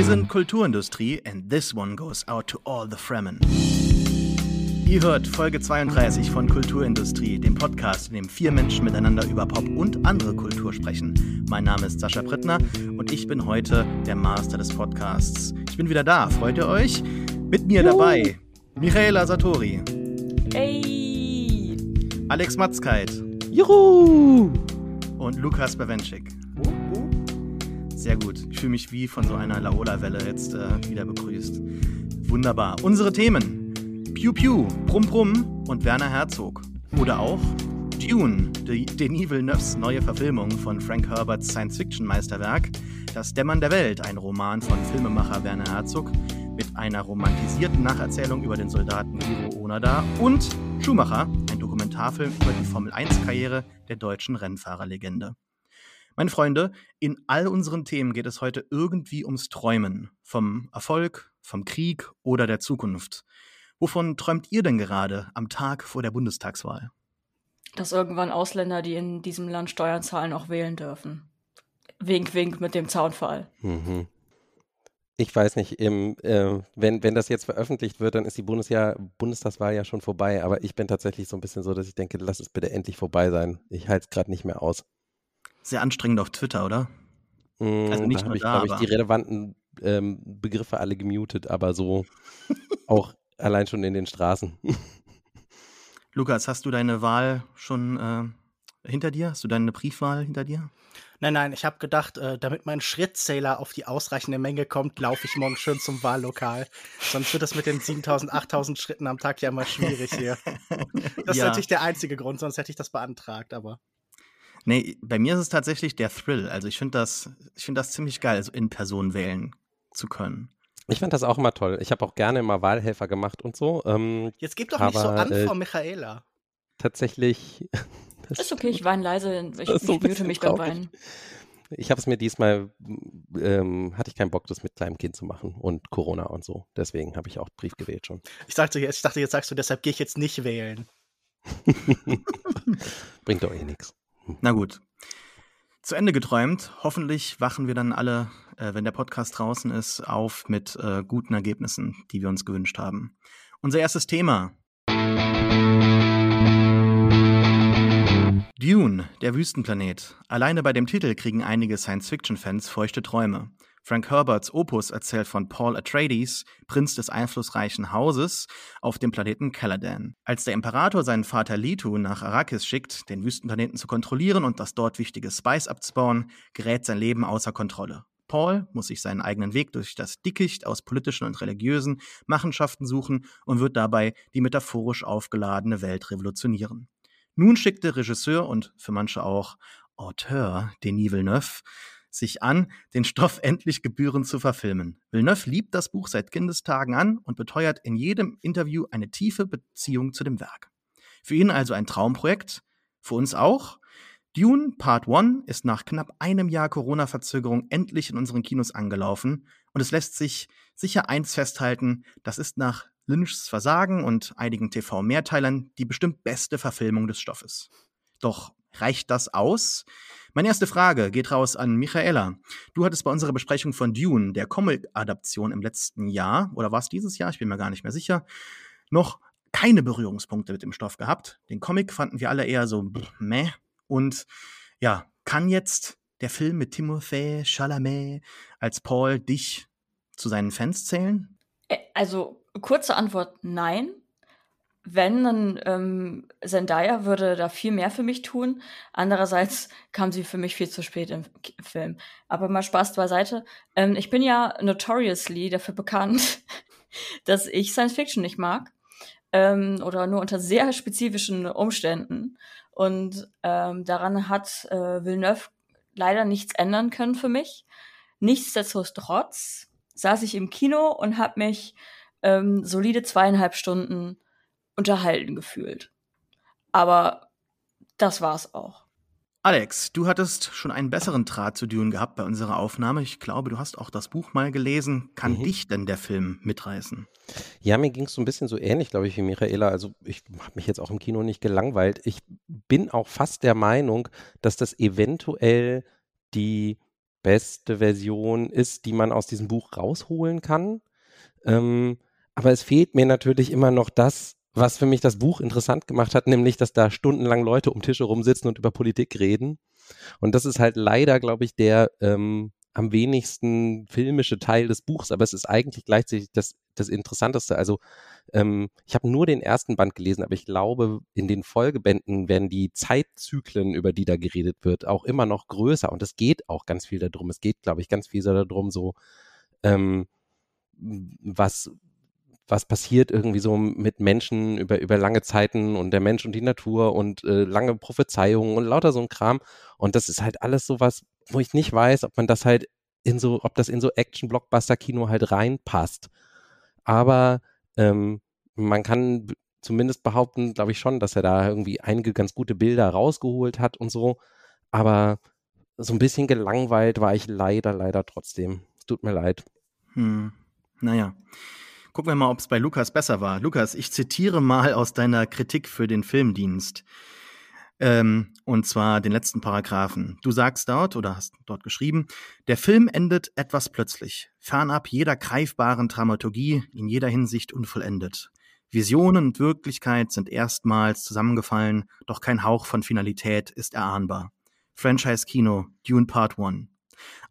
Wir sind Kulturindustrie and this one goes out to all the Fremen. Ihr hört Folge 32 von Kulturindustrie, dem Podcast, in dem vier Menschen miteinander über Pop und andere Kultur sprechen. Mein Name ist Sascha Brittner und ich bin heute der Master des Podcasts. Ich bin wieder da, freut ihr euch? Mit mir dabei Michaela Satori. Hey! Alex Matzkeit. Juhu! Und Lukas Bawenschik. Sehr gut. Ich fühle mich wie von so einer Laola-Welle jetzt äh, wieder begrüßt. Wunderbar. Unsere Themen: Pew Pew, Brumm Brumm und Werner Herzog. Oder auch Dune, die Denis Villeneuves neue Verfilmung von Frank Herberts Science-Fiction-Meisterwerk. Das Dämmern der Welt, ein Roman von Filmemacher Werner Herzog mit einer romantisierten Nacherzählung über den Soldaten Hiro Onoda. Und Schumacher, ein Dokumentarfilm über die Formel-1-Karriere der deutschen Rennfahrerlegende. Meine Freunde, in all unseren Themen geht es heute irgendwie ums Träumen. Vom Erfolg, vom Krieg oder der Zukunft. Wovon träumt ihr denn gerade am Tag vor der Bundestagswahl? Dass irgendwann Ausländer, die in diesem Land Steuern zahlen, auch wählen dürfen. Wink, wink mit dem Zaunfall. Mhm. Ich weiß nicht, im, äh, wenn, wenn das jetzt veröffentlicht wird, dann ist die Bundesjahr, Bundestagswahl ja schon vorbei. Aber ich bin tatsächlich so ein bisschen so, dass ich denke, lass es bitte endlich vorbei sein. Ich halte es gerade nicht mehr aus. Sehr anstrengend auf Twitter, oder? Mm, also nicht da habe ich, glaube ich, die relevanten ähm, Begriffe alle gemutet, aber so auch allein schon in den Straßen. Lukas, hast du deine Wahl schon äh, hinter dir? Hast du deine Briefwahl hinter dir? Nein, nein, ich habe gedacht, äh, damit mein Schrittzähler auf die ausreichende Menge kommt, laufe ich morgen schön zum Wahllokal. Sonst wird das mit den 7000, 8000 Schritten am Tag ja immer schwierig hier. Das ja. ist natürlich der einzige Grund, sonst hätte ich das beantragt, aber. Nee, bei mir ist es tatsächlich der Thrill. Also ich finde das, ich finde das ziemlich geil, so in Person wählen zu können. Ich fand das auch immer toll. Ich habe auch gerne immer Wahlhelfer gemacht und so. Ähm, Jetzt gib doch aber, nicht so an, äh, Frau Michaela. Tatsächlich. Das ist okay, ich weine leise. Ich, ich so mute mich beim Weinen. Ich habe es mir diesmal, ähm, hatte ich keinen Bock, das mit kleinem Kind zu machen und Corona und so. Deswegen habe ich auch Brief gewählt schon. Ich, sagte jetzt, ich dachte, jetzt sagst du, deshalb gehe ich jetzt nicht wählen. Bringt doch eh nichts. Na gut. Zu Ende geträumt. Hoffentlich wachen wir dann alle, äh, wenn der Podcast draußen ist, auf mit äh, guten Ergebnissen, die wir uns gewünscht haben. Unser erstes Thema. Dune, der Wüstenplanet. Alleine bei dem Titel kriegen einige Science-Fiction-Fans feuchte Träume. Frank Herberts Opus erzählt von Paul Atreides, Prinz des einflussreichen Hauses, auf dem Planeten Caladan. Als der Imperator seinen Vater Leto nach Arrakis schickt, den Wüstenplaneten zu kontrollieren und das dort wichtige Spice abzubauen, gerät sein Leben außer Kontrolle. Paul muss sich seinen eigenen Weg durch das Dickicht aus politischen und religiösen Machenschaften suchen und wird dabei die metaphorisch aufgeladene Welt revolutionieren. Nun schickt der Regisseur und für manche auch Auteur Denis Villeneuve sich an, den Stoff endlich gebührend zu verfilmen. Villeneuve liebt das Buch seit Kindestagen an und beteuert in jedem Interview eine tiefe Beziehung zu dem Werk. Für ihn also ein Traumprojekt, für uns auch. Dune Part 1 ist nach knapp einem Jahr Corona-Verzögerung endlich in unseren Kinos angelaufen und es lässt sich sicher eins festhalten, das ist nach Lynchs Versagen und einigen TV-Mehrteilern die bestimmt beste Verfilmung des Stoffes. Doch reicht das aus? Meine erste Frage geht raus an Michaela. Du hattest bei unserer Besprechung von Dune, der Comic-Adaption im letzten Jahr, oder war es dieses Jahr? Ich bin mir gar nicht mehr sicher, noch keine Berührungspunkte mit dem Stoff gehabt. Den Comic fanden wir alle eher so meh. Und ja, kann jetzt der Film mit Timothée Chalamet als Paul dich zu seinen Fans zählen? Also kurze Antwort nein wenn, dann ähm, Zendaya würde da viel mehr für mich tun. Andererseits kam sie für mich viel zu spät im Film. Aber mal Spaß beiseite. Ähm, ich bin ja notoriously dafür bekannt, dass ich Science Fiction nicht mag. Ähm, oder nur unter sehr spezifischen Umständen. Und ähm, daran hat äh, Villeneuve leider nichts ändern können für mich. Nichtsdestotrotz saß ich im Kino und habe mich ähm, solide zweieinhalb Stunden unterhalten gefühlt. Aber das war's auch. Alex, du hattest schon einen besseren Draht zu Dune gehabt bei unserer Aufnahme. Ich glaube, du hast auch das Buch mal gelesen. Kann mhm. dich denn der Film mitreißen? Ja, mir ging es so ein bisschen so ähnlich, glaube ich, wie Michaela. Also ich habe mich jetzt auch im Kino nicht gelangweilt. Ich bin auch fast der Meinung, dass das eventuell die beste Version ist, die man aus diesem Buch rausholen kann. Ähm, aber es fehlt mir natürlich immer noch das, was für mich das Buch interessant gemacht hat, nämlich, dass da stundenlang Leute um Tische rumsitzen und über Politik reden. Und das ist halt leider, glaube ich, der ähm, am wenigsten filmische Teil des Buchs, aber es ist eigentlich gleichzeitig das, das Interessanteste. Also ähm, ich habe nur den ersten Band gelesen, aber ich glaube, in den Folgebänden werden die Zeitzyklen, über die da geredet wird, auch immer noch größer. Und es geht auch ganz viel darum. Es geht, glaube ich, ganz viel darum, so ähm, was was passiert irgendwie so mit Menschen über, über lange Zeiten und der Mensch und die Natur und äh, lange Prophezeiungen und lauter so ein Kram. Und das ist halt alles sowas, wo ich nicht weiß, ob man das halt in so, ob das in so Action-Blockbuster-Kino halt reinpasst. Aber ähm, man kann zumindest behaupten, glaube ich schon, dass er da irgendwie einige ganz gute Bilder rausgeholt hat und so. Aber so ein bisschen gelangweilt war ich leider, leider trotzdem. Es tut mir leid. Hm. Naja. Gucken wir mal, ob es bei Lukas besser war. Lukas, ich zitiere mal aus deiner Kritik für den Filmdienst. Ähm, und zwar den letzten Paragraphen. Du sagst dort oder hast dort geschrieben, der Film endet etwas plötzlich, fernab jeder greifbaren Dramaturgie, in jeder Hinsicht unvollendet. Visionen und Wirklichkeit sind erstmals zusammengefallen, doch kein Hauch von Finalität ist erahnbar. Franchise Kino, Dune Part 1.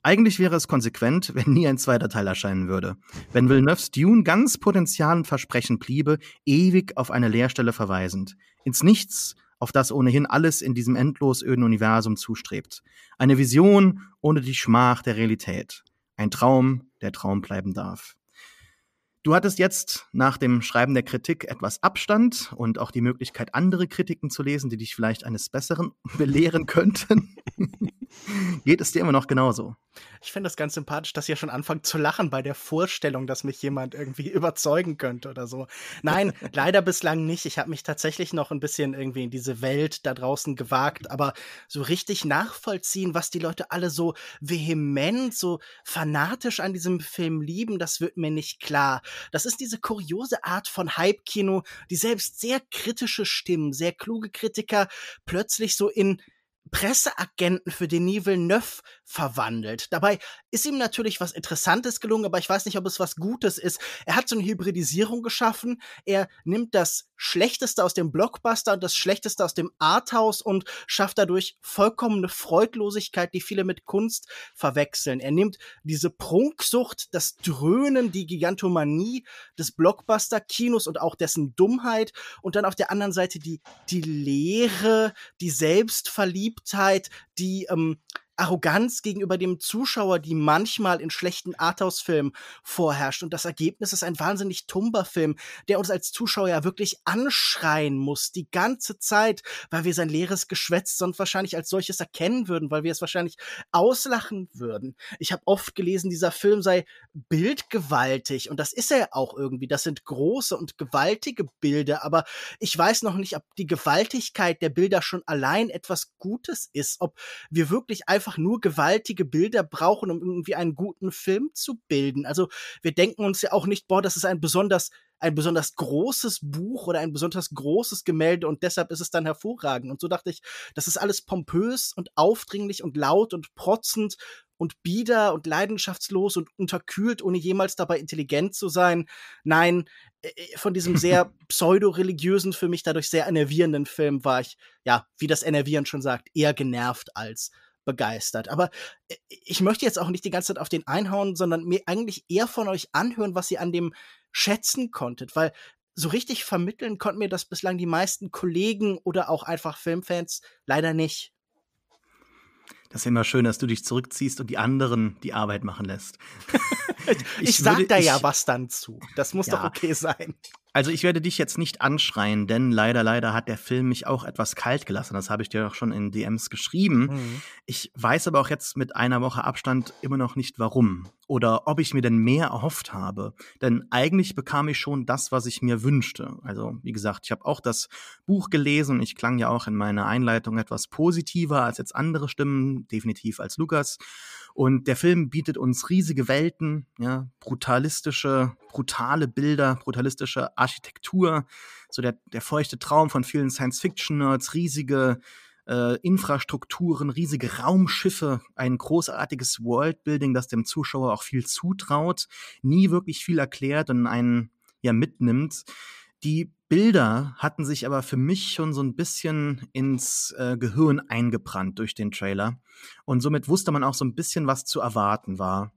Eigentlich wäre es konsequent, wenn nie ein zweiter Teil erscheinen würde. Wenn Villeneuve's Dune ganz Potenzial und Versprechen bliebe, ewig auf eine Leerstelle verweisend. Ins Nichts, auf das ohnehin alles in diesem endlos öden Universum zustrebt. Eine Vision ohne die Schmach der Realität. Ein Traum, der Traum bleiben darf. Du hattest jetzt nach dem Schreiben der Kritik etwas Abstand und auch die Möglichkeit, andere Kritiken zu lesen, die dich vielleicht eines Besseren belehren könnten. Geht es dir immer noch genauso? Ich finde das ganz sympathisch, dass ihr schon anfangt zu lachen bei der Vorstellung, dass mich jemand irgendwie überzeugen könnte oder so. Nein, leider bislang nicht. Ich habe mich tatsächlich noch ein bisschen irgendwie in diese Welt da draußen gewagt, aber so richtig nachvollziehen, was die Leute alle so vehement, so fanatisch an diesem Film lieben, das wird mir nicht klar. Das ist diese kuriose Art von Hype-Kino, die selbst sehr kritische Stimmen, sehr kluge Kritiker plötzlich so in Presseagenten für Denis Villeneuve verwandelt. Dabei ist ihm natürlich was Interessantes gelungen, aber ich weiß nicht, ob es was Gutes ist. Er hat so eine Hybridisierung geschaffen. Er nimmt das Schlechteste aus dem Blockbuster und das Schlechteste aus dem Arthouse und schafft dadurch vollkommene Freudlosigkeit, die viele mit Kunst verwechseln. Er nimmt diese Prunksucht, das Dröhnen, die Gigantomanie des Blockbuster-Kinos und auch dessen Dummheit und dann auf der anderen Seite die, die Leere, die Selbstverliebtheit, die ähm, Arroganz gegenüber dem Zuschauer, die manchmal in schlechten Arthouse-Filmen vorherrscht. Und das Ergebnis ist ein wahnsinnig tumber Film, der uns als Zuschauer ja wirklich anschreien muss, die ganze Zeit, weil wir sein leeres Geschwätz sonst wahrscheinlich als solches erkennen würden, weil wir es wahrscheinlich auslachen würden. Ich habe oft gelesen, dieser Film sei bildgewaltig und das ist er auch irgendwie. Das sind große und gewaltige Bilder, aber ich weiß noch nicht, ob die Gewaltigkeit der Bilder schon allein etwas Gutes ist, ob wir wirklich einfach einfach nur gewaltige Bilder brauchen, um irgendwie einen guten Film zu bilden. Also wir denken uns ja auch nicht, boah, das ist ein besonders ein besonders großes Buch oder ein besonders großes Gemälde und deshalb ist es dann hervorragend. Und so dachte ich, das ist alles pompös und aufdringlich und laut und protzend und bieder und leidenschaftslos und unterkühlt, ohne jemals dabei intelligent zu sein. Nein, äh, äh, von diesem sehr pseudo-religiösen, für mich dadurch sehr enervierenden Film war ich, ja, wie das Enervieren schon sagt, eher genervt als begeistert. Aber äh, ich möchte jetzt auch nicht die ganze Zeit auf den einhauen, sondern mir eigentlich eher von euch anhören, was ihr an dem schätzen konntet, weil so richtig vermitteln konnten mir das bislang die meisten Kollegen oder auch einfach Filmfans leider nicht. Das ist immer schön, dass du dich zurückziehst und die anderen die Arbeit machen lässt. ich, ich sag würde, da ich, ja was dann zu. Das muss ja, doch okay sein. Also ich werde dich jetzt nicht anschreien, denn leider, leider hat der Film mich auch etwas kalt gelassen. Das habe ich dir auch schon in DMs geschrieben. Mhm. Ich weiß aber auch jetzt mit einer Woche Abstand immer noch nicht warum oder ob ich mir denn mehr erhofft habe. Denn eigentlich bekam ich schon das, was ich mir wünschte. Also wie gesagt, ich habe auch das Buch gelesen. Ich klang ja auch in meiner Einleitung etwas positiver als jetzt andere Stimmen, definitiv als Lukas. Und der Film bietet uns riesige Welten, ja, brutalistische, brutale Bilder, brutalistische Architektur, so der, der feuchte Traum von vielen Science-Fiction-Nerds, riesige äh, Infrastrukturen, riesige Raumschiffe, ein großartiges Worldbuilding, das dem Zuschauer auch viel zutraut, nie wirklich viel erklärt und einen ja mitnimmt. Die Bilder hatten sich aber für mich schon so ein bisschen ins äh, Gehirn eingebrannt durch den Trailer. Und somit wusste man auch so ein bisschen, was zu erwarten war.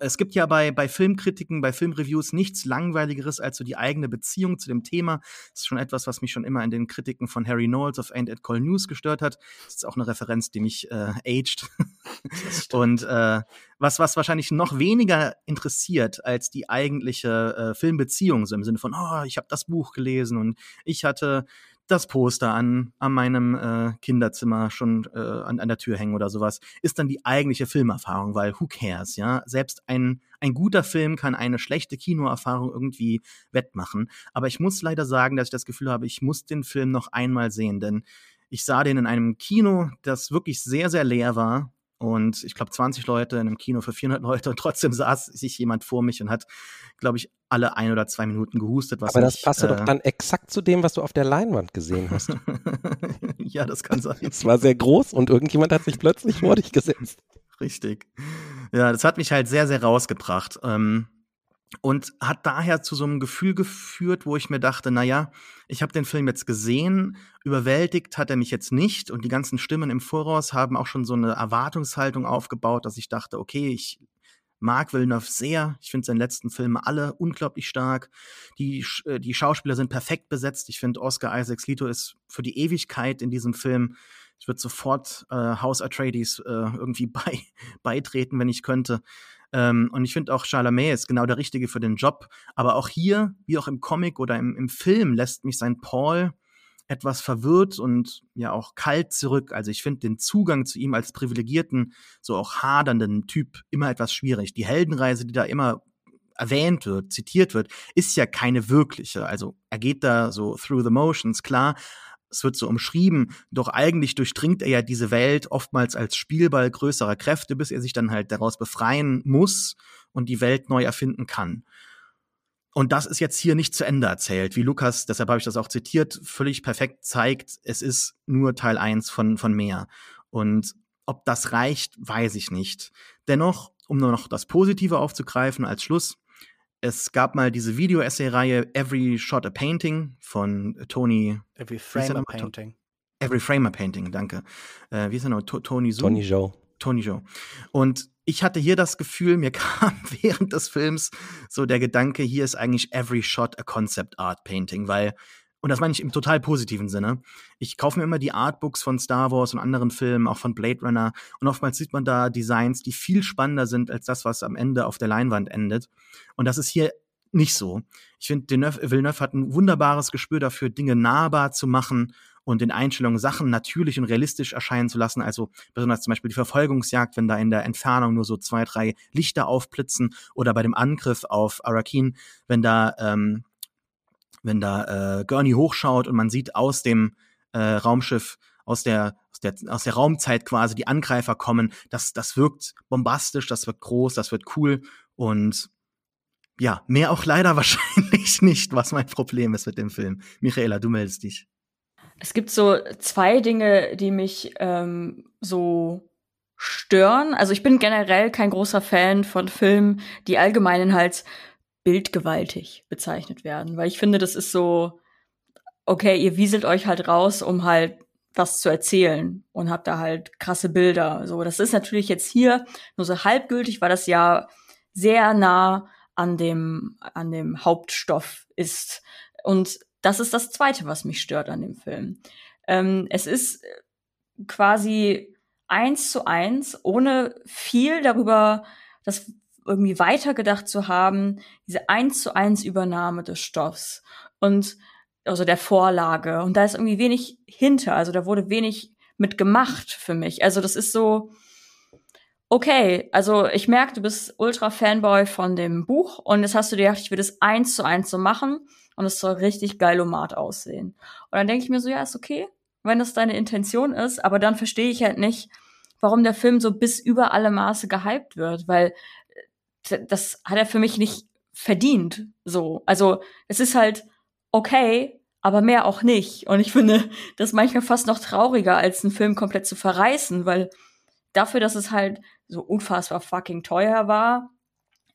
Es gibt ja bei, bei Filmkritiken, bei Filmreviews nichts Langweiligeres als so die eigene Beziehung zu dem Thema. Das ist schon etwas, was mich schon immer in den Kritiken von Harry Knowles of Ain't It Call News gestört hat. Das ist auch eine Referenz, die mich äh, aged. Und äh, was, was wahrscheinlich noch weniger interessiert als die eigentliche äh, Filmbeziehung, so im Sinne von, oh, ich habe das Buch gelesen und ich hatte das Poster an, an meinem äh, Kinderzimmer schon äh, an, an der Tür hängen oder sowas, ist dann die eigentliche Filmerfahrung, weil who cares, ja? Selbst ein, ein guter Film kann eine schlechte Kinoerfahrung irgendwie wettmachen. Aber ich muss leider sagen, dass ich das Gefühl habe, ich muss den Film noch einmal sehen, denn ich sah den in einem Kino, das wirklich sehr, sehr leer war und ich glaube 20 Leute in einem Kino für 400 Leute und trotzdem saß sich jemand vor mich und hat, glaube ich, alle ein oder zwei Minuten gehustet. Aber das passte äh, doch dann exakt zu dem, was du auf der Leinwand gesehen hast. ja, das kann sein. Es war sehr groß und irgendjemand hat sich plötzlich vor dich gesetzt. Richtig. Ja, das hat mich halt sehr, sehr rausgebracht. Ähm, und hat daher zu so einem Gefühl geführt, wo ich mir dachte, na ja, ich habe den Film jetzt gesehen, überwältigt hat er mich jetzt nicht und die ganzen Stimmen im Voraus haben auch schon so eine Erwartungshaltung aufgebaut, dass ich dachte, okay, ich mag Villeneuve sehr. Ich finde seine letzten Filme alle unglaublich stark. Die, äh, die Schauspieler sind perfekt besetzt. Ich finde, Oscar Isaacs Lito ist für die Ewigkeit in diesem Film. Ich würde sofort äh, House Atreides äh, irgendwie bei, beitreten, wenn ich könnte. Ähm, und ich finde auch Chalamet ist genau der Richtige für den Job. Aber auch hier, wie auch im Comic oder im, im Film, lässt mich sein Paul etwas verwirrt und ja auch kalt zurück. Also ich finde den Zugang zu ihm als privilegierten, so auch hadernden Typ immer etwas schwierig. Die Heldenreise, die da immer erwähnt wird, zitiert wird, ist ja keine wirkliche. Also er geht da so through the motions, klar, es wird so umschrieben, doch eigentlich durchdringt er ja diese Welt oftmals als Spielball größerer Kräfte, bis er sich dann halt daraus befreien muss und die Welt neu erfinden kann. Und das ist jetzt hier nicht zu Ende erzählt, wie Lukas, deshalb habe ich das auch zitiert, völlig perfekt zeigt, es ist nur Teil eins von, von mehr. Und ob das reicht, weiß ich nicht. Dennoch, um nur noch das Positive aufzugreifen als Schluss, es gab mal diese Video-Essay-Reihe Every Shot a Painting von Tony. Every Frame a Painting. Every Frame a Painting, danke. Äh, wie ist er noch? Tony Zoom? Tony Joe. Tony Joe. Und ich hatte hier das Gefühl, mir kam während des Films so der Gedanke, hier ist eigentlich Every Shot a Concept Art Painting, weil und das meine ich im total positiven Sinne. Ich kaufe mir immer die Artbooks von Star Wars und anderen Filmen, auch von Blade Runner. Und oftmals sieht man da Designs, die viel spannender sind als das, was am Ende auf der Leinwand endet. Und das ist hier nicht so. Ich finde, Villeneuve hat ein wunderbares Gespür dafür, Dinge nahbar zu machen und in Einstellungen Sachen natürlich und realistisch erscheinen zu lassen. Also besonders zum Beispiel die Verfolgungsjagd, wenn da in der Entfernung nur so zwei, drei Lichter aufblitzen oder bei dem Angriff auf Arakin, wenn da ähm, wenn da äh, Gurney hochschaut und man sieht aus dem äh, Raumschiff, aus der, aus der, aus der Raumzeit quasi die Angreifer kommen, das, das wirkt bombastisch, das wird groß, das wird cool und ja, mehr auch leider wahrscheinlich nicht, was mein Problem ist mit dem Film. Michaela, du meldest dich. Es gibt so zwei Dinge, die mich ähm, so stören. Also ich bin generell kein großer Fan von Filmen, die allgemeinen halt bildgewaltig bezeichnet werden, weil ich finde, das ist so, okay, ihr wieselt euch halt raus, um halt was zu erzählen und habt da halt krasse Bilder. So, das ist natürlich jetzt hier nur so halbgültig, weil das ja sehr nah an dem, an dem Hauptstoff ist. Und das ist das Zweite, was mich stört an dem Film. Ähm, es ist quasi eins zu eins, ohne viel darüber, das irgendwie weitergedacht zu haben, diese eins zu eins Übernahme des Stoffs und also der Vorlage. Und da ist irgendwie wenig hinter, also da wurde wenig mit gemacht für mich. Also das ist so, okay, also ich merke, du bist ultra Fanboy von dem Buch und jetzt hast du dir gedacht, ich will das eins zu eins so machen und es soll richtig geilomat aussehen. Und dann denke ich mir so, ja, ist okay, wenn das deine Intention ist, aber dann verstehe ich halt nicht, warum der Film so bis über alle Maße gehypt wird, weil das hat er für mich nicht verdient. So, also es ist halt okay, aber mehr auch nicht. Und ich finde das manchmal fast noch trauriger, als einen Film komplett zu verreißen, weil dafür, dass es halt so unfassbar fucking teuer war,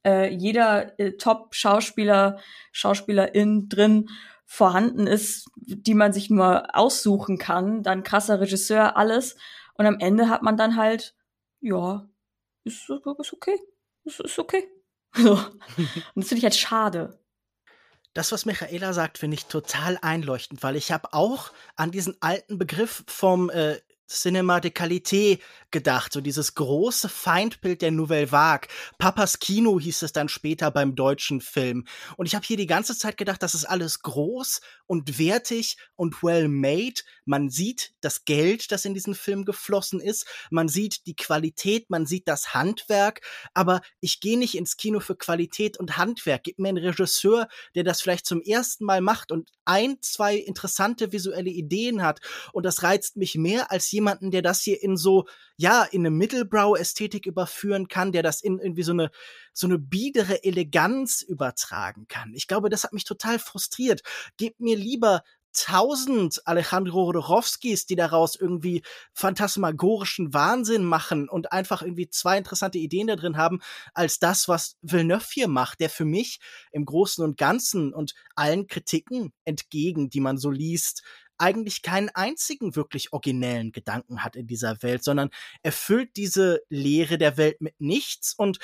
äh, jeder äh, Top-Schauspieler, Schauspielerin drin vorhanden ist, die man sich nur aussuchen kann, dann krasser Regisseur, alles. Und am Ende hat man dann halt, ja, ist, ist okay. Ist, ist okay. So. Und das finde ich halt schade. Das, was Michaela sagt, finde ich total einleuchtend, weil ich habe auch an diesen alten Begriff vom äh, Cinema de Qualité gedacht, so dieses große Feindbild der Nouvelle Vague. Papas Kino hieß es dann später beim deutschen Film. Und ich habe hier die ganze Zeit gedacht, das ist alles groß und wertig und well made. Man sieht das Geld, das in diesen Film geflossen ist. Man sieht die Qualität, man sieht das Handwerk. Aber ich gehe nicht ins Kino für Qualität und Handwerk. Gib mir einen Regisseur, der das vielleicht zum ersten Mal macht und ein, zwei interessante visuelle Ideen hat. Und das reizt mich mehr als jemanden, der das hier in so, ja, in eine Mittelbrow-Ästhetik überführen kann, der das in irgendwie so eine, so eine biedere Eleganz übertragen kann. Ich glaube, das hat mich total frustriert. Gebt mir lieber tausend Alejandro Rodorowskis, die daraus irgendwie phantasmagorischen Wahnsinn machen und einfach irgendwie zwei interessante Ideen da drin haben, als das, was Villeneuve hier macht, der für mich im Großen und Ganzen und allen Kritiken entgegen, die man so liest, eigentlich keinen einzigen wirklich originellen Gedanken hat in dieser Welt, sondern erfüllt diese Leere der Welt mit nichts und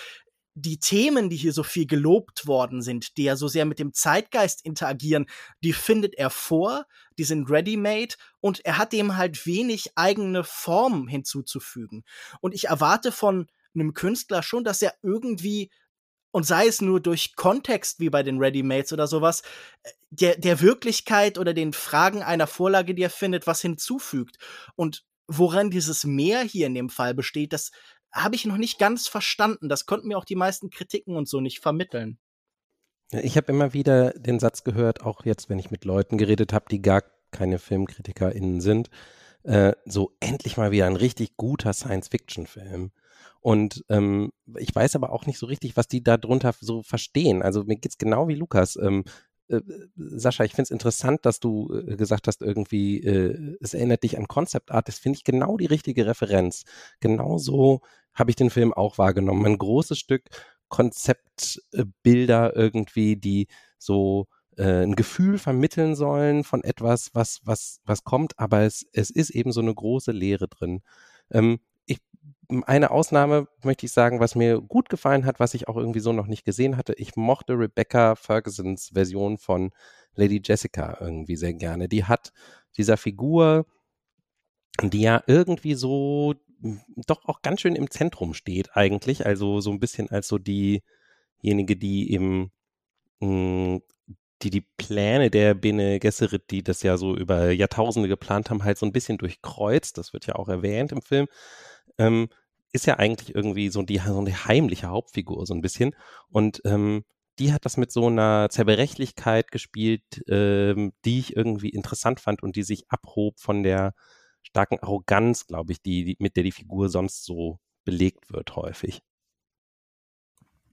die Themen, die hier so viel gelobt worden sind, die ja so sehr mit dem Zeitgeist interagieren, die findet er vor, die sind ready-made und er hat dem halt wenig eigene Form hinzuzufügen. Und ich erwarte von einem Künstler schon, dass er irgendwie und sei es nur durch Kontext wie bei den Ready-Mates oder sowas, äh, der, der Wirklichkeit oder den Fragen einer Vorlage, die er findet, was hinzufügt. Und woran dieses Mehr hier in dem Fall besteht, das habe ich noch nicht ganz verstanden. Das konnten mir auch die meisten Kritiken und so nicht vermitteln. Ich habe immer wieder den Satz gehört, auch jetzt, wenn ich mit Leuten geredet habe, die gar keine FilmkritikerInnen sind, äh, so endlich mal wieder ein richtig guter Science-Fiction-Film. Und ähm, ich weiß aber auch nicht so richtig, was die darunter so verstehen. Also mir geht es genau wie Lukas. Ähm, äh, Sascha, ich finde es interessant, dass du äh, gesagt hast, irgendwie, äh, es erinnert dich an Concept Art. Das finde ich genau die richtige Referenz. Genauso habe ich den Film auch wahrgenommen. Ein großes Stück Konzeptbilder irgendwie, die so äh, ein Gefühl vermitteln sollen von etwas, was, was, was kommt, aber es, es ist eben so eine große Leere drin. Ähm, ich, eine Ausnahme möchte ich sagen, was mir gut gefallen hat, was ich auch irgendwie so noch nicht gesehen hatte. Ich mochte Rebecca Fergusons Version von Lady Jessica irgendwie sehr gerne. Die hat dieser Figur, die ja irgendwie so doch auch ganz schön im Zentrum steht eigentlich. Also so ein bisschen als so diejenige, die eben mh, die die Pläne der Bene Gesserit, die das ja so über Jahrtausende geplant haben, halt so ein bisschen durchkreuzt. Das wird ja auch erwähnt im Film. Ähm, ist ja eigentlich irgendwie so die, so eine heimliche Hauptfigur, so ein bisschen. Und ähm, die hat das mit so einer Zerbrechlichkeit gespielt, ähm, die ich irgendwie interessant fand und die sich abhob von der starken Arroganz, glaube ich, die, die, mit der die Figur sonst so belegt wird häufig.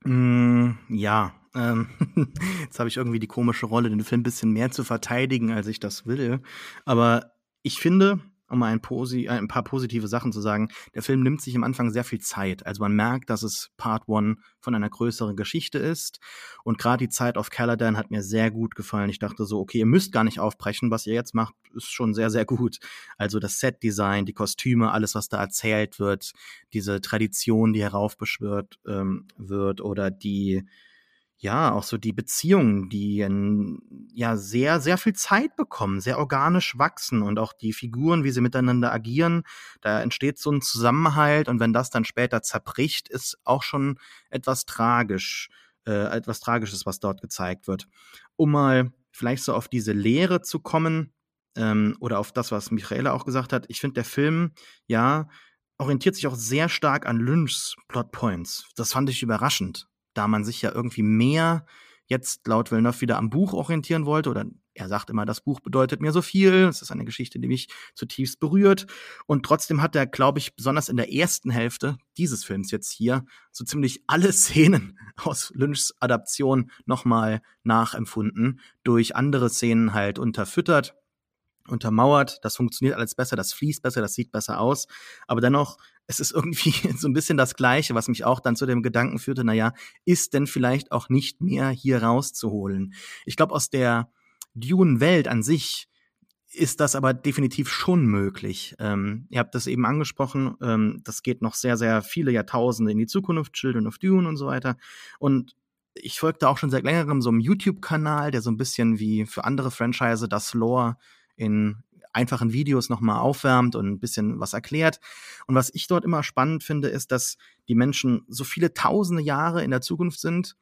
Mm, ja, ähm, jetzt habe ich irgendwie die komische Rolle, den Film ein bisschen mehr zu verteidigen, als ich das will. Aber ich finde, um mal ein, Posi äh, ein paar positive Sachen zu sagen, der Film nimmt sich am Anfang sehr viel Zeit. Also man merkt, dass es Part One von einer größeren Geschichte ist. Und gerade die Zeit auf Caladan hat mir sehr gut gefallen. Ich dachte so, okay, ihr müsst gar nicht aufbrechen. Was ihr jetzt macht, ist schon sehr, sehr gut. Also das Set-Design, die Kostüme, alles, was da erzählt wird, diese Tradition, die heraufbeschwört ähm, wird oder die ja, auch so die Beziehungen, die ja sehr, sehr viel Zeit bekommen, sehr organisch wachsen und auch die Figuren, wie sie miteinander agieren, da entsteht so ein Zusammenhalt und wenn das dann später zerbricht, ist auch schon etwas tragisch, äh, etwas Tragisches, was dort gezeigt wird. Um mal vielleicht so auf diese Lehre zu kommen ähm, oder auf das, was Michaela auch gesagt hat, ich finde, der Film, ja, orientiert sich auch sehr stark an Lynchs Plotpoints. Das fand ich überraschend da man sich ja irgendwie mehr jetzt laut Villeneuve wieder am Buch orientieren wollte oder er sagt immer, das Buch bedeutet mir so viel. Es ist eine Geschichte, die mich zutiefst berührt. Und trotzdem hat er, glaube ich, besonders in der ersten Hälfte dieses Films jetzt hier so ziemlich alle Szenen aus Lynchs Adaption nochmal nachempfunden, durch andere Szenen halt unterfüttert untermauert, das funktioniert alles besser, das fließt besser, das sieht besser aus. Aber dennoch, es ist irgendwie so ein bisschen das Gleiche, was mich auch dann zu dem Gedanken führte, naja, ist denn vielleicht auch nicht mehr hier rauszuholen? Ich glaube, aus der Dune-Welt an sich ist das aber definitiv schon möglich. Ähm, ihr habt das eben angesprochen, ähm, das geht noch sehr, sehr viele Jahrtausende in die Zukunft, Children of Dune und so weiter. Und ich folgte auch schon seit längerem so einem YouTube-Kanal, der so ein bisschen wie für andere Franchise das Lore in einfachen Videos nochmal aufwärmt und ein bisschen was erklärt. Und was ich dort immer spannend finde, ist, dass die Menschen so viele tausende Jahre in der Zukunft sind,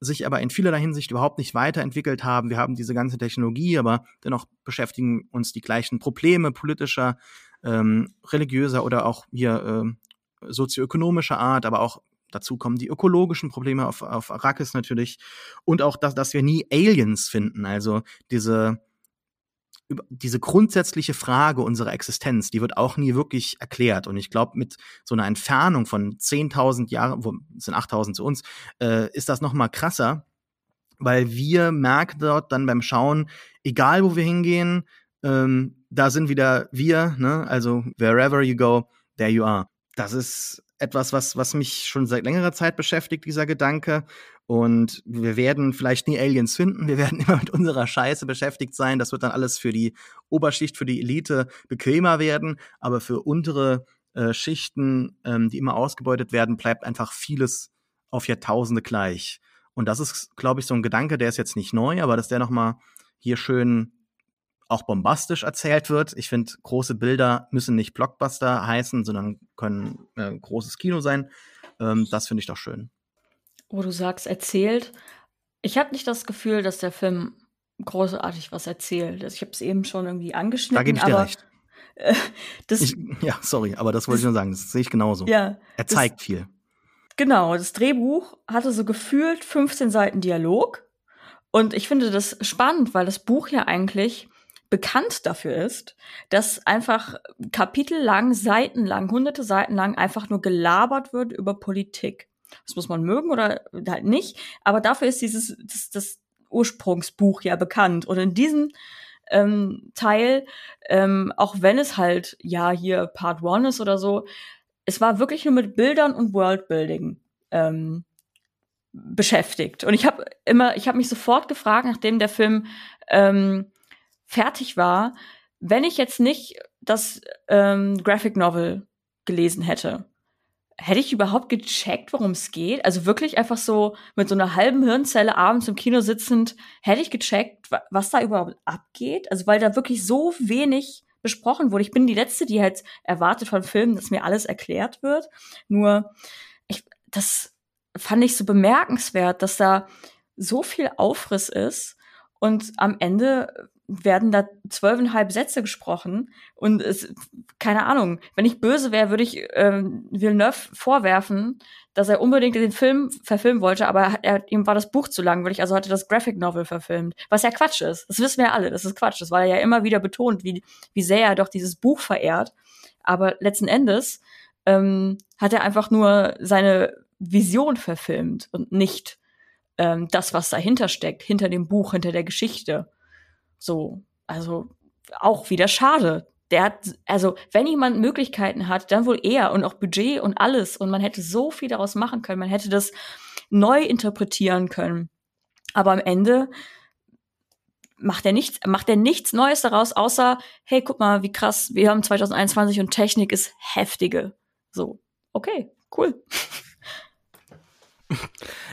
sich aber in vielerlei Hinsicht überhaupt nicht weiterentwickelt haben. Wir haben diese ganze Technologie, aber dennoch beschäftigen uns die gleichen Probleme politischer, ähm, religiöser oder auch hier äh, sozioökonomischer Art, aber auch dazu kommen die ökologischen Probleme auf, auf Arrakis natürlich und auch, dass, dass wir nie Aliens finden. Also diese diese grundsätzliche Frage unserer Existenz, die wird auch nie wirklich erklärt. Und ich glaube, mit so einer Entfernung von 10.000 Jahren, wo sind 8.000 zu uns, äh, ist das noch mal krasser, weil wir merken dort dann beim Schauen, egal wo wir hingehen, ähm, da sind wieder wir, ne? also wherever you go, there you are. Das ist etwas, was, was mich schon seit längerer Zeit beschäftigt, dieser Gedanke. Und wir werden vielleicht nie Aliens finden. Wir werden immer mit unserer Scheiße beschäftigt sein. Das wird dann alles für die Oberschicht, für die Elite bequemer werden. Aber für untere äh, Schichten, ähm, die immer ausgebeutet werden, bleibt einfach vieles auf Jahrtausende gleich. Und das ist, glaube ich, so ein Gedanke, der ist jetzt nicht neu, aber dass der nochmal hier schön auch bombastisch erzählt wird. Ich finde, große Bilder müssen nicht Blockbuster heißen, sondern können äh, großes Kino sein. Ähm, das finde ich doch schön. Wo du sagst, erzählt. Ich habe nicht das Gefühl, dass der Film großartig was erzählt. Also ich habe es eben schon irgendwie angeschnitten. Da gebe ich dir aber, recht. Äh, das, ich, ja, sorry, aber das wollte ich nur sagen. Das sehe ich genauso. Ja, er zeigt das, viel. Genau, das Drehbuch hatte so gefühlt 15 Seiten Dialog. Und ich finde das spannend, weil das Buch ja eigentlich bekannt dafür ist, dass einfach kapitellang, seitenlang, hunderte Seiten lang einfach nur gelabert wird über Politik. Das muss man mögen oder halt nicht. Aber dafür ist dieses das, das Ursprungsbuch ja bekannt. Und in diesem ähm, Teil, ähm, auch wenn es halt ja hier Part One ist oder so, es war wirklich nur mit Bildern und Worldbuilding ähm, beschäftigt. Und ich habe immer, ich habe mich sofort gefragt, nachdem der Film ähm, fertig war, wenn ich jetzt nicht das ähm, Graphic Novel gelesen hätte, hätte ich überhaupt gecheckt, worum es geht? Also wirklich einfach so mit so einer halben Hirnzelle abends im Kino sitzend, hätte ich gecheckt, was da überhaupt abgeht? Also weil da wirklich so wenig besprochen wurde. Ich bin die Letzte, die halt erwartet von Filmen, dass mir alles erklärt wird. Nur, ich, das fand ich so bemerkenswert, dass da so viel Aufriss ist und am Ende werden da zwölfeinhalb Sätze gesprochen und es, keine Ahnung, wenn ich böse wäre, würde ich ähm, Villeneuve vorwerfen, dass er unbedingt den Film verfilmen wollte, aber er, ihm war das Buch zu langweilig, also hat er das Graphic Novel verfilmt, was ja Quatsch ist. Das wissen wir ja alle, das ist Quatsch, das war ja immer wieder betont, wie, wie sehr er doch dieses Buch verehrt, aber letzten Endes ähm, hat er einfach nur seine Vision verfilmt und nicht ähm, das, was dahinter steckt, hinter dem Buch, hinter der Geschichte. So, also auch wieder schade. Der hat, also wenn jemand Möglichkeiten hat, dann wohl er und auch Budget und alles. Und man hätte so viel daraus machen können. Man hätte das neu interpretieren können. Aber am Ende macht er nichts, macht er nichts Neues daraus, außer, hey, guck mal, wie krass, wir haben 2021 und Technik ist heftige. So, okay, cool.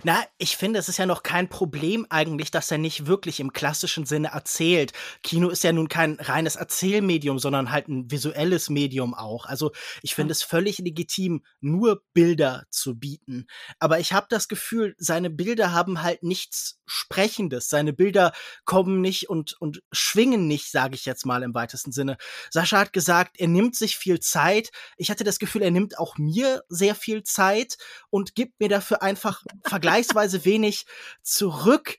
Na, ich finde, es ist ja noch kein Problem eigentlich, dass er nicht wirklich im klassischen Sinne erzählt. Kino ist ja nun kein reines Erzählmedium, sondern halt ein visuelles Medium auch. Also ich finde es völlig legitim, nur Bilder zu bieten. Aber ich habe das Gefühl, seine Bilder haben halt nichts Sprechendes. Seine Bilder kommen nicht und, und schwingen nicht, sage ich jetzt mal im weitesten Sinne. Sascha hat gesagt, er nimmt sich viel Zeit. Ich hatte das Gefühl, er nimmt auch mir sehr viel Zeit und gibt mir dafür einfach vergleichsweise wenig zurück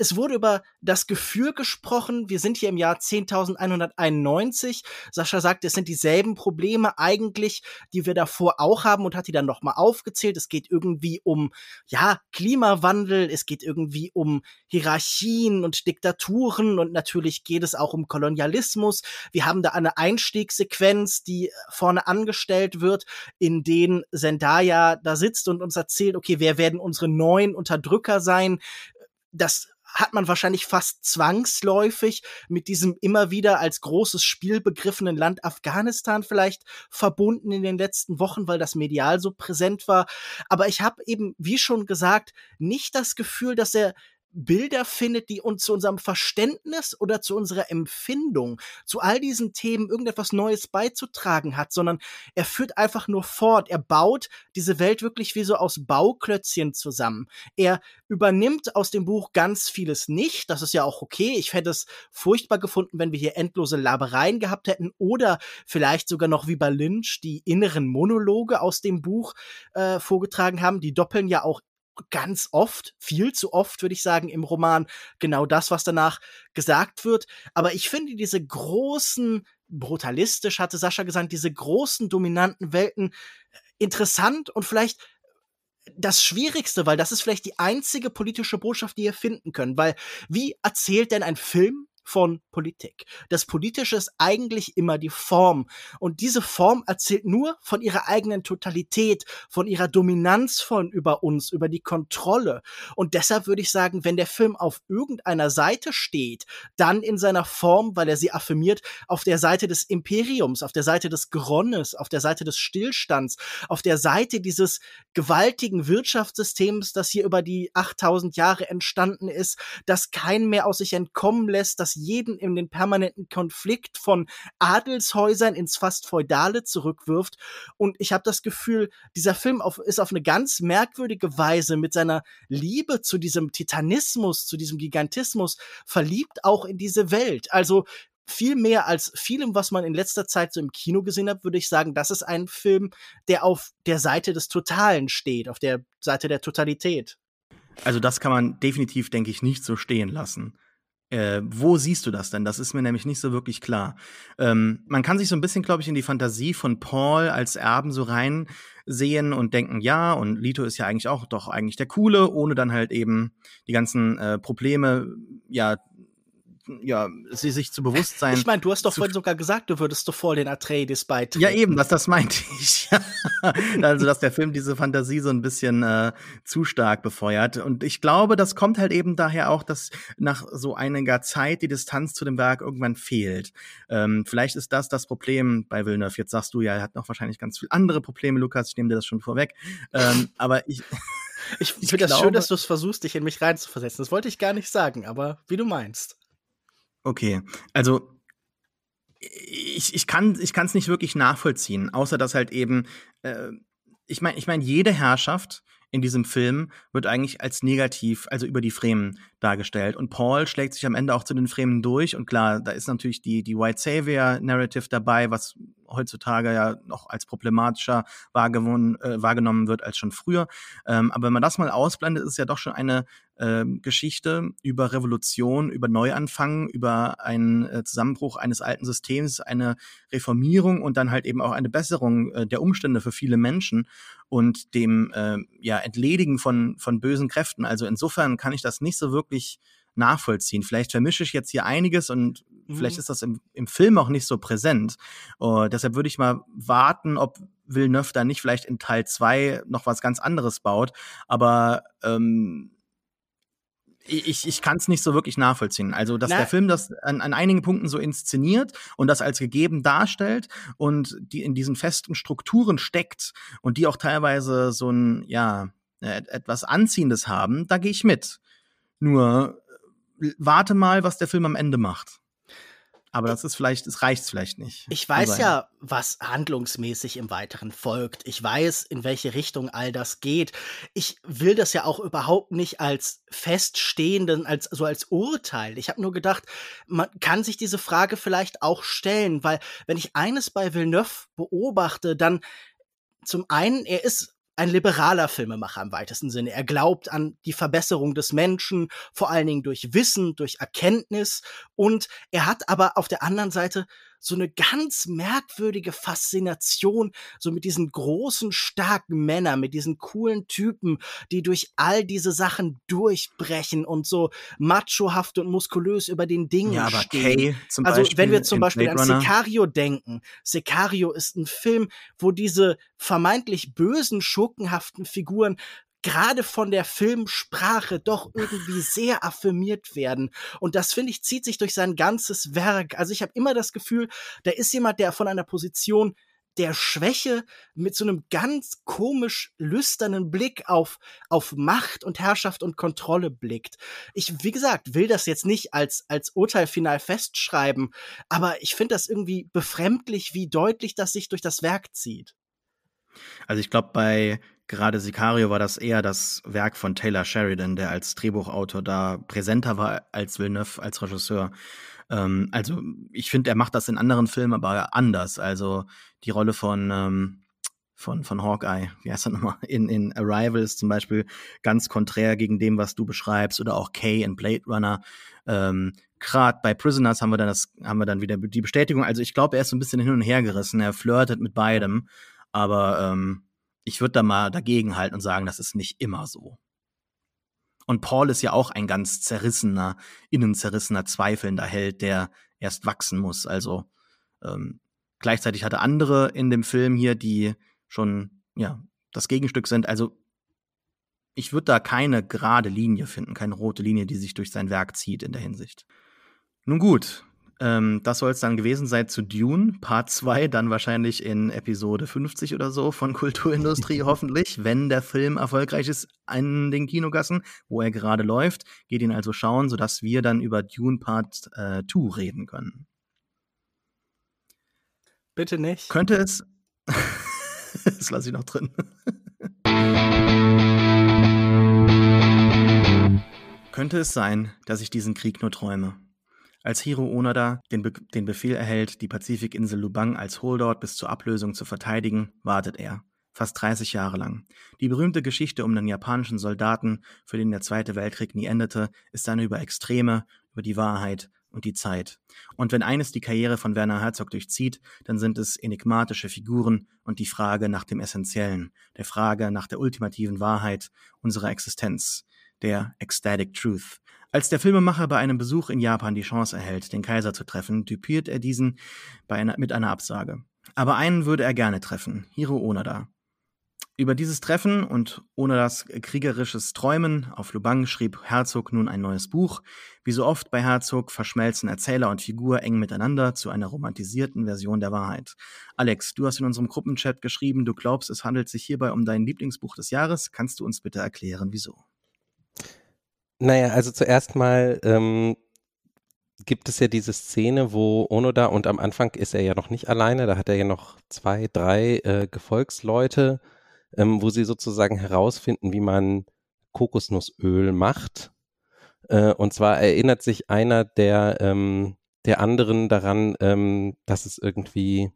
es wurde über das Gefühl gesprochen. Wir sind hier im Jahr 10.191. Sascha sagt, es sind dieselben Probleme eigentlich, die wir davor auch haben und hat die dann nochmal aufgezählt. Es geht irgendwie um, ja, Klimawandel. Es geht irgendwie um Hierarchien und Diktaturen und natürlich geht es auch um Kolonialismus. Wir haben da eine Einstiegssequenz, die vorne angestellt wird, in denen Zendaya da sitzt und uns erzählt, okay, wer werden unsere neuen Unterdrücker sein? Das hat man wahrscheinlich fast zwangsläufig mit diesem immer wieder als großes Spiel begriffenen Land Afghanistan vielleicht verbunden in den letzten Wochen, weil das medial so präsent war. Aber ich habe eben, wie schon gesagt, nicht das Gefühl, dass er Bilder findet, die uns zu unserem Verständnis oder zu unserer Empfindung, zu all diesen Themen irgendetwas Neues beizutragen hat, sondern er führt einfach nur fort. Er baut diese Welt wirklich wie so aus Bauklötzchen zusammen. Er übernimmt aus dem Buch ganz vieles nicht. Das ist ja auch okay. Ich hätte es furchtbar gefunden, wenn wir hier endlose Labereien gehabt hätten oder vielleicht sogar noch wie bei Lynch die inneren Monologe aus dem Buch äh, vorgetragen haben. Die doppeln ja auch ganz oft, viel zu oft, würde ich sagen, im Roman genau das, was danach gesagt wird. Aber ich finde diese großen, brutalistisch hatte Sascha gesagt, diese großen, dominanten Welten äh, interessant und vielleicht das Schwierigste, weil das ist vielleicht die einzige politische Botschaft, die ihr finden könnt. Weil wie erzählt denn ein Film von Politik. Das Politische ist eigentlich immer die Form. Und diese Form erzählt nur von ihrer eigenen Totalität, von ihrer Dominanz von über uns, über die Kontrolle. Und deshalb würde ich sagen, wenn der Film auf irgendeiner Seite steht, dann in seiner Form, weil er sie affirmiert, auf der Seite des Imperiums, auf der Seite des Gronnes, auf der Seite des Stillstands, auf der Seite dieses gewaltigen Wirtschaftssystems, das hier über die 8000 Jahre entstanden ist, das keinen mehr aus sich entkommen lässt, das jeden in den permanenten Konflikt von Adelshäusern ins fast Feudale zurückwirft. Und ich habe das Gefühl, dieser Film auf, ist auf eine ganz merkwürdige Weise mit seiner Liebe zu diesem Titanismus, zu diesem Gigantismus verliebt auch in diese Welt. Also viel mehr als vielem, was man in letzter Zeit so im Kino gesehen hat, würde ich sagen, das ist ein Film, der auf der Seite des Totalen steht, auf der Seite der Totalität. Also das kann man definitiv, denke ich, nicht so stehen lassen. Äh, wo siehst du das denn? Das ist mir nämlich nicht so wirklich klar. Ähm, man kann sich so ein bisschen, glaube ich, in die Fantasie von Paul als Erben so rein sehen und denken, ja, und Lito ist ja eigentlich auch doch eigentlich der Coole, ohne dann halt eben die ganzen äh, Probleme ja ja, sie sich zu bewusst sein. Ich meine, du hast doch vorhin sogar gesagt, du würdest doch voll den Atreides beitreten. Ja, eben, das, das meinte ich. also, dass der Film diese Fantasie so ein bisschen äh, zu stark befeuert. Und ich glaube, das kommt halt eben daher auch, dass nach so einiger Zeit die Distanz zu dem Werk irgendwann fehlt. Ähm, vielleicht ist das das Problem bei Villeneuve. Jetzt sagst du ja, er hat noch wahrscheinlich ganz viele andere Probleme, Lukas. Ich nehme dir das schon vorweg. Ähm, aber ich. Ich, ich finde das schön, dass du es versuchst, dich in mich reinzuversetzen. Das wollte ich gar nicht sagen, aber wie du meinst. Okay, also ich, ich kann es nicht wirklich nachvollziehen, außer dass halt eben äh, ich meine ich meine jede Herrschaft in diesem Film wird eigentlich als negativ, also über die Fremen dargestellt. Und Paul schlägt sich am Ende auch zu den Fremen durch. Und klar, da ist natürlich die, die White Savior Narrative dabei, was heutzutage ja noch als problematischer wahrgenommen, äh, wahrgenommen wird als schon früher. Ähm, aber wenn man das mal ausblendet, ist es ja doch schon eine äh, Geschichte über Revolution, über Neuanfang, über einen äh, Zusammenbruch eines alten Systems, eine Reformierung und dann halt eben auch eine Besserung äh, der Umstände für viele Menschen und dem äh, ja Entledigen von von bösen Kräften. Also insofern kann ich das nicht so wirklich nachvollziehen. Vielleicht vermische ich jetzt hier einiges und mhm. vielleicht ist das im, im Film auch nicht so präsent. Uh, deshalb würde ich mal warten, ob Villeneuve da nicht vielleicht in Teil zwei noch was ganz anderes baut. Aber ähm, ich, ich kann es nicht so wirklich nachvollziehen. Also, dass Na, der Film das an, an einigen Punkten so inszeniert und das als gegeben darstellt und die in diesen festen Strukturen steckt und die auch teilweise so ein, ja, äh, etwas Anziehendes haben, da gehe ich mit. Nur warte mal, was der Film am Ende macht. Aber das ist vielleicht, es reicht vielleicht nicht. Ich weiß ja, was handlungsmäßig im Weiteren folgt. Ich weiß, in welche Richtung all das geht. Ich will das ja auch überhaupt nicht als feststehenden, als so als Urteil. Ich habe nur gedacht, man kann sich diese Frage vielleicht auch stellen, weil wenn ich eines bei Villeneuve beobachte, dann zum einen, er ist ein liberaler Filmemacher im weitesten Sinne. Er glaubt an die Verbesserung des Menschen, vor allen Dingen durch Wissen, durch Erkenntnis. Und er hat aber auf der anderen Seite so eine ganz merkwürdige Faszination, so mit diesen großen, starken Männern, mit diesen coolen Typen, die durch all diese Sachen durchbrechen und so machohaft und muskulös über den Dingen ja, aber stehen. Kay zum also Beispiel wenn wir zum Beispiel an Sicario denken, Sicario ist ein Film, wo diese vermeintlich bösen, schurkenhaften Figuren gerade von der Filmsprache doch irgendwie sehr affirmiert werden. Und das, finde ich, zieht sich durch sein ganzes Werk. Also ich habe immer das Gefühl, da ist jemand, der von einer Position der Schwäche mit so einem ganz komisch lüsternen Blick auf, auf Macht und Herrschaft und Kontrolle blickt. Ich, wie gesagt, will das jetzt nicht als, als Urteil final festschreiben, aber ich finde das irgendwie befremdlich, wie deutlich das sich durch das Werk zieht. Also ich glaube, bei gerade Sicario war das eher das Werk von Taylor Sheridan, der als Drehbuchautor da präsenter war als Villeneuve, als Regisseur. Ähm, also ich finde, er macht das in anderen Filmen aber anders. Also die Rolle von ähm, von, von Hawkeye, wie heißt er nochmal, in, in Arrival ist zum Beispiel ganz konträr gegen dem, was du beschreibst, oder auch Kay in Blade Runner. Ähm, Gerade bei Prisoners haben wir dann das, haben wir dann wieder die Bestätigung. Also ich glaube, er ist so ein bisschen hin und her gerissen. Er flirtet mit beidem. Aber ähm, ich würde da mal dagegen halten und sagen, das ist nicht immer so. Und Paul ist ja auch ein ganz zerrissener, innenzerrissener, zweifelnder Held, der erst wachsen muss. Also ähm, gleichzeitig hatte andere in dem Film hier, die schon ja das Gegenstück sind. Also ich würde da keine gerade Linie finden, keine rote Linie, die sich durch sein Werk zieht in der Hinsicht. Nun gut, ähm, das soll es dann gewesen sein zu Dune, Part 2, dann wahrscheinlich in Episode 50 oder so von Kulturindustrie hoffentlich, wenn der Film erfolgreich ist an den Kinogassen, wo er gerade läuft. Geht ihn also schauen, sodass wir dann über Dune Part 2 äh, reden können. Bitte nicht. Könnte es. das lasse ich noch drin. Könnte es sein, dass ich diesen Krieg nur träume? Als Hiro Onoda den, Be den Befehl erhält, die Pazifikinsel Lubang als Holdout bis zur Ablösung zu verteidigen, wartet er. Fast 30 Jahre lang. Die berühmte Geschichte um den japanischen Soldaten, für den der Zweite Weltkrieg nie endete, ist eine über Extreme, über die Wahrheit und die Zeit. Und wenn eines die Karriere von Werner Herzog durchzieht, dann sind es enigmatische Figuren und die Frage nach dem Essentiellen, der Frage nach der ultimativen Wahrheit unserer Existenz, der Ecstatic Truth, als der Filmemacher bei einem Besuch in Japan die Chance erhält, den Kaiser zu treffen, typiert er diesen einer, mit einer Absage. Aber einen würde er gerne treffen, Hiro Onoda. Über dieses Treffen und ohne das kriegerisches Träumen auf Lubang schrieb Herzog nun ein neues Buch. Wie so oft bei Herzog verschmelzen Erzähler und Figur eng miteinander zu einer romantisierten Version der Wahrheit. Alex, du hast in unserem Gruppenchat geschrieben, du glaubst, es handelt sich hierbei um dein Lieblingsbuch des Jahres. Kannst du uns bitte erklären, wieso? Naja, also zuerst mal ähm, gibt es ja diese Szene, wo Onoda und am Anfang ist er ja noch nicht alleine, da hat er ja noch zwei, drei äh, Gefolgsleute, ähm, wo sie sozusagen herausfinden, wie man Kokosnussöl macht. Äh, und zwar erinnert sich einer der, ähm, der anderen daran, ähm, dass es irgendwie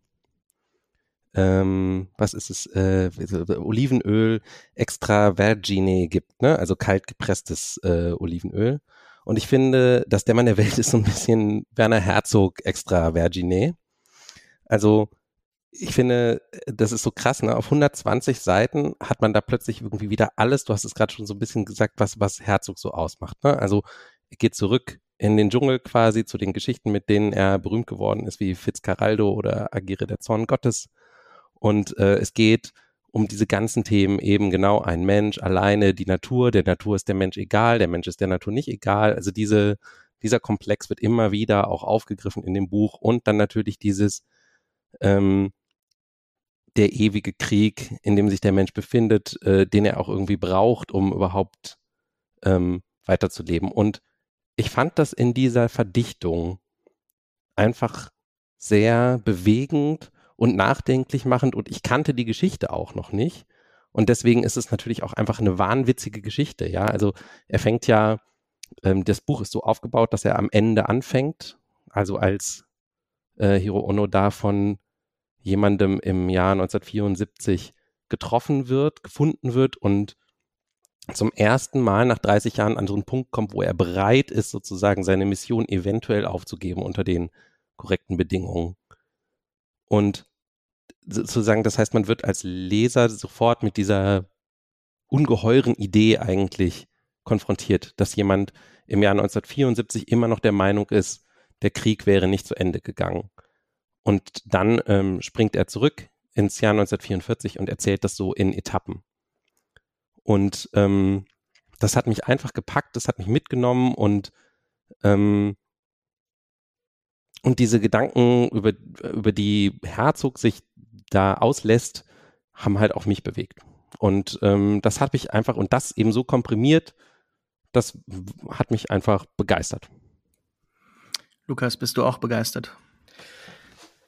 ähm, was ist es, äh, Olivenöl extra vergine gibt, ne? also kalt gepresstes äh, Olivenöl. Und ich finde, dass der Mann der Welt ist so ein bisschen Werner Herzog extra vergine. Also ich finde, das ist so krass, ne? Auf 120 Seiten hat man da plötzlich irgendwie wieder alles. Du hast es gerade schon so ein bisschen gesagt, was, was Herzog so ausmacht. Ne? Also geht zurück in den Dschungel quasi zu den Geschichten, mit denen er berühmt geworden ist, wie Fitzcarraldo oder Agire der Zorn Gottes. Und äh, es geht um diese ganzen Themen eben genau ein Mensch alleine, die Natur, der Natur ist der Mensch egal, der Mensch ist der Natur nicht egal. Also diese, dieser Komplex wird immer wieder auch aufgegriffen in dem Buch und dann natürlich dieses ähm, der ewige Krieg, in dem sich der Mensch befindet, äh, den er auch irgendwie braucht, um überhaupt ähm, weiterzuleben. Und ich fand das in dieser Verdichtung einfach sehr bewegend und nachdenklich machend und ich kannte die Geschichte auch noch nicht. Und deswegen ist es natürlich auch einfach eine wahnwitzige Geschichte, ja. Also er fängt ja, ähm, das Buch ist so aufgebaut, dass er am Ende anfängt, also als äh, Hiro Ono da von jemandem im Jahr 1974 getroffen wird, gefunden wird und zum ersten Mal nach 30 Jahren an so einen Punkt kommt, wo er bereit ist, sozusagen seine Mission eventuell aufzugeben unter den korrekten Bedingungen. Und sozusagen, das heißt, man wird als Leser sofort mit dieser ungeheuren Idee eigentlich konfrontiert, dass jemand im Jahr 1974 immer noch der Meinung ist, der Krieg wäre nicht zu Ende gegangen. Und dann ähm, springt er zurück ins Jahr 1944 und erzählt das so in Etappen. Und ähm, das hat mich einfach gepackt, das hat mich mitgenommen und ähm, und diese Gedanken, über, über die Herzog sich da auslässt, haben halt auch mich bewegt. Und ähm, das hat mich einfach, und das eben so komprimiert, das hat mich einfach begeistert. Lukas, bist du auch begeistert?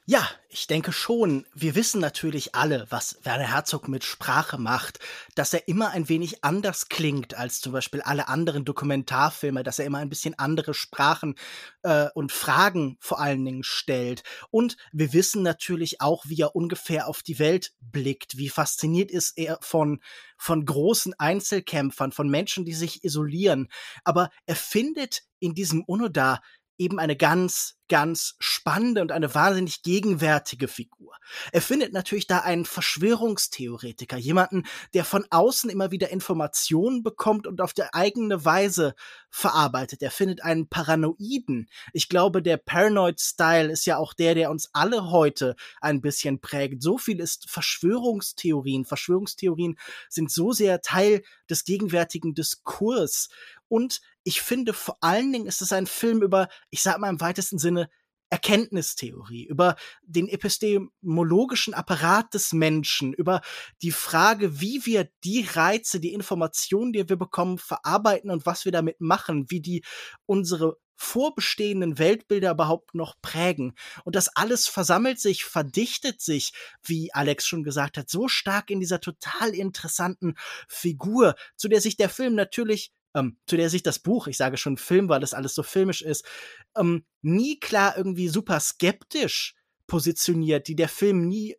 Ja, ich denke schon. Wir wissen natürlich alle, was Werner Herzog mit Sprache macht, dass er immer ein wenig anders klingt als zum Beispiel alle anderen Dokumentarfilme, dass er immer ein bisschen andere Sprachen äh, und Fragen vor allen Dingen stellt. Und wir wissen natürlich auch, wie er ungefähr auf die Welt blickt, wie fasziniert ist er von von großen Einzelkämpfern, von Menschen, die sich isolieren. Aber er findet in diesem Unoda eben eine ganz, ganz spannende und eine wahnsinnig gegenwärtige Figur. Er findet natürlich da einen Verschwörungstheoretiker, jemanden, der von außen immer wieder Informationen bekommt und auf der eigene Weise verarbeitet. Er findet einen Paranoiden. Ich glaube, der Paranoid-Style ist ja auch der, der uns alle heute ein bisschen prägt. So viel ist Verschwörungstheorien. Verschwörungstheorien sind so sehr Teil des gegenwärtigen Diskurs. Und ich finde, vor allen Dingen ist es ein Film über, ich sag mal im weitesten Sinne, Erkenntnistheorie, über den epistemologischen Apparat des Menschen, über die Frage, wie wir die Reize, die Informationen, die wir bekommen, verarbeiten und was wir damit machen, wie die unsere vorbestehenden Weltbilder überhaupt noch prägen. Und das alles versammelt sich, verdichtet sich, wie Alex schon gesagt hat, so stark in dieser total interessanten Figur, zu der sich der Film natürlich ähm, zu der sich das Buch, ich sage schon Film, weil das alles so filmisch ist, ähm, nie klar irgendwie super skeptisch positioniert, die der Film nie,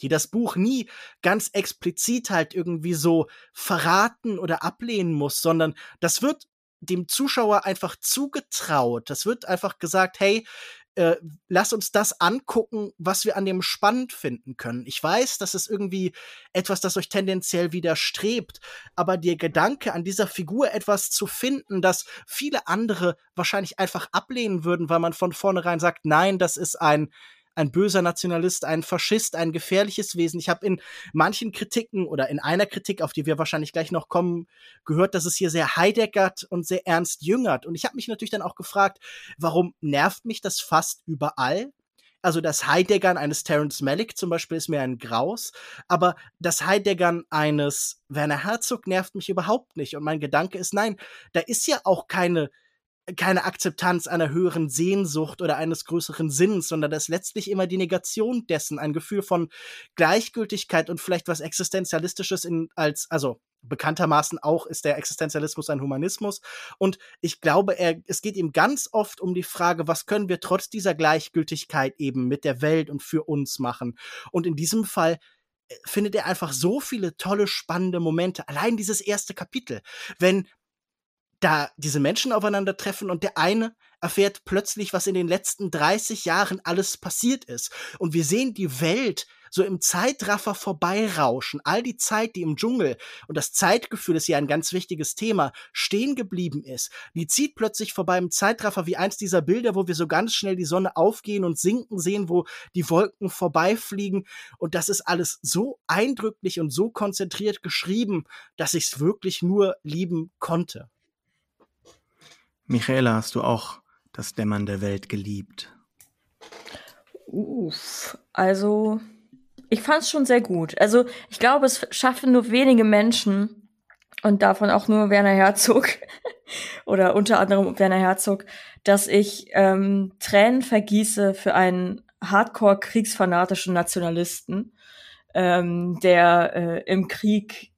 die das Buch nie ganz explizit halt irgendwie so verraten oder ablehnen muss, sondern das wird dem Zuschauer einfach zugetraut. Das wird einfach gesagt, hey, äh, lass uns das angucken, was wir an dem spannend finden können. Ich weiß, das ist irgendwie etwas, das euch tendenziell widerstrebt, aber der Gedanke, an dieser Figur etwas zu finden, das viele andere wahrscheinlich einfach ablehnen würden, weil man von vornherein sagt, nein, das ist ein ein böser Nationalist, ein Faschist, ein gefährliches Wesen. Ich habe in manchen Kritiken oder in einer Kritik, auf die wir wahrscheinlich gleich noch kommen, gehört, dass es hier sehr heideckert und sehr ernst jüngert. Und ich habe mich natürlich dann auch gefragt, warum nervt mich das fast überall? Also das Heideggern eines Terence Malick zum Beispiel ist mir ein Graus, aber das Heideggern eines Werner Herzog nervt mich überhaupt nicht. Und mein Gedanke ist, nein, da ist ja auch keine keine Akzeptanz einer höheren Sehnsucht oder eines größeren Sinns, sondern das ist letztlich immer die Negation dessen, ein Gefühl von Gleichgültigkeit und vielleicht was Existenzialistisches in, als, also bekanntermaßen auch ist der Existenzialismus ein Humanismus. Und ich glaube, er, es geht ihm ganz oft um die Frage, was können wir trotz dieser Gleichgültigkeit eben mit der Welt und für uns machen? Und in diesem Fall äh, findet er einfach so viele tolle, spannende Momente. Allein dieses erste Kapitel, wenn da diese Menschen aufeinandertreffen und der eine erfährt plötzlich, was in den letzten 30 Jahren alles passiert ist. Und wir sehen die Welt so im Zeitraffer vorbeirauschen. All die Zeit, die im Dschungel, und das Zeitgefühl ist ja ein ganz wichtiges Thema, stehen geblieben ist, die zieht plötzlich vorbei im Zeitraffer wie eins dieser Bilder, wo wir so ganz schnell die Sonne aufgehen und sinken sehen, wo die Wolken vorbeifliegen. Und das ist alles so eindrücklich und so konzentriert geschrieben, dass ich es wirklich nur lieben konnte. Michaela, hast du auch das Dämmern der Welt geliebt? Uff, also ich fand es schon sehr gut. Also ich glaube, es schaffen nur wenige Menschen und davon auch nur Werner Herzog, oder unter anderem Werner Herzog, dass ich ähm, Tränen vergieße für einen Hardcore-kriegsfanatischen Nationalisten, ähm, der äh, im Krieg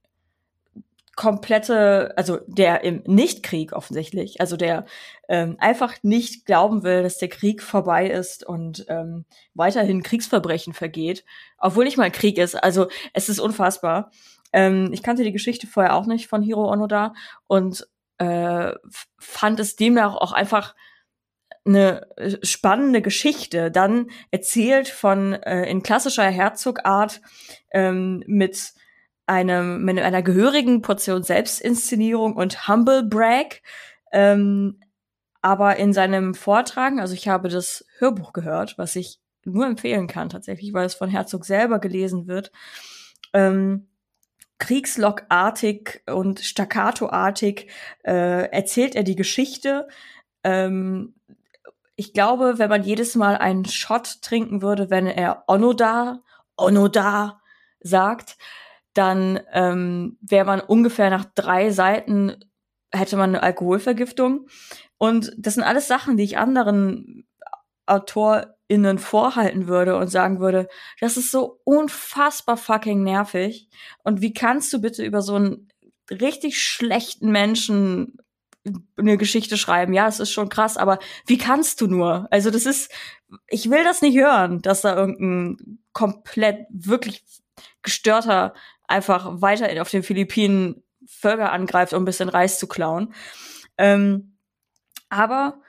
komplette, also der im Nichtkrieg offensichtlich, also der ähm, einfach nicht glauben will, dass der Krieg vorbei ist und ähm, weiterhin Kriegsverbrechen vergeht, obwohl nicht mal Krieg ist. Also es ist unfassbar. Ähm, ich kannte die Geschichte vorher auch nicht von Hiro Onoda und äh, fand es demnach auch einfach eine spannende Geschichte, dann erzählt von äh, in klassischer Herzogart ähm, mit einem, mit einer gehörigen Portion Selbstinszenierung und Humble Brag. Ähm, aber in seinem Vortragen, also ich habe das Hörbuch gehört, was ich nur empfehlen kann tatsächlich, weil es von Herzog selber gelesen wird. Ähm, Kriegslockartig und staccatoartig äh, erzählt er die Geschichte. Ähm, ich glaube, wenn man jedes Mal einen Shot trinken würde, wenn er Onoda, Onoda sagt, dann ähm, wäre man ungefähr nach drei Seiten, hätte man eine Alkoholvergiftung. Und das sind alles Sachen, die ich anderen AutorInnen vorhalten würde und sagen würde, das ist so unfassbar fucking nervig. Und wie kannst du bitte über so einen richtig schlechten Menschen eine Geschichte schreiben? Ja, es ist schon krass, aber wie kannst du nur? Also das ist, ich will das nicht hören, dass da irgendein komplett wirklich gestörter einfach weiter auf den Philippinen Völker angreift, um ein bisschen Reis zu klauen. Ähm, aber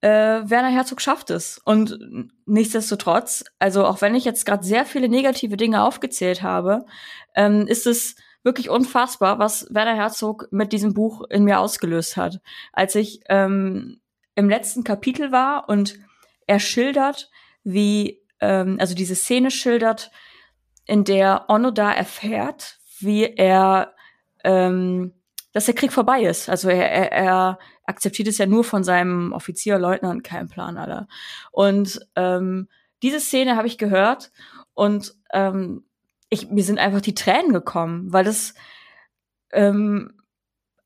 äh, Werner Herzog schafft es. Und nichtsdestotrotz, also auch wenn ich jetzt gerade sehr viele negative Dinge aufgezählt habe, ähm, ist es wirklich unfassbar, was Werner Herzog mit diesem Buch in mir ausgelöst hat. Als ich ähm, im letzten Kapitel war und er schildert, wie, ähm, also diese Szene schildert, in der Onoda erfährt, wie er, ähm, dass der Krieg vorbei ist. Also er, er, er akzeptiert es ja nur von seinem Offizier, Leutnant, kein Plan aller. Und ähm, diese Szene habe ich gehört und ähm, ich, mir sind einfach die Tränen gekommen, weil das ähm,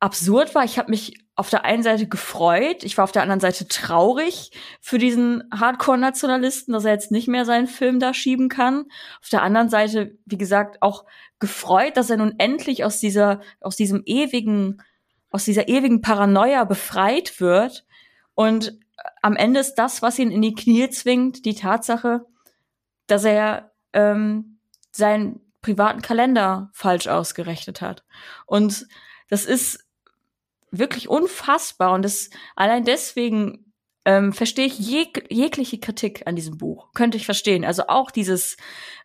absurd war. Ich habe mich auf der einen Seite gefreut, ich war auf der anderen Seite traurig für diesen Hardcore-Nationalisten, dass er jetzt nicht mehr seinen Film da schieben kann. Auf der anderen Seite, wie gesagt, auch gefreut, dass er nun endlich aus dieser, aus diesem ewigen, aus dieser ewigen Paranoia befreit wird. Und am Ende ist das, was ihn in die Knie zwingt, die Tatsache, dass er ähm, seinen privaten Kalender falsch ausgerechnet hat. Und das ist wirklich unfassbar. Und das allein deswegen ähm, verstehe ich jeg jegliche Kritik an diesem Buch. Könnte ich verstehen. Also auch dieses,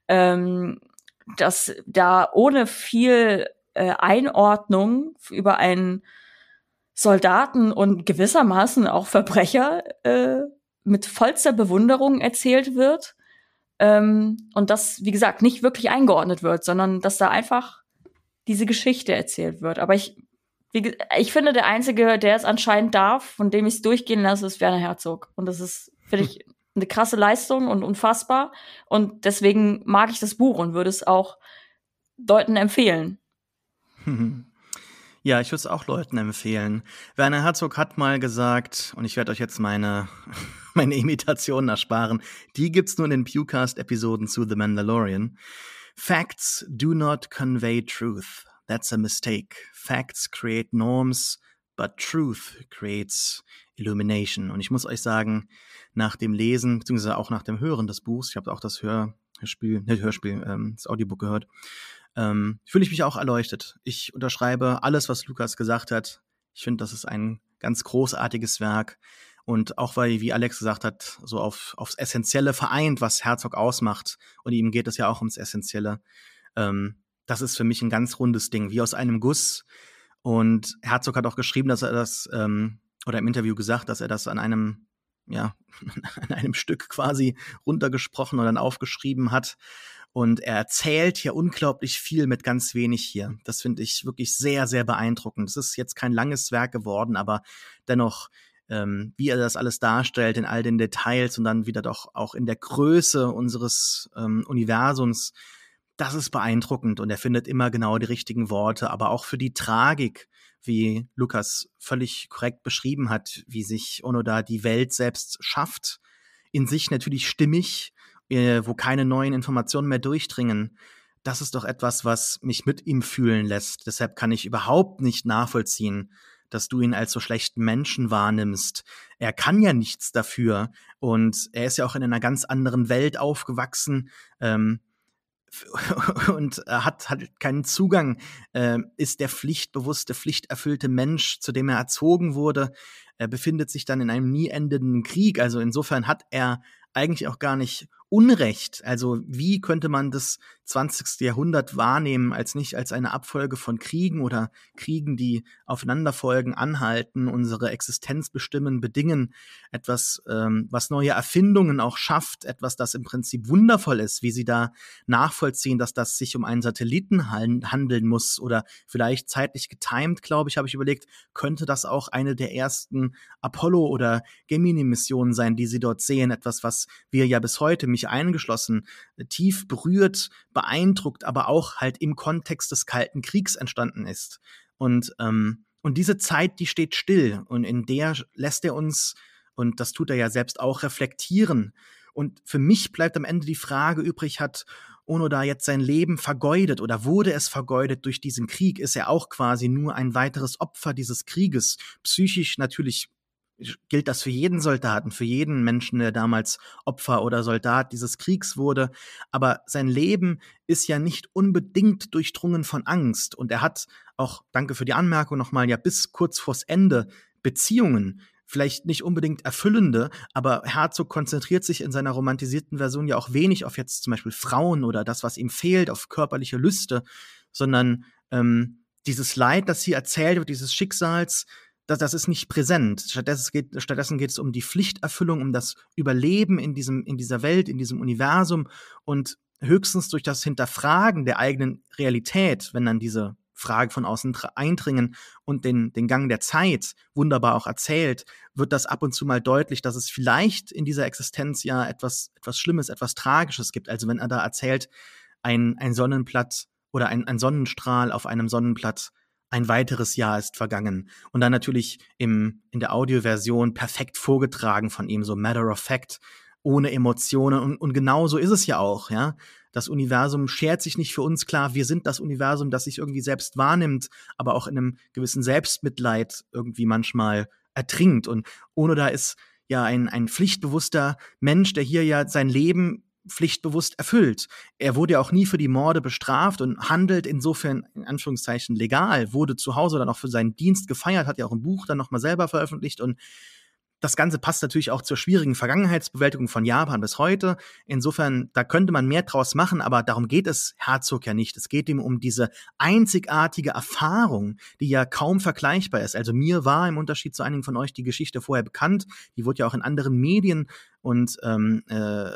ähm, dass da ohne viel äh, Einordnung über einen Soldaten und gewissermaßen auch Verbrecher äh, mit vollster Bewunderung erzählt wird. Ähm, und das, wie gesagt, nicht wirklich eingeordnet wird, sondern dass da einfach diese Geschichte erzählt wird. Aber ich wie, ich finde, der Einzige, der es anscheinend darf, von dem ich es durchgehen lasse, ist Werner Herzog. Und das ist, finde ich, eine krasse Leistung und unfassbar. Und deswegen mag ich das Buch und würde es auch Leuten empfehlen. Ja, ich würde es auch Leuten empfehlen. Werner Herzog hat mal gesagt, und ich werde euch jetzt meine, meine Imitationen ersparen, die gibt's nur in den Pewcast-Episoden zu The Mandalorian. Facts do not convey truth. That's a mistake. Facts create norms, but truth creates illumination. Und ich muss euch sagen, nach dem Lesen, beziehungsweise auch nach dem Hören des Buchs, ich habe auch das Hör, Hörspiel, nicht Hörspiel, ähm, das Audiobook gehört, ähm, fühle ich mich auch erleuchtet. Ich unterschreibe alles, was Lukas gesagt hat. Ich finde, das ist ein ganz großartiges Werk. Und auch weil, wie Alex gesagt hat, so auf, aufs Essentielle vereint, was Herzog ausmacht. Und ihm geht es ja auch ums Essentielle. Ähm, das ist für mich ein ganz rundes Ding, wie aus einem Guss. Und Herzog hat auch geschrieben, dass er das, ähm, oder im Interview gesagt, dass er das an einem, ja, an einem Stück quasi runtergesprochen und dann aufgeschrieben hat. Und er erzählt hier unglaublich viel mit ganz wenig hier. Das finde ich wirklich sehr, sehr beeindruckend. Es ist jetzt kein langes Werk geworden, aber dennoch, ähm, wie er das alles darstellt in all den Details und dann wieder doch auch in der Größe unseres ähm, Universums, das ist beeindruckend und er findet immer genau die richtigen Worte, aber auch für die Tragik, wie Lukas völlig korrekt beschrieben hat, wie sich Onoda die Welt selbst schafft, in sich natürlich stimmig, äh, wo keine neuen Informationen mehr durchdringen. Das ist doch etwas, was mich mit ihm fühlen lässt. Deshalb kann ich überhaupt nicht nachvollziehen, dass du ihn als so schlechten Menschen wahrnimmst. Er kann ja nichts dafür und er ist ja auch in einer ganz anderen Welt aufgewachsen. Ähm, und hat, hat keinen Zugang, äh, ist der pflichtbewusste, pflichterfüllte Mensch, zu dem er erzogen wurde, er befindet sich dann in einem nie endenden Krieg. Also insofern hat er eigentlich auch gar nicht Unrecht. Also wie könnte man das 20. Jahrhundert wahrnehmen als nicht als eine Abfolge von Kriegen oder Kriegen, die aufeinanderfolgen, anhalten, unsere Existenz bestimmen, bedingen, etwas, ähm, was neue Erfindungen auch schafft, etwas, das im Prinzip wundervoll ist, wie sie da nachvollziehen, dass das sich um einen Satelliten handeln muss oder vielleicht zeitlich getimed, glaube ich, habe ich überlegt, könnte das auch eine der ersten Apollo- oder Gemini-Missionen sein, die sie dort sehen, etwas, was wir ja bis heute mich mich eingeschlossen, äh, tief berührt, beeindruckt, aber auch halt im Kontext des Kalten Kriegs entstanden ist. Und, ähm, und diese Zeit, die steht still und in der lässt er uns, und das tut er ja selbst auch, reflektieren. Und für mich bleibt am Ende die Frage übrig, hat Onoda jetzt sein Leben vergeudet oder wurde es vergeudet durch diesen Krieg? Ist er auch quasi nur ein weiteres Opfer dieses Krieges? Psychisch natürlich gilt das für jeden Soldaten, für jeden Menschen, der damals Opfer oder Soldat dieses Kriegs wurde. Aber sein Leben ist ja nicht unbedingt durchdrungen von Angst. Und er hat auch, danke für die Anmerkung nochmal, ja bis kurz vors Ende Beziehungen, vielleicht nicht unbedingt erfüllende, aber Herzog konzentriert sich in seiner romantisierten Version ja auch wenig auf jetzt zum Beispiel Frauen oder das, was ihm fehlt, auf körperliche Lüste, sondern ähm, dieses Leid, das hier erzählt wird, dieses Schicksals, das, das ist nicht präsent. Stattdessen geht, stattdessen geht es um die Pflichterfüllung, um das Überleben in diesem, in dieser Welt, in diesem Universum und höchstens durch das Hinterfragen der eigenen Realität, wenn dann diese Fragen von außen eindringen und den, den Gang der Zeit wunderbar auch erzählt, wird das ab und zu mal deutlich, dass es vielleicht in dieser Existenz ja etwas, etwas Schlimmes, etwas Tragisches gibt. Also wenn er da erzählt, ein, ein Sonnenblatt oder ein, ein Sonnenstrahl auf einem Sonnenblatt ein weiteres Jahr ist vergangen. Und dann natürlich im, in der Audioversion perfekt vorgetragen von ihm, so matter of fact, ohne Emotionen. Und, und genau so ist es ja auch, ja. Das Universum schert sich nicht für uns klar. Wir sind das Universum, das sich irgendwie selbst wahrnimmt, aber auch in einem gewissen Selbstmitleid irgendwie manchmal ertrinkt. Und ohne da ist ja ein, ein pflichtbewusster Mensch, der hier ja sein Leben pflichtbewusst erfüllt. Er wurde ja auch nie für die Morde bestraft und handelt insofern in Anführungszeichen legal, wurde zu Hause dann auch für seinen Dienst gefeiert, hat ja auch ein Buch dann nochmal selber veröffentlicht und das Ganze passt natürlich auch zur schwierigen Vergangenheitsbewältigung von Japan bis heute. Insofern, da könnte man mehr draus machen, aber darum geht es Herzog ja nicht. Es geht ihm um diese einzigartige Erfahrung, die ja kaum vergleichbar ist. Also mir war im Unterschied zu einigen von euch die Geschichte vorher bekannt. Die wurde ja auch in anderen Medien und ähm, äh,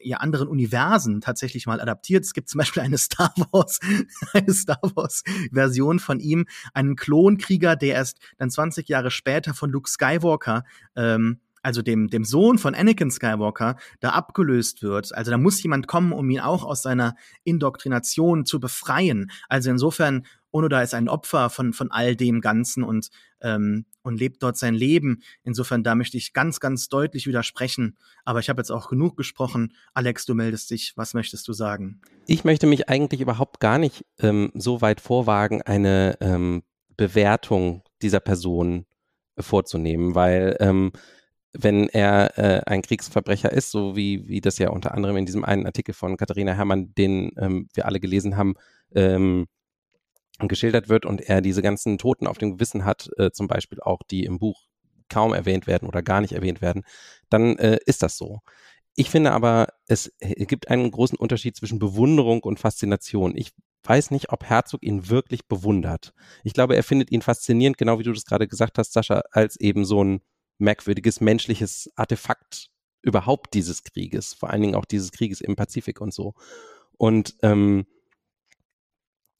ja anderen Universen tatsächlich mal adaptiert. Es gibt zum Beispiel eine Star Wars, eine Star Wars Version von ihm, einen Klonkrieger, der erst dann 20 Jahre später von Luke Skywalker ähm, also dem, dem Sohn von Anakin Skywalker, da abgelöst wird. Also da muss jemand kommen, um ihn auch aus seiner Indoktrination zu befreien. Also insofern, Onoda ist ein Opfer von, von all dem Ganzen und ähm, und lebt dort sein Leben. Insofern, da möchte ich ganz, ganz deutlich widersprechen. Aber ich habe jetzt auch genug gesprochen. Alex, du meldest dich. Was möchtest du sagen? Ich möchte mich eigentlich überhaupt gar nicht ähm, so weit vorwagen, eine ähm, Bewertung dieser Person vorzunehmen, weil ähm, wenn er äh, ein Kriegsverbrecher ist, so wie, wie das ja unter anderem in diesem einen Artikel von Katharina Herrmann, den ähm, wir alle gelesen haben, ähm, geschildert wird und er diese ganzen Toten auf dem Gewissen hat, äh, zum Beispiel auch die im Buch kaum erwähnt werden oder gar nicht erwähnt werden, dann äh, ist das so. Ich finde aber, es gibt einen großen Unterschied zwischen Bewunderung und Faszination. Ich weiß nicht, ob Herzog ihn wirklich bewundert. Ich glaube, er findet ihn faszinierend, genau wie du das gerade gesagt hast, Sascha, als eben so ein merkwürdiges menschliches Artefakt überhaupt dieses Krieges, vor allen Dingen auch dieses Krieges im Pazifik und so. Und ähm,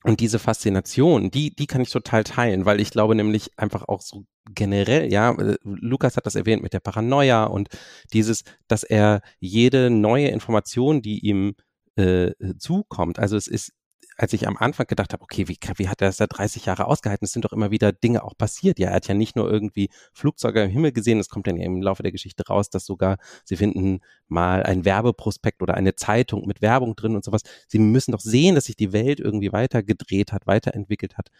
und diese Faszination, die, die kann ich total teilen, weil ich glaube nämlich einfach auch so generell, ja, äh, Lukas hat das erwähnt mit der Paranoia und dieses, dass er jede neue Information, die ihm äh, zukommt. Also es ist als ich am Anfang gedacht habe, okay, wie, wie hat er das da 30 Jahre ausgehalten? Es sind doch immer wieder Dinge auch passiert. Ja, er hat ja nicht nur irgendwie Flugzeuge im Himmel gesehen, es kommt dann ja im Laufe der Geschichte raus, dass sogar sie finden mal ein Werbeprospekt oder eine Zeitung mit Werbung drin und sowas. Sie müssen doch sehen, dass sich die Welt irgendwie weitergedreht hat, weiterentwickelt hat.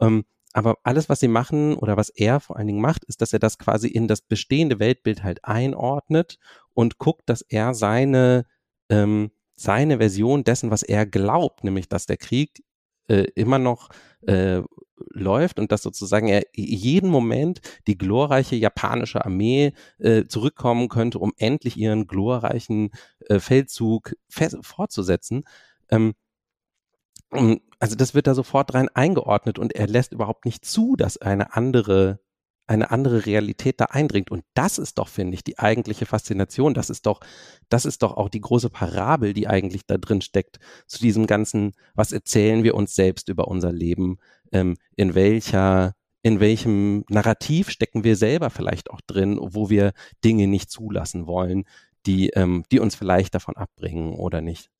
Ähm, aber alles, was sie machen oder was er vor allen Dingen macht, ist, dass er das quasi in das bestehende Weltbild halt einordnet und guckt, dass er seine ähm, seine Version dessen, was er glaubt, nämlich dass der Krieg äh, immer noch äh, läuft und dass sozusagen er jeden Moment die glorreiche japanische Armee äh, zurückkommen könnte, um endlich ihren glorreichen äh, Feldzug fortzusetzen. Ähm, also das wird da sofort rein eingeordnet und er lässt überhaupt nicht zu, dass eine andere eine andere Realität da eindringt. Und das ist doch, finde ich, die eigentliche Faszination. Das ist doch, das ist doch auch die große Parabel, die eigentlich da drin steckt, zu diesem ganzen, was erzählen wir uns selbst über unser Leben, ähm, in welcher, in welchem Narrativ stecken wir selber vielleicht auch drin, wo wir Dinge nicht zulassen wollen, die, ähm, die uns vielleicht davon abbringen oder nicht.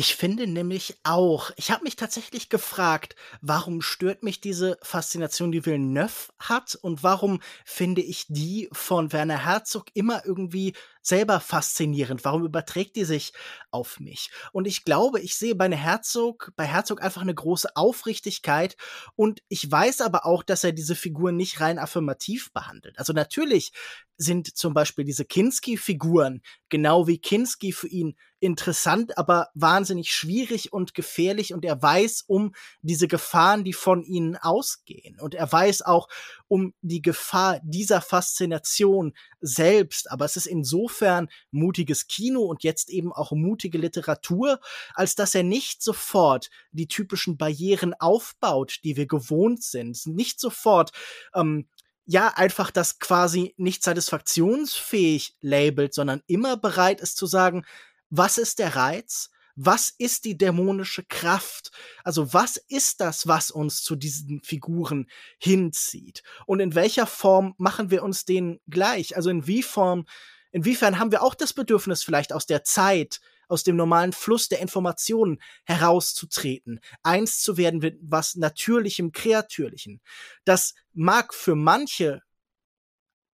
Ich finde nämlich auch, ich habe mich tatsächlich gefragt, warum stört mich diese Faszination, die Villeneuve hat und warum finde ich die von Werner Herzog immer irgendwie selber faszinierend? Warum überträgt die sich auf mich? Und ich glaube, ich sehe bei Herzog, bei Herzog einfach eine große Aufrichtigkeit und ich weiß aber auch, dass er diese Figuren nicht rein affirmativ behandelt. Also natürlich sind zum Beispiel diese Kinski-Figuren, genau wie Kinski für ihn interessant, aber wahnsinnig schwierig und gefährlich und er weiß um diese Gefahren, die von ihnen ausgehen. Und er weiß auch um die Gefahr dieser Faszination selbst. Aber es ist insofern mutiges Kino und jetzt eben auch mutige Literatur, als dass er nicht sofort die typischen Barrieren aufbaut, die wir gewohnt sind. Nicht sofort ähm, ja, einfach das quasi nicht satisfaktionsfähig labelt, sondern immer bereit ist zu sagen, was ist der Reiz? Was ist die dämonische Kraft? Also was ist das, was uns zu diesen Figuren hinzieht? Und in welcher Form machen wir uns den gleich? Also in wie Form, inwiefern haben wir auch das Bedürfnis vielleicht aus der Zeit, aus dem normalen Fluss der Informationen herauszutreten, eins zu werden mit was Natürlichem, Kreatürlichen. Das mag für manche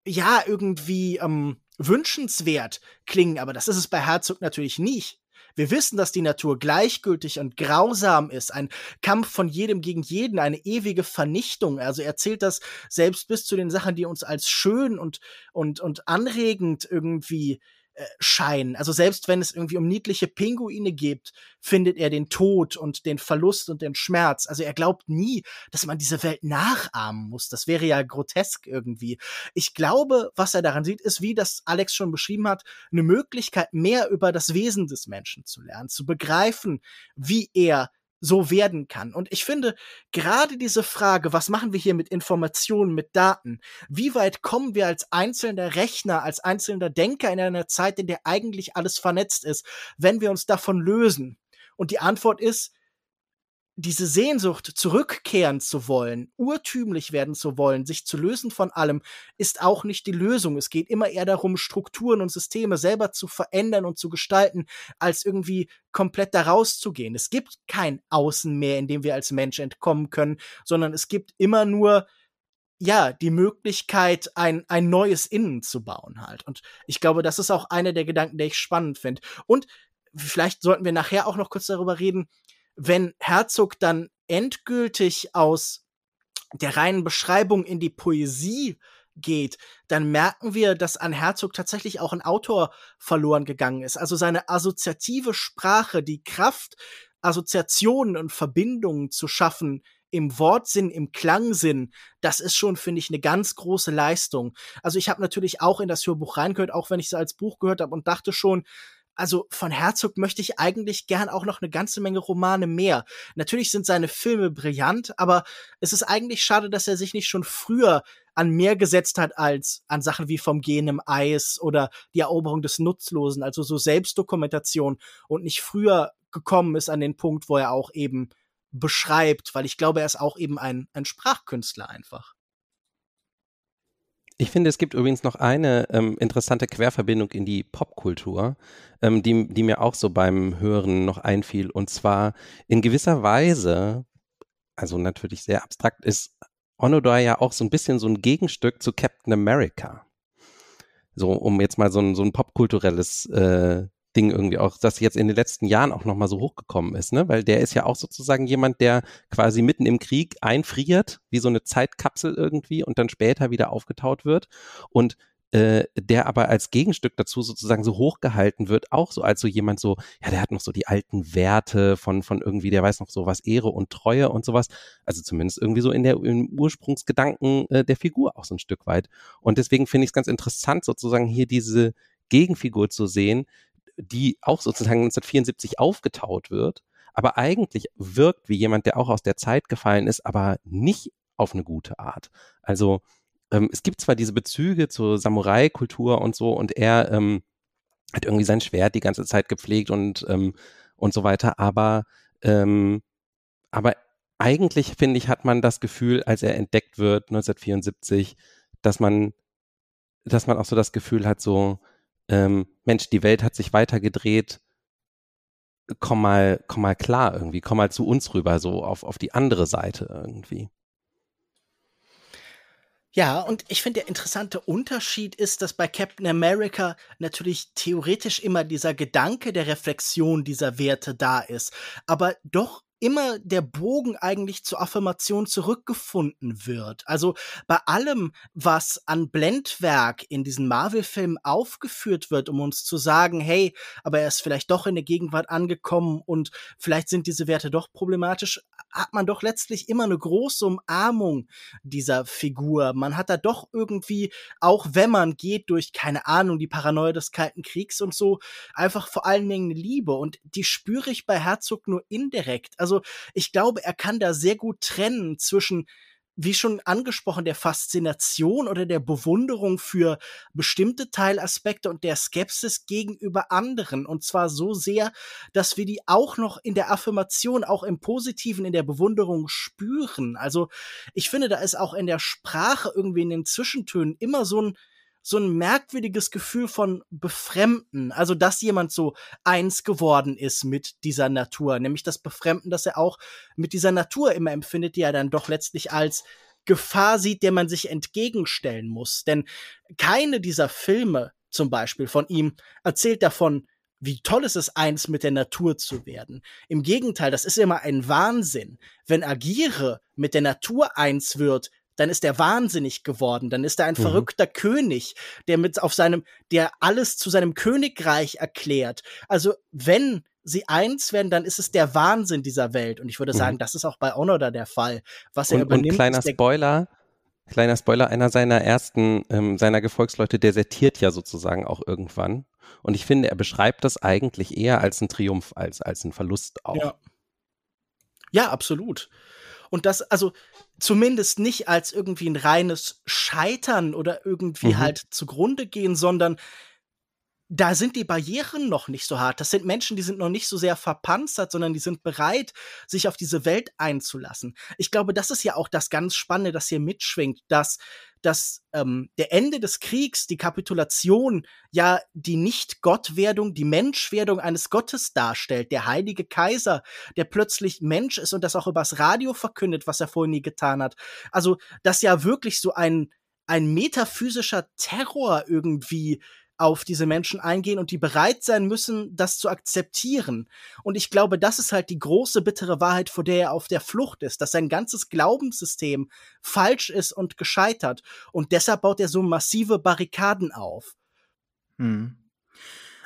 ja irgendwie ähm, wünschenswert klingen, aber das ist es bei Herzog natürlich nicht. Wir wissen, dass die Natur gleichgültig und grausam ist, ein Kampf von jedem gegen jeden, eine ewige Vernichtung. Also er erzählt das selbst bis zu den Sachen, die uns als schön und, und, und anregend irgendwie äh, scheinen. Also selbst wenn es irgendwie um niedliche Pinguine geht, findet er den Tod und den Verlust und den Schmerz. Also er glaubt nie, dass man diese Welt nachahmen muss. Das wäre ja grotesk irgendwie. Ich glaube, was er daran sieht, ist, wie das Alex schon beschrieben hat, eine Möglichkeit, mehr über das Wesen des Menschen zu lernen, zu begreifen, wie er so werden kann. Und ich finde, gerade diese Frage, was machen wir hier mit Informationen, mit Daten? Wie weit kommen wir als einzelner Rechner, als einzelner Denker in einer Zeit, in der eigentlich alles vernetzt ist, wenn wir uns davon lösen? Und die Antwort ist, diese Sehnsucht, zurückkehren zu wollen, urtümlich werden zu wollen, sich zu lösen von allem, ist auch nicht die Lösung. Es geht immer eher darum, Strukturen und Systeme selber zu verändern und zu gestalten, als irgendwie komplett da rauszugehen. Es gibt kein Außen mehr, in dem wir als Mensch entkommen können, sondern es gibt immer nur ja, die Möglichkeit, ein, ein neues Innen zu bauen halt. Und ich glaube, das ist auch einer der Gedanken, der ich spannend finde. Und vielleicht sollten wir nachher auch noch kurz darüber reden, wenn Herzog dann endgültig aus der reinen Beschreibung in die Poesie geht, dann merken wir, dass an Herzog tatsächlich auch ein Autor verloren gegangen ist. Also seine assoziative Sprache, die Kraft, Assoziationen und Verbindungen zu schaffen im Wortsinn, im Klangsinn, das ist schon, finde ich, eine ganz große Leistung. Also ich habe natürlich auch in das Hörbuch reingehört, auch wenn ich es als Buch gehört habe und dachte schon, also von Herzog möchte ich eigentlich gern auch noch eine ganze Menge Romane mehr. Natürlich sind seine Filme brillant, aber es ist eigentlich schade, dass er sich nicht schon früher an mehr gesetzt hat als an Sachen wie vom Gehen im Eis oder die Eroberung des Nutzlosen, also so Selbstdokumentation und nicht früher gekommen ist an den Punkt, wo er auch eben beschreibt, weil ich glaube, er ist auch eben ein, ein Sprachkünstler einfach. Ich finde, es gibt übrigens noch eine ähm, interessante Querverbindung in die Popkultur, ähm, die, die mir auch so beim Hören noch einfiel. Und zwar in gewisser Weise, also natürlich sehr abstrakt, ist Onodar ja auch so ein bisschen so ein Gegenstück zu Captain America. So, um jetzt mal so ein, so ein popkulturelles äh, Ding irgendwie auch, das jetzt in den letzten Jahren auch nochmal so hochgekommen ist, ne? Weil der ist ja auch sozusagen jemand, der quasi mitten im Krieg einfriert, wie so eine Zeitkapsel irgendwie und dann später wieder aufgetaut wird. Und äh, der aber als Gegenstück dazu sozusagen so hochgehalten wird, auch so als so jemand so, ja, der hat noch so die alten Werte von, von irgendwie, der weiß noch so was Ehre und Treue und sowas. Also zumindest irgendwie so in der, im Ursprungsgedanken äh, der Figur auch so ein Stück weit. Und deswegen finde ich es ganz interessant, sozusagen hier diese Gegenfigur zu sehen, die auch sozusagen 1974 aufgetaut wird, aber eigentlich wirkt wie jemand, der auch aus der Zeit gefallen ist, aber nicht auf eine gute Art. Also ähm, es gibt zwar diese Bezüge zur Samurai-Kultur und so und er ähm, hat irgendwie sein Schwert die ganze Zeit gepflegt und, ähm, und so weiter, aber, ähm, aber eigentlich, finde ich, hat man das Gefühl, als er entdeckt wird, 1974, dass man, dass man auch so das Gefühl hat, so, ähm, Mensch, die Welt hat sich weitergedreht, komm mal, komm mal klar irgendwie, komm mal zu uns rüber, so auf, auf die andere Seite irgendwie. Ja, und ich finde, der interessante Unterschied ist, dass bei Captain America natürlich theoretisch immer dieser Gedanke der Reflexion dieser Werte da ist, aber doch immer der Bogen eigentlich zur Affirmation zurückgefunden wird. Also bei allem, was an Blendwerk in diesen Marvel-Filmen aufgeführt wird, um uns zu sagen, hey, aber er ist vielleicht doch in der Gegenwart angekommen und vielleicht sind diese Werte doch problematisch, hat man doch letztlich immer eine große Umarmung dieser Figur. Man hat da doch irgendwie, auch wenn man geht durch, keine Ahnung, die Paranoia des Kalten Kriegs und so, einfach vor allen Dingen eine Liebe. Und die spüre ich bei Herzog nur indirekt. Also ich glaube, er kann da sehr gut trennen zwischen wie schon angesprochen, der Faszination oder der Bewunderung für bestimmte Teilaspekte und der Skepsis gegenüber anderen. Und zwar so sehr, dass wir die auch noch in der Affirmation, auch im Positiven, in der Bewunderung spüren. Also ich finde, da ist auch in der Sprache irgendwie in den Zwischentönen immer so ein so ein merkwürdiges Gefühl von Befremden. Also, dass jemand so eins geworden ist mit dieser Natur. Nämlich das Befremden, dass er auch mit dieser Natur immer empfindet, die er dann doch letztlich als Gefahr sieht, der man sich entgegenstellen muss. Denn keine dieser Filme zum Beispiel von ihm erzählt davon, wie toll ist es, eins mit der Natur zu werden. Im Gegenteil, das ist immer ein Wahnsinn. Wenn Agiere mit der Natur eins wird, dann ist er wahnsinnig geworden, dann ist er ein mhm. verrückter König, der mit auf seinem, der alles zu seinem Königreich erklärt. Also wenn sie eins werden, dann ist es der Wahnsinn dieser Welt. Und ich würde mhm. sagen, das ist auch bei Onoda der Fall. Was er und, übernimmt. Und kleiner Spoiler, kleiner Spoiler, einer seiner ersten, ähm, seiner Gefolgsleute desertiert ja sozusagen auch irgendwann. Und ich finde, er beschreibt das eigentlich eher als einen Triumph, als, als einen Verlust auch. Ja. Ja, absolut. Und das, also zumindest nicht als irgendwie ein reines Scheitern oder irgendwie mhm. halt zugrunde gehen, sondern da sind die Barrieren noch nicht so hart. Das sind Menschen, die sind noch nicht so sehr verpanzert, sondern die sind bereit, sich auf diese Welt einzulassen. Ich glaube, das ist ja auch das ganz Spannende, das hier mitschwingt, dass, dass ähm, der Ende des Kriegs, die Kapitulation, ja die Nicht-Gottwerdung, die Menschwerdung eines Gottes darstellt. Der heilige Kaiser, der plötzlich Mensch ist und das auch übers Radio verkündet, was er vorher nie getan hat. Also, dass ja wirklich so ein, ein metaphysischer Terror irgendwie auf diese Menschen eingehen und die bereit sein müssen, das zu akzeptieren. Und ich glaube, das ist halt die große bittere Wahrheit, vor der er auf der Flucht ist, dass sein ganzes Glaubenssystem falsch ist und gescheitert. Und deshalb baut er so massive Barrikaden auf. Hm.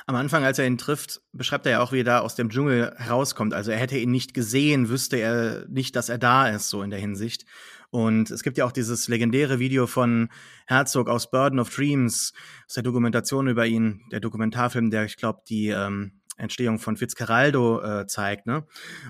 Am Anfang, als er ihn trifft, beschreibt er ja auch, wie er da aus dem Dschungel herauskommt. Also er hätte ihn nicht gesehen, wüsste er nicht, dass er da ist, so in der Hinsicht. Und es gibt ja auch dieses legendäre Video von Herzog aus Burden of Dreams, aus der Dokumentation über ihn, der Dokumentarfilm, der, ich glaube, die ähm, Entstehung von Fitzcarraldo äh, zeigt. Ne?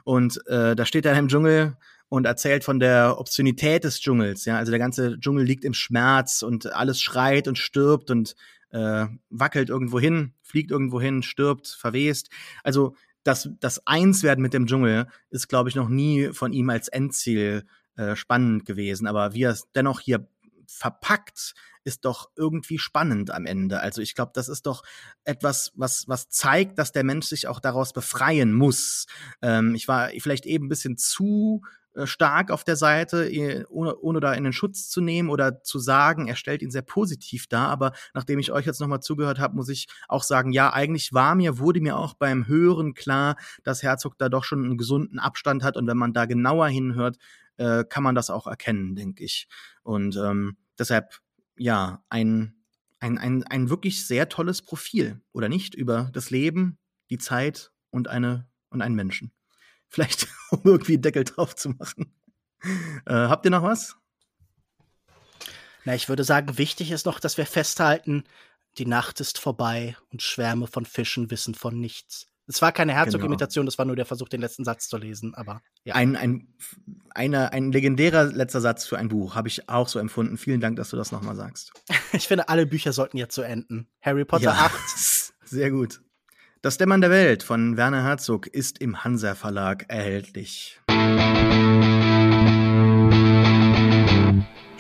Und äh, da steht er im Dschungel und erzählt von der Obszönität des Dschungels. Ja, also der ganze Dschungel liegt im Schmerz und alles schreit und stirbt und äh, wackelt irgendwo hin, fliegt irgendwo hin, stirbt, verwest. Also das, das Einswerden mit dem Dschungel ist, glaube ich, noch nie von ihm als Endziel äh, spannend gewesen. Aber wie er es dennoch hier verpackt ist doch irgendwie spannend am Ende. Also ich glaube, das ist doch etwas, was, was zeigt, dass der Mensch sich auch daraus befreien muss. Ähm, ich war vielleicht eben ein bisschen zu äh, stark auf der Seite, ohne, ohne da in den Schutz zu nehmen oder zu sagen, er stellt ihn sehr positiv dar. Aber nachdem ich euch jetzt nochmal zugehört habe, muss ich auch sagen, ja, eigentlich war mir, wurde mir auch beim Hören klar, dass Herzog da doch schon einen gesunden Abstand hat. Und wenn man da genauer hinhört, äh, kann man das auch erkennen, denke ich. Und ähm, deshalb, ja, ein, ein, ein, ein wirklich sehr tolles Profil, oder nicht? Über das Leben, die Zeit und eine und einen Menschen. Vielleicht, um irgendwie einen Deckel drauf zu machen. Äh, habt ihr noch was? Na, ich würde sagen, wichtig ist noch, dass wir festhalten, die Nacht ist vorbei und Schwärme von Fischen wissen von nichts. Es war keine Herzog-Imitation, genau. das war nur der Versuch, den letzten Satz zu lesen, aber ja. Ein, ein, eine, ein legendärer letzter Satz für ein Buch, habe ich auch so empfunden. Vielen Dank, dass du das nochmal sagst. ich finde, alle Bücher sollten jetzt so enden. Harry Potter ja. 8. Sehr gut. Das Dämmern der Welt von Werner Herzog ist im Hansa Verlag erhältlich.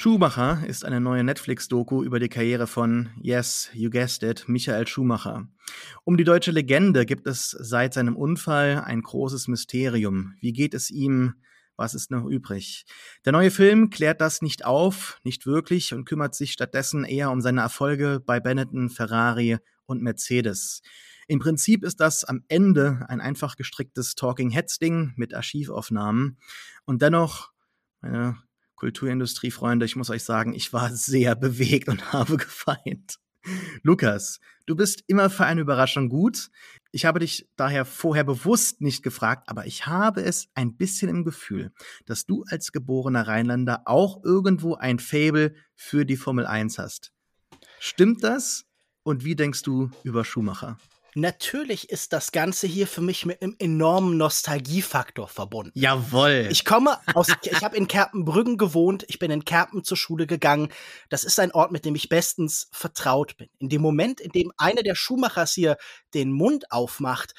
Schumacher ist eine neue Netflix-Doku über die Karriere von, yes, you guessed it, Michael Schumacher. Um die deutsche Legende gibt es seit seinem Unfall ein großes Mysterium. Wie geht es ihm? Was ist noch übrig? Der neue Film klärt das nicht auf, nicht wirklich und kümmert sich stattdessen eher um seine Erfolge bei Benetton, Ferrari und Mercedes. Im Prinzip ist das am Ende ein einfach gestricktes Talking Heads Ding mit Archivaufnahmen. Und dennoch, meine Kulturindustrie-Freunde, ich muss euch sagen, ich war sehr bewegt und habe gefeiert. Lukas, du bist immer für eine Überraschung gut. Ich habe dich daher vorher bewusst nicht gefragt, aber ich habe es ein bisschen im Gefühl, dass du als geborener Rheinländer auch irgendwo ein Fable für die Formel 1 hast. Stimmt das? Und wie denkst du über Schumacher? Natürlich ist das Ganze hier für mich mit einem enormen Nostalgiefaktor verbunden. Jawoll. Ich komme aus, ich habe in Kerpenbrüggen gewohnt, ich bin in Kerpen zur Schule gegangen. Das ist ein Ort, mit dem ich bestens vertraut bin. In dem Moment, in dem einer der Schuhmachers hier den Mund aufmacht,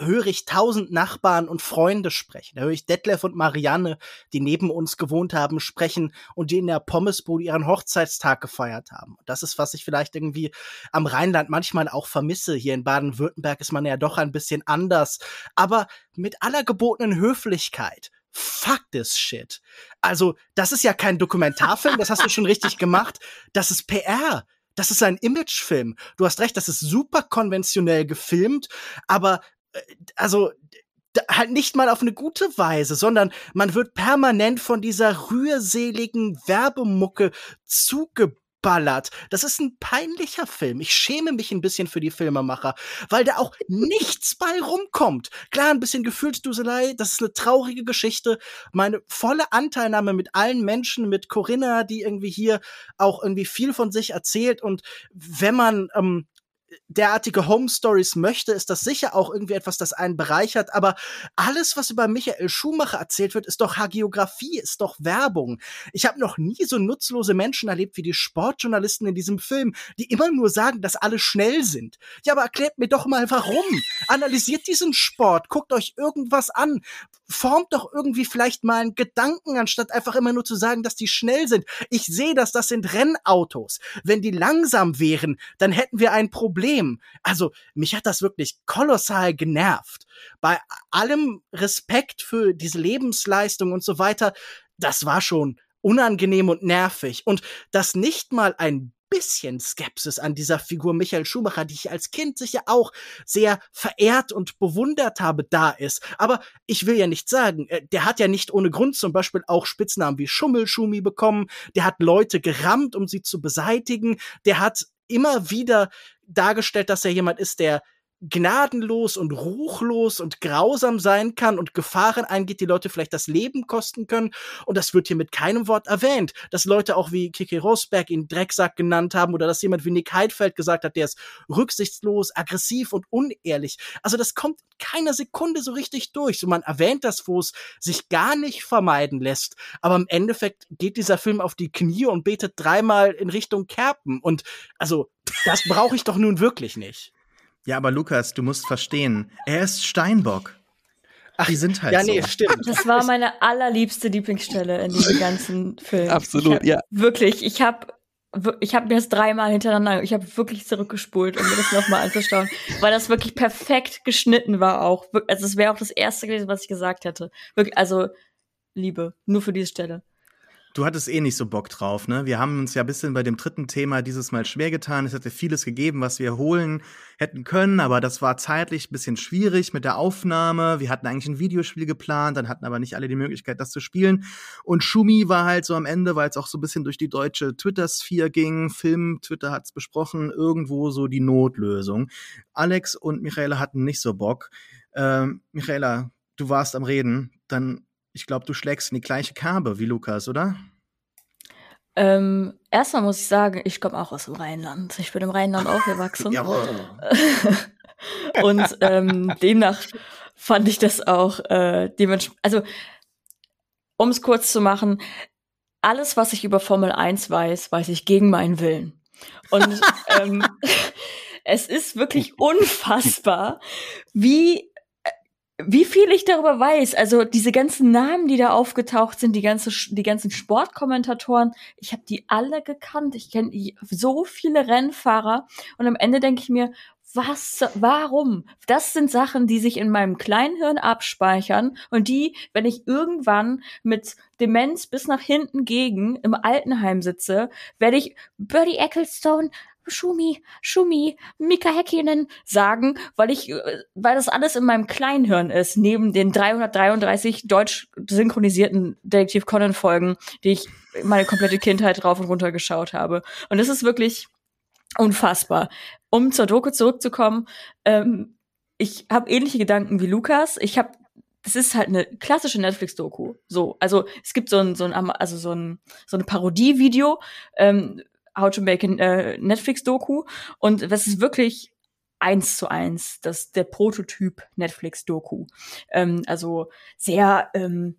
höre ich tausend Nachbarn und Freunde sprechen. Da höre ich Detlef und Marianne, die neben uns gewohnt haben, sprechen und die in der Pommesbude ihren Hochzeitstag gefeiert haben. Das ist, was ich vielleicht irgendwie am Rheinland manchmal auch vermisse. Hier in Baden-Württemberg ist man ja doch ein bisschen anders. Aber mit aller gebotenen Höflichkeit fuck this shit. Also, das ist ja kein Dokumentarfilm, das hast du schon richtig gemacht. Das ist PR. Das ist ein Imagefilm. Du hast recht, das ist super konventionell gefilmt, aber also halt nicht mal auf eine gute Weise, sondern man wird permanent von dieser rührseligen Werbemucke zugeballert. Das ist ein peinlicher Film. Ich schäme mich ein bisschen für die Filmemacher, weil da auch nichts bei rumkommt. Klar, ein bisschen Gefühlsduselei, das ist eine traurige Geschichte. Meine volle Anteilnahme mit allen Menschen, mit Corinna, die irgendwie hier auch irgendwie viel von sich erzählt und wenn man ähm, derartige Home Stories möchte, ist das sicher auch irgendwie etwas, das einen bereichert. Aber alles, was über Michael Schumacher erzählt wird, ist doch Hagiografie, ist doch Werbung. Ich habe noch nie so nutzlose Menschen erlebt wie die Sportjournalisten in diesem Film, die immer nur sagen, dass alle schnell sind. Ja, aber erklärt mir doch mal, warum. Analysiert diesen Sport, guckt euch irgendwas an, formt doch irgendwie vielleicht mal einen Gedanken, anstatt einfach immer nur zu sagen, dass die schnell sind. Ich sehe das, das sind Rennautos. Wenn die langsam wären, dann hätten wir ein Problem. Also, mich hat das wirklich kolossal genervt. Bei allem Respekt für diese Lebensleistung und so weiter, das war schon unangenehm und nervig. Und dass nicht mal ein bisschen Skepsis an dieser Figur Michael Schumacher, die ich als Kind sicher auch sehr verehrt und bewundert habe, da ist. Aber ich will ja nicht sagen, äh, der hat ja nicht ohne Grund zum Beispiel auch Spitznamen wie Schummelschumi bekommen. Der hat Leute gerammt, um sie zu beseitigen. Der hat immer wieder dargestellt, dass er jemand ist, der gnadenlos und ruchlos und grausam sein kann und Gefahren eingeht, die Leute vielleicht das Leben kosten können. Und das wird hier mit keinem Wort erwähnt. Dass Leute auch wie Kiki Rosberg ihn Drecksack genannt haben oder dass jemand wie Nick Heidfeld gesagt hat, der ist rücksichtslos, aggressiv und unehrlich. Also das kommt keiner Sekunde so richtig durch. So man erwähnt das, wo es sich gar nicht vermeiden lässt. Aber im Endeffekt geht dieser Film auf die Knie und betet dreimal in Richtung Kerpen. Und also, das brauche ich doch nun wirklich nicht. Ja, aber Lukas, du musst verstehen, er ist Steinbock. Ach, die sind halt ja, so. nee, stimmt. Das war meine allerliebste Lieblingsstelle in diesem ganzen Film. Absolut, hab, ja. Wirklich, ich habe ich habe mir das dreimal hintereinander, ich habe wirklich zurückgespult, um mir das nochmal anzuschauen, weil das wirklich perfekt geschnitten war auch. Also es wäre auch das erste gewesen, was ich gesagt hätte. Wirklich, also Liebe, nur für diese Stelle. Du hattest eh nicht so Bock drauf, ne? Wir haben uns ja ein bisschen bei dem dritten Thema dieses Mal schwer getan. Es hätte vieles gegeben, was wir holen hätten können, aber das war zeitlich ein bisschen schwierig mit der Aufnahme. Wir hatten eigentlich ein Videospiel geplant, dann hatten aber nicht alle die Möglichkeit, das zu spielen. Und Schumi war halt so am Ende, weil es auch so ein bisschen durch die deutsche Twitter-Sphere ging. Film, Twitter hat's besprochen, irgendwo so die Notlösung. Alex und Michaela hatten nicht so Bock. Ähm, Michaela, du warst am Reden, dann ich glaube, du schlägst in die gleiche Kerbe wie Lukas, oder? Ähm, erstmal muss ich sagen, ich komme auch aus dem Rheinland. Ich bin im Rheinland aufgewachsen. Und ähm, demnach fand ich das auch äh, dementsprechend. Also, um es kurz zu machen, alles, was ich über Formel 1 weiß, weiß ich gegen meinen Willen. Und ähm, es ist wirklich unfassbar, wie wie viel ich darüber weiß, also diese ganzen Namen, die da aufgetaucht sind, die ganze, die ganzen Sportkommentatoren, ich habe die alle gekannt. Ich kenne so viele Rennfahrer und am Ende denke ich mir, was, warum? Das sind Sachen, die sich in meinem Kleinhirn abspeichern und die, wenn ich irgendwann mit Demenz bis nach hinten gegen im Altenheim sitze, werde ich Birdie Ecclestone Schumi, Schumi, Mika Häkkinen sagen, weil ich, äh, weil das alles in meinem Kleinhirn ist, neben den 333 deutsch synchronisierten Detektiv Conan Folgen, die ich meine komplette Kindheit drauf und runter geschaut habe. Und das ist wirklich unfassbar. Um zur Doku zurückzukommen, ähm, ich habe ähnliche Gedanken wie Lukas. Ich habe das ist halt eine klassische Netflix-Doku. So, also es gibt so ein, so ein, also so ein, so eine Parodie-Video, ähm, How to Make a äh, Netflix-Doku. Und das ist wirklich eins zu eins, das der Prototyp Netflix-Doku. Ähm, also sehr ähm,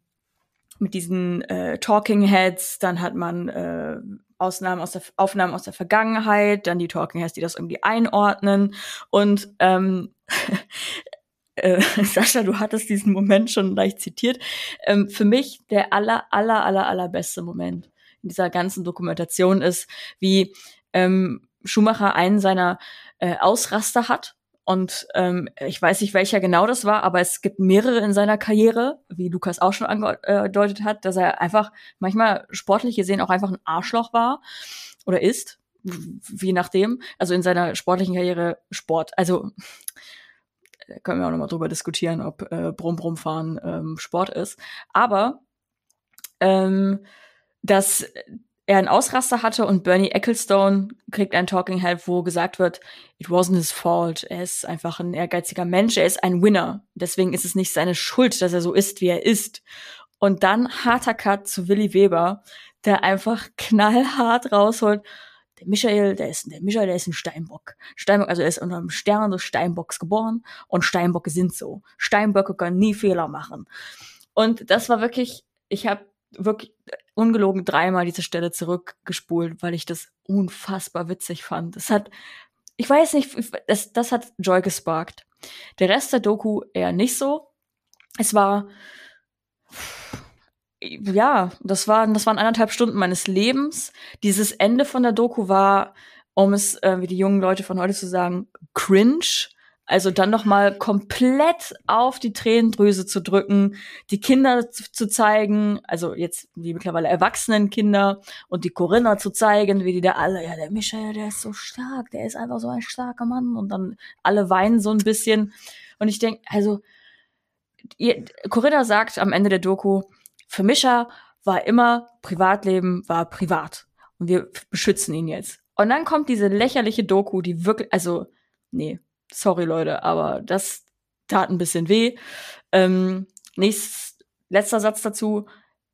mit diesen äh, Talking Heads, dann hat man äh, Ausnahmen aus der Aufnahmen aus der Vergangenheit, dann die Talking Heads, die das irgendwie einordnen und ähm, äh, Sascha, du hattest diesen Moment schon leicht zitiert. Ähm, für mich der aller aller aller allerbeste Moment in dieser ganzen Dokumentation ist, wie ähm, Schumacher einen seiner äh, Ausraster hat. Und ähm, ich weiß nicht, welcher genau das war, aber es gibt mehrere in seiner Karriere, wie Lukas auch schon angedeutet hat, dass er einfach manchmal sportlich gesehen auch einfach ein Arschloch war oder ist, je nachdem. Also in seiner sportlichen Karriere Sport. Also können wir auch nochmal drüber diskutieren, ob äh, Brumm-Brumm-Fahren ähm, Sport ist. Aber ähm, dass er einen Ausraster hatte und Bernie Ecclestone kriegt ein Talking Head, wo gesagt wird, it wasn't his fault. Er ist einfach ein ehrgeiziger Mensch, er ist ein Winner. Deswegen ist es nicht seine Schuld, dass er so ist, wie er ist. Und dann harter Cut zu Willy Weber, der einfach knallhart rausholt. Der Michael, der ist, der Michael, der ist ein Steinbock. Steinbock, also er ist unter dem Stern des Steinbocks geboren und Steinbocke sind so. Steinböcke können nie Fehler machen. Und das war wirklich, ich habe wirklich ungelogen dreimal diese Stelle zurückgespult, weil ich das unfassbar witzig fand. Es hat, ich weiß nicht, das, das hat Joy gesparkt. Der Rest der Doku eher nicht so. Es war, ja, das waren, das waren anderthalb Stunden meines Lebens. Dieses Ende von der Doku war, um es, äh, wie die jungen Leute von heute zu sagen, cringe. Also dann noch mal komplett auf die Tränendrüse zu drücken, die Kinder zu, zu, zeigen, also jetzt die mittlerweile erwachsenen Kinder und die Corinna zu zeigen, wie die da alle, ja, der Michael, der ist so stark, der ist einfach so ein starker Mann und dann alle weinen so ein bisschen und ich denke, also ihr, Corinna sagt am Ende der Doku, für Mischa war immer Privatleben war privat und wir beschützen ihn jetzt. Und dann kommt diese lächerliche Doku, die wirklich, also nee, sorry Leute, aber das tat ein bisschen weh. Ähm, nächstes, letzter Satz dazu.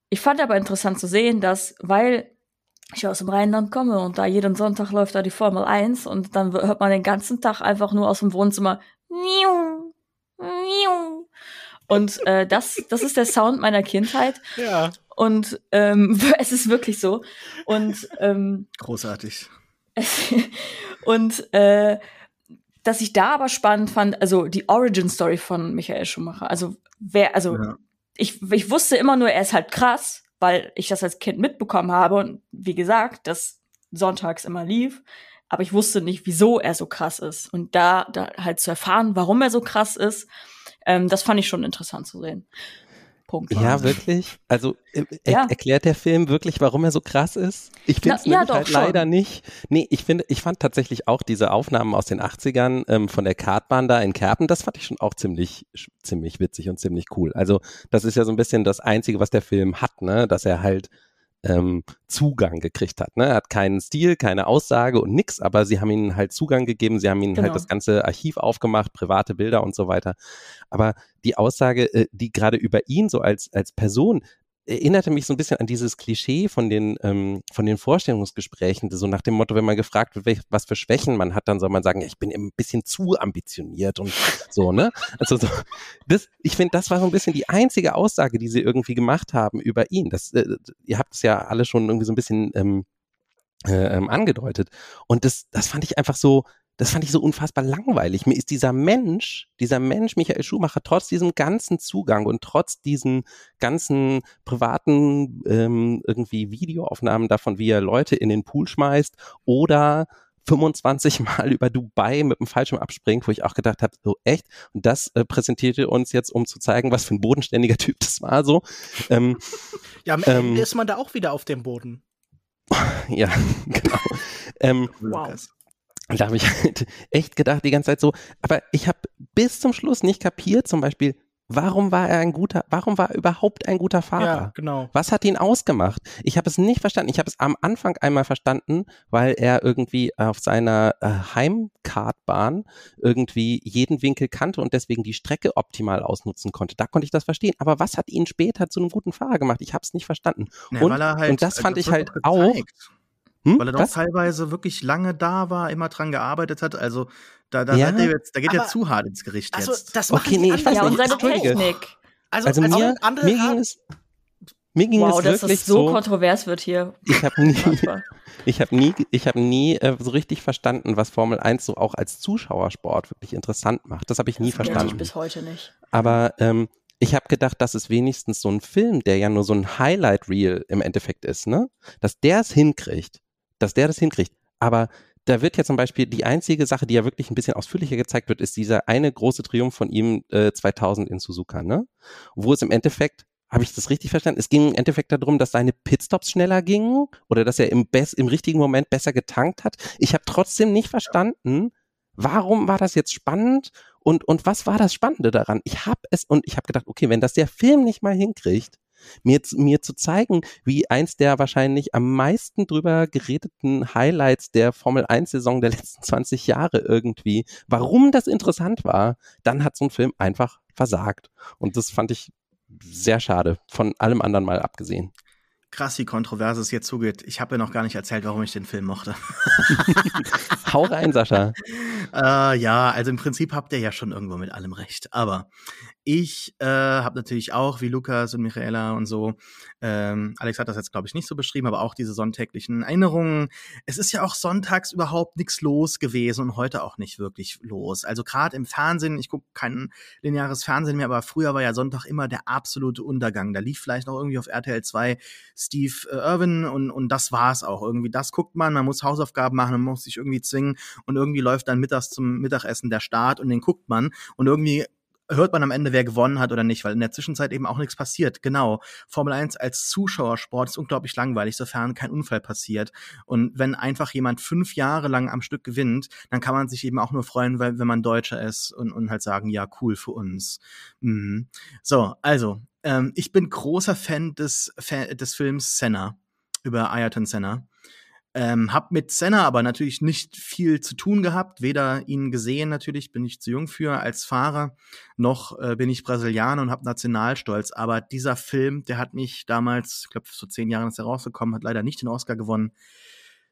Ich fand aber interessant zu sehen, dass, weil ich aus dem Rheinland komme und da jeden Sonntag läuft da die Formel 1 und dann hört man den ganzen Tag einfach nur aus dem Wohnzimmer und äh, das, das ist der Sound meiner Kindheit. Ja. Und ähm, es ist wirklich so. Und ähm, großartig. und äh, dass ich da aber spannend fand, also die Origin Story von Michael Schumacher. Also wer, also ja. ich, ich wusste immer nur, er ist halt krass, weil ich das als Kind mitbekommen habe und wie gesagt, das sonntags immer lief. Aber ich wusste nicht, wieso er so krass ist. Und da, da halt zu erfahren, warum er so krass ist, ähm, das fand ich schon interessant zu sehen. Punkt. Ja, wirklich? Also äh, er ja. erklärt der Film wirklich, warum er so krass ist? Ich finde es ja, halt leider nicht. Nee, ich finde, ich fand tatsächlich auch diese Aufnahmen aus den 80ern ähm, von der Kartbahn da in Kerpen, das fand ich schon auch ziemlich, ziemlich witzig und ziemlich cool. Also das ist ja so ein bisschen das Einzige, was der Film hat, ne? Dass er halt ähm, Zugang gekriegt hat. Ne? Er hat keinen Stil, keine Aussage und nix, aber sie haben ihnen halt Zugang gegeben, sie haben ihnen halt genau. halt das ganze Archiv aufgemacht, private Bilder und so weiter. Aber die Aussage, äh, die gerade über ihn so als, als Person erinnerte mich so ein bisschen an dieses Klischee von den, ähm, von den Vorstellungsgesprächen, so nach dem Motto, wenn man gefragt wird, was für Schwächen man hat, dann soll man sagen, ich bin ein bisschen zu ambitioniert und so, ne? Also so, das, ich finde, das war so ein bisschen die einzige Aussage, die sie irgendwie gemacht haben über ihn. Das, äh, ihr habt es ja alle schon irgendwie so ein bisschen ähm, äh, ähm, angedeutet. Und das, das fand ich einfach so, das fand ich so unfassbar langweilig. Mir ist dieser Mensch, dieser Mensch Michael Schumacher, trotz diesem ganzen Zugang und trotz diesen ganzen privaten ähm, irgendwie Videoaufnahmen davon, wie er Leute in den Pool schmeißt oder 25 Mal über Dubai mit dem Fallschirm abspringt, wo ich auch gedacht habe, so echt. Und das äh, präsentierte uns jetzt, um zu zeigen, was für ein bodenständiger Typ das war. So. Ähm, ja, am Ende ähm, ist man da auch wieder auf dem Boden. ja, genau. Ähm, wow. Und da habe ich halt echt gedacht die ganze Zeit so, aber ich habe bis zum Schluss nicht kapiert, zum Beispiel, warum war er ein guter, warum war er überhaupt ein guter Fahrer? Ja, genau. Was hat ihn ausgemacht? Ich habe es nicht verstanden. Ich habe es am Anfang einmal verstanden, weil er irgendwie auf seiner äh, Heimkartbahn irgendwie jeden Winkel kannte und deswegen die Strecke optimal ausnutzen konnte. Da konnte ich das verstehen. Aber was hat ihn später zu einem guten Fahrer gemacht? Ich habe es nicht verstanden. Ja, und, halt, und, das fand also, ich halt auch. Hm? Weil er doch teilweise wirklich lange da war, immer dran gearbeitet hat. Also da, da, ja, jetzt, da geht er zu hart ins Gericht also, jetzt. Das okay, nee, ich weiß ja, nicht. und seine Technik. Also, also, also mir, mir ging es, mir ging wow, es wirklich dass es so, so kontrovers wird hier. Ich habe nie, ich habe nie, ich habe nie äh, so richtig verstanden, was Formel 1 so auch als Zuschauersport wirklich interessant macht. Das habe ich nie das verstanden. Ich bis heute nicht. Aber ähm, ich habe gedacht, das ist wenigstens so ein Film, der ja nur so ein Highlight Reel im Endeffekt ist, ne? Dass der es hinkriegt, dass der das hinkriegt. Aber da wird ja zum Beispiel die einzige Sache, die ja wirklich ein bisschen ausführlicher gezeigt wird, ist dieser eine große Triumph von ihm äh, 2000 in Suzuka, ne? Wo es im Endeffekt habe ich das richtig verstanden? Es ging im Endeffekt darum, dass seine Pitstops schneller gingen oder dass er im, im richtigen Moment besser getankt hat. Ich habe trotzdem nicht verstanden, warum war das jetzt spannend und, und was war das Spannende daran? Ich habe es und ich habe gedacht, okay, wenn das der Film nicht mal hinkriegt, mir, mir zu zeigen, wie eins der wahrscheinlich am meisten drüber geredeten Highlights der Formel 1 Saison der letzten 20 Jahre irgendwie, warum das interessant war, dann hat so ein Film einfach versagt. Und das fand ich sehr schade, von allem anderen mal abgesehen krass, wie kontrovers es jetzt zugeht. Ich habe ja noch gar nicht erzählt, warum ich den Film mochte. Hau rein, Sascha. Äh, ja, also im Prinzip habt ihr ja schon irgendwo mit allem recht. Aber ich äh, habe natürlich auch, wie Lukas und Michaela und so, ähm, Alex hat das jetzt, glaube ich, nicht so beschrieben, aber auch diese sonntäglichen Erinnerungen. Es ist ja auch sonntags überhaupt nichts los gewesen und heute auch nicht wirklich los. Also gerade im Fernsehen, ich gucke kein lineares Fernsehen mehr, aber früher war ja Sonntag immer der absolute Untergang. Da lief vielleicht noch irgendwie auf RTL 2 Steve äh, Irwin und, und das war's auch. Irgendwie das guckt man, man muss Hausaufgaben machen, man muss sich irgendwie zwingen und irgendwie läuft dann mittags zum Mittagessen der Start und den guckt man und irgendwie hört man am Ende, wer gewonnen hat oder nicht, weil in der Zwischenzeit eben auch nichts passiert. Genau. Formel 1 als Zuschauersport ist unglaublich langweilig, sofern kein Unfall passiert. Und wenn einfach jemand fünf Jahre lang am Stück gewinnt, dann kann man sich eben auch nur freuen, weil, wenn man Deutscher ist und, und halt sagen, ja, cool für uns. Mhm. So, also, ähm, ich bin großer Fan des, des Films Senna über Ayrton Senna. Ähm, hab mit Senna aber natürlich nicht viel zu tun gehabt, weder ihn gesehen natürlich, bin ich zu jung für als Fahrer, noch äh, bin ich Brasilianer und hab Nationalstolz. Aber dieser Film, der hat mich damals, ich glaube, so zehn Jahren ist er rausgekommen, hat leider nicht den Oscar gewonnen.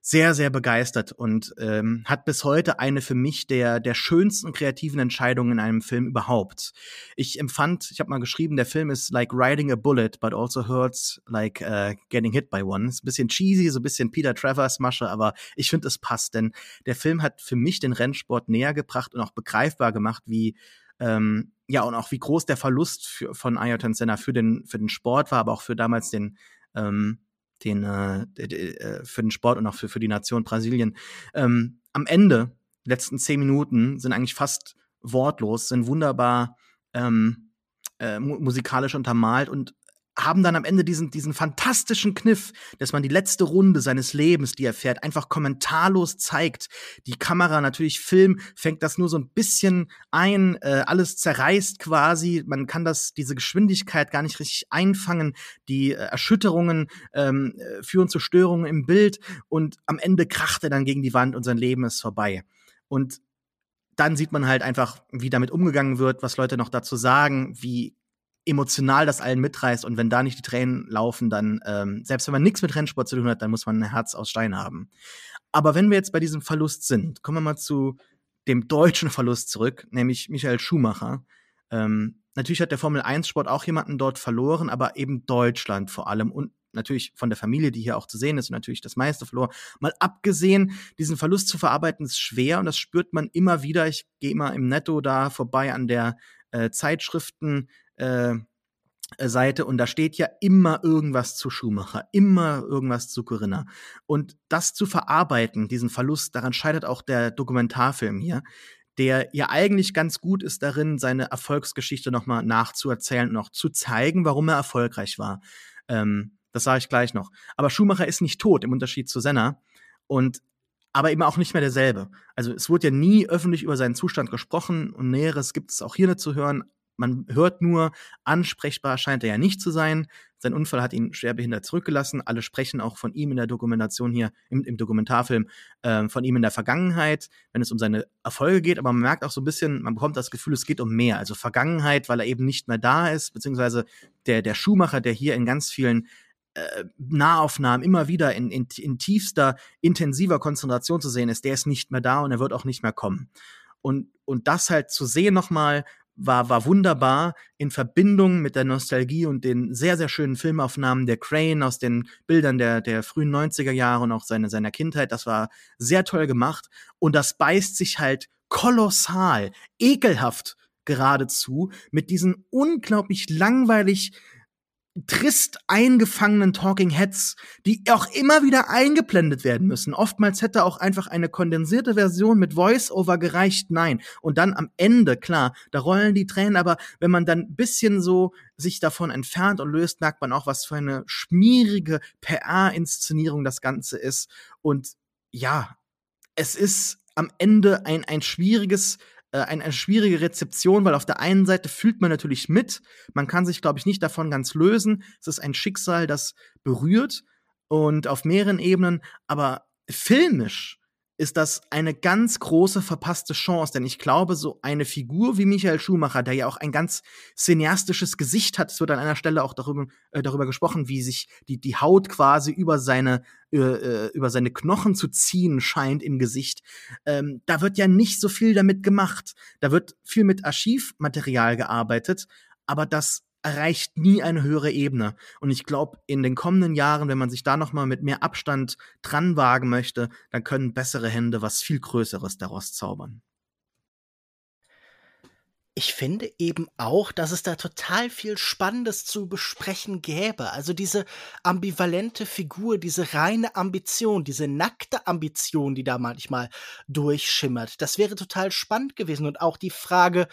Sehr, sehr begeistert und ähm, hat bis heute eine für mich der, der schönsten kreativen Entscheidungen in einem Film überhaupt. Ich empfand, ich habe mal geschrieben, der Film ist like riding a bullet, but also hurts like uh, getting hit by one. Ist ein bisschen cheesy, so ein bisschen Peter Travers Masche, aber ich finde, es passt, denn der Film hat für mich den Rennsport näher gebracht und auch begreifbar gemacht, wie ähm, ja, und auch wie groß der Verlust für, von Ayrton Senna für den, für den Sport war, aber auch für damals den, ähm, den, äh, äh, für den Sport und auch für, für die Nation Brasilien. Ähm, am Ende, letzten zehn Minuten, sind eigentlich fast wortlos, sind wunderbar ähm, äh, musikalisch untermalt und haben dann am Ende diesen, diesen fantastischen Kniff, dass man die letzte Runde seines Lebens, die er fährt, einfach kommentarlos zeigt. Die Kamera natürlich Film fängt das nur so ein bisschen ein, äh, alles zerreißt quasi. Man kann das, diese Geschwindigkeit gar nicht richtig einfangen. Die äh, Erschütterungen ähm, äh, führen zu Störungen im Bild und am Ende kracht er dann gegen die Wand und sein Leben ist vorbei. Und dann sieht man halt einfach, wie damit umgegangen wird, was Leute noch dazu sagen, wie emotional das allen mitreißt und wenn da nicht die Tränen laufen, dann, ähm, selbst wenn man nichts mit Rennsport zu tun hat, dann muss man ein Herz aus Stein haben. Aber wenn wir jetzt bei diesem Verlust sind, kommen wir mal zu dem deutschen Verlust zurück, nämlich Michael Schumacher. Ähm, natürlich hat der Formel-1-Sport auch jemanden dort verloren, aber eben Deutschland vor allem und natürlich von der Familie, die hier auch zu sehen ist und natürlich das meiste verloren. Mal abgesehen, diesen Verlust zu verarbeiten ist schwer und das spürt man immer wieder. Ich gehe immer im Netto da vorbei an der äh, Zeitschriften äh, Seite und da steht ja immer irgendwas zu Schumacher, immer irgendwas zu Corinna. Und das zu verarbeiten, diesen Verlust, daran scheitert auch der Dokumentarfilm hier, der ja eigentlich ganz gut ist darin, seine Erfolgsgeschichte nochmal nachzuerzählen und auch zu zeigen, warum er erfolgreich war. Ähm, das sage ich gleich noch. Aber Schumacher ist nicht tot, im Unterschied zu Senna. Und aber eben auch nicht mehr derselbe. Also es wurde ja nie öffentlich über seinen Zustand gesprochen und Näheres gibt es auch hier nicht zu hören man hört nur, ansprechbar scheint er ja nicht zu sein. Sein Unfall hat ihn schwerbehindert zurückgelassen. Alle sprechen auch von ihm in der Dokumentation hier, im, im Dokumentarfilm, äh, von ihm in der Vergangenheit, wenn es um seine Erfolge geht. Aber man merkt auch so ein bisschen, man bekommt das Gefühl, es geht um mehr. Also Vergangenheit, weil er eben nicht mehr da ist, beziehungsweise der, der Schuhmacher, der hier in ganz vielen äh, Nahaufnahmen immer wieder in, in, in tiefster, intensiver Konzentration zu sehen ist, der ist nicht mehr da und er wird auch nicht mehr kommen. Und, und das halt zu sehen nochmal, war, war wunderbar in Verbindung mit der Nostalgie und den sehr, sehr schönen Filmaufnahmen der Crane aus den Bildern der, der frühen 90er Jahre und auch seine, seiner Kindheit. Das war sehr toll gemacht und das beißt sich halt kolossal, ekelhaft geradezu mit diesen unglaublich langweilig trist eingefangenen Talking Heads, die auch immer wieder eingeblendet werden müssen. Oftmals hätte auch einfach eine kondensierte Version mit Voice-Over gereicht. Nein. Und dann am Ende, klar, da rollen die Tränen, aber wenn man dann ein bisschen so sich davon entfernt und löst, merkt man auch, was für eine schmierige PR-Inszenierung das Ganze ist. Und ja, es ist am Ende ein, ein schwieriges eine, eine schwierige Rezeption, weil auf der einen Seite fühlt man natürlich mit, man kann sich, glaube ich, nicht davon ganz lösen. Es ist ein Schicksal, das berührt und auf mehreren Ebenen, aber filmisch ist das eine ganz große verpasste Chance, denn ich glaube, so eine Figur wie Michael Schumacher, der ja auch ein ganz cineastisches Gesicht hat, es wird an einer Stelle auch darüber, äh, darüber gesprochen, wie sich die, die Haut quasi über seine, äh, äh, über seine Knochen zu ziehen scheint im Gesicht. Ähm, da wird ja nicht so viel damit gemacht. Da wird viel mit Archivmaterial gearbeitet, aber das erreicht nie eine höhere Ebene. Und ich glaube, in den kommenden Jahren, wenn man sich da noch mal mit mehr Abstand dran wagen möchte, dann können bessere Hände was viel Größeres daraus zaubern. Ich finde eben auch, dass es da total viel Spannendes zu besprechen gäbe. Also diese ambivalente Figur, diese reine Ambition, diese nackte Ambition, die da manchmal durchschimmert. Das wäre total spannend gewesen. Und auch die Frage,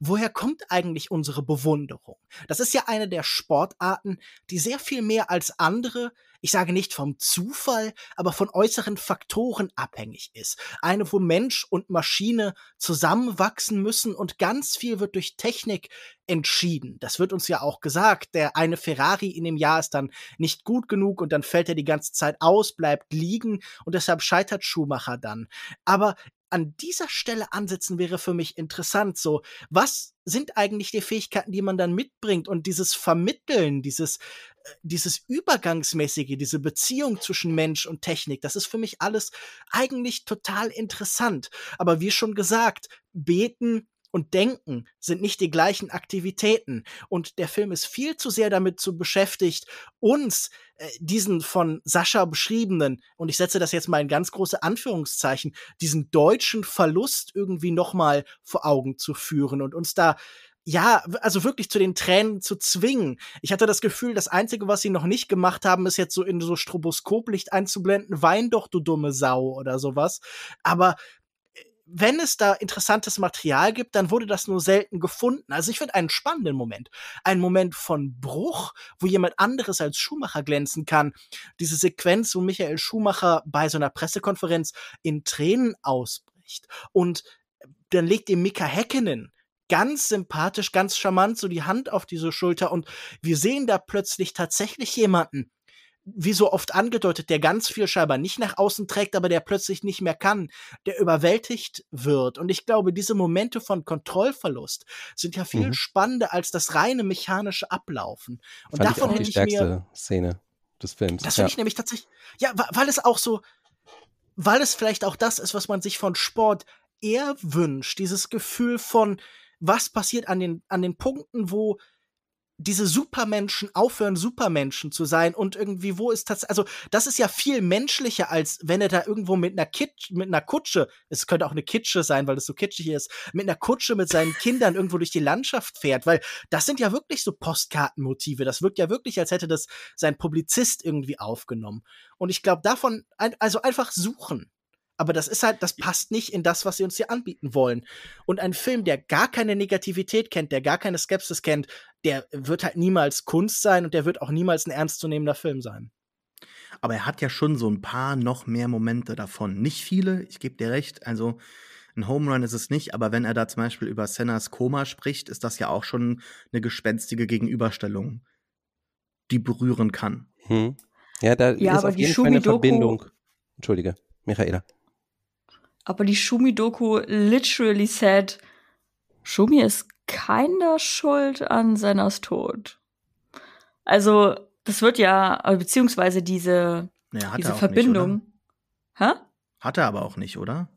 woher kommt eigentlich unsere Bewunderung? Das ist ja eine der Sportarten, die sehr viel mehr als andere ich sage nicht vom Zufall, aber von äußeren Faktoren abhängig ist. Eine, wo Mensch und Maschine zusammenwachsen müssen und ganz viel wird durch Technik entschieden. Das wird uns ja auch gesagt. Der eine Ferrari in dem Jahr ist dann nicht gut genug und dann fällt er die ganze Zeit aus, bleibt liegen und deshalb scheitert Schumacher dann. Aber an dieser Stelle ansetzen wäre für mich interessant. So, was sind eigentlich die Fähigkeiten, die man dann mitbringt und dieses Vermitteln, dieses, äh, dieses Übergangsmäßige, diese Beziehung zwischen Mensch und Technik, das ist für mich alles eigentlich total interessant. Aber wie schon gesagt, beten, und Denken sind nicht die gleichen Aktivitäten. Und der Film ist viel zu sehr damit zu beschäftigt, uns äh, diesen von Sascha beschriebenen, und ich setze das jetzt mal in ganz große Anführungszeichen, diesen deutschen Verlust irgendwie nochmal vor Augen zu führen und uns da ja, also wirklich zu den Tränen zu zwingen. Ich hatte das Gefühl, das Einzige, was sie noch nicht gemacht haben, ist jetzt so in so Stroboskoplicht einzublenden, wein doch, du dumme Sau oder sowas. Aber wenn es da interessantes Material gibt, dann wurde das nur selten gefunden. Also ich finde einen spannenden Moment. Ein Moment von Bruch, wo jemand anderes als Schumacher glänzen kann. Diese Sequenz, wo Michael Schumacher bei so einer Pressekonferenz in Tränen ausbricht. Und dann legt ihm Mika Häkkinen ganz sympathisch, ganz charmant so die Hand auf diese Schulter und wir sehen da plötzlich tatsächlich jemanden, wie so oft angedeutet, der ganz viel scheinbar nicht nach außen trägt, aber der plötzlich nicht mehr kann, der überwältigt wird. Und ich glaube, diese Momente von Kontrollverlust sind ja viel mhm. spannender als das reine mechanische Ablaufen. Und Fand davon ich auch die stärkste mir, Szene des Films. Das finde ja. ich nämlich tatsächlich, ja, weil es auch so, weil es vielleicht auch das ist, was man sich von Sport eher wünscht, dieses Gefühl von, was passiert an den, an den Punkten, wo diese Supermenschen aufhören, Supermenschen zu sein und irgendwie, wo ist das, also das ist ja viel menschlicher, als wenn er da irgendwo mit einer Kitsch, mit einer Kutsche, es könnte auch eine Kitsche sein, weil es so kitschig ist, mit einer Kutsche mit seinen Kindern irgendwo durch die Landschaft fährt, weil das sind ja wirklich so Postkartenmotive, das wirkt ja wirklich, als hätte das sein Publizist irgendwie aufgenommen. Und ich glaube, davon, also einfach suchen, aber das ist halt, das passt nicht in das, was sie uns hier anbieten wollen. Und ein Film, der gar keine Negativität kennt, der gar keine Skepsis kennt, der wird halt niemals Kunst sein und der wird auch niemals ein ernstzunehmender Film sein. Aber er hat ja schon so ein paar noch mehr Momente davon. Nicht viele, ich gebe dir recht. Also ein Home Run ist es nicht, aber wenn er da zum Beispiel über Sennas Koma spricht, ist das ja auch schon eine gespenstige Gegenüberstellung, die berühren kann. Hm. Ja, da ja, ist auf jeden Fall eine Verbindung. Entschuldige, Michaela. Aber die Schumi-Doku literally said, Schumi ist keiner schuld an Sennas Tod. Also, das wird ja, beziehungsweise diese, naja, diese Verbindung. Nicht, Hä? Hat er aber auch nicht, oder?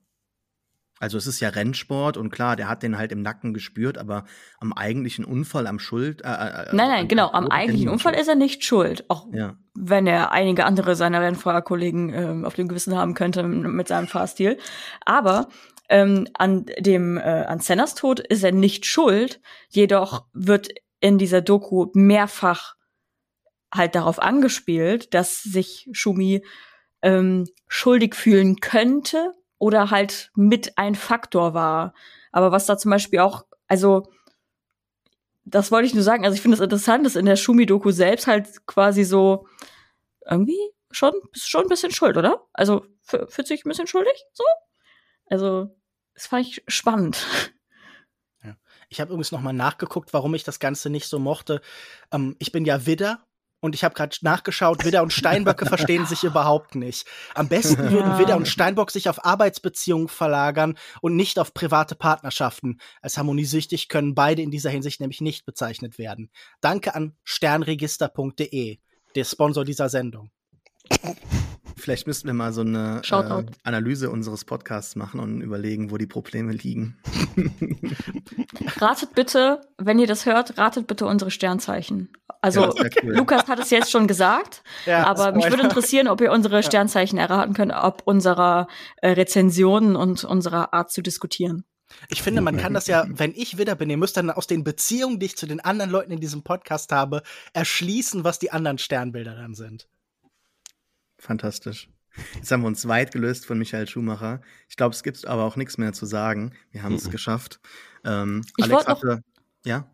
Also es ist ja Rennsport und klar, der hat den halt im Nacken gespürt, aber am eigentlichen Unfall, am Schuld. Äh, äh, äh nein, nein, genau, am eigentlichen Unfall ist er nicht schuld. Auch ja. wenn er einige andere seiner Rennfahrerkollegen äh, auf dem Gewissen haben könnte mit seinem Fahrstil. Aber ähm, an dem äh, an Sennas Tod ist er nicht schuld, jedoch wird in dieser Doku mehrfach halt darauf angespielt, dass sich Schumi ähm, schuldig fühlen könnte oder halt mit ein Faktor war. Aber was da zum Beispiel auch, also das wollte ich nur sagen. Also ich finde es interessant, dass in der Schumi-Doku selbst halt quasi so irgendwie schon, schon ein bisschen schuld, oder? Also fühlt sich ein bisschen schuldig, so? Also das fand ich spannend. Ich habe übrigens noch mal nachgeguckt, warum ich das Ganze nicht so mochte. Ähm, ich bin ja Widder und ich habe gerade nachgeschaut, Widder und Steinböcke verstehen sich überhaupt nicht. Am besten würden Widder und Steinbock sich auf Arbeitsbeziehungen verlagern und nicht auf private Partnerschaften. Als harmoniesüchtig können beide in dieser Hinsicht nämlich nicht bezeichnet werden. Danke an sternregister.de, der Sponsor dieser Sendung. Vielleicht müssten wir mal so eine äh, Analyse unseres Podcasts machen und überlegen, wo die Probleme liegen. ratet bitte, wenn ihr das hört, ratet bitte unsere Sternzeichen. Also ja, cool. Lukas hat es jetzt schon gesagt, ja, aber mich würde interessieren, ob ihr unsere Sternzeichen erraten könnt, ob unserer äh, Rezensionen und unserer Art zu diskutieren. Ich finde, man kann das ja, wenn ich Widder bin, ihr müsst dann aus den Beziehungen, die ich zu den anderen Leuten in diesem Podcast habe, erschließen, was die anderen Sternbilder dann sind. Fantastisch. Jetzt haben wir uns weit gelöst von Michael Schumacher. Ich glaube, es gibt aber auch nichts mehr zu sagen. Wir haben es mhm. geschafft. Ähm, ich Alex hatte, noch, ja?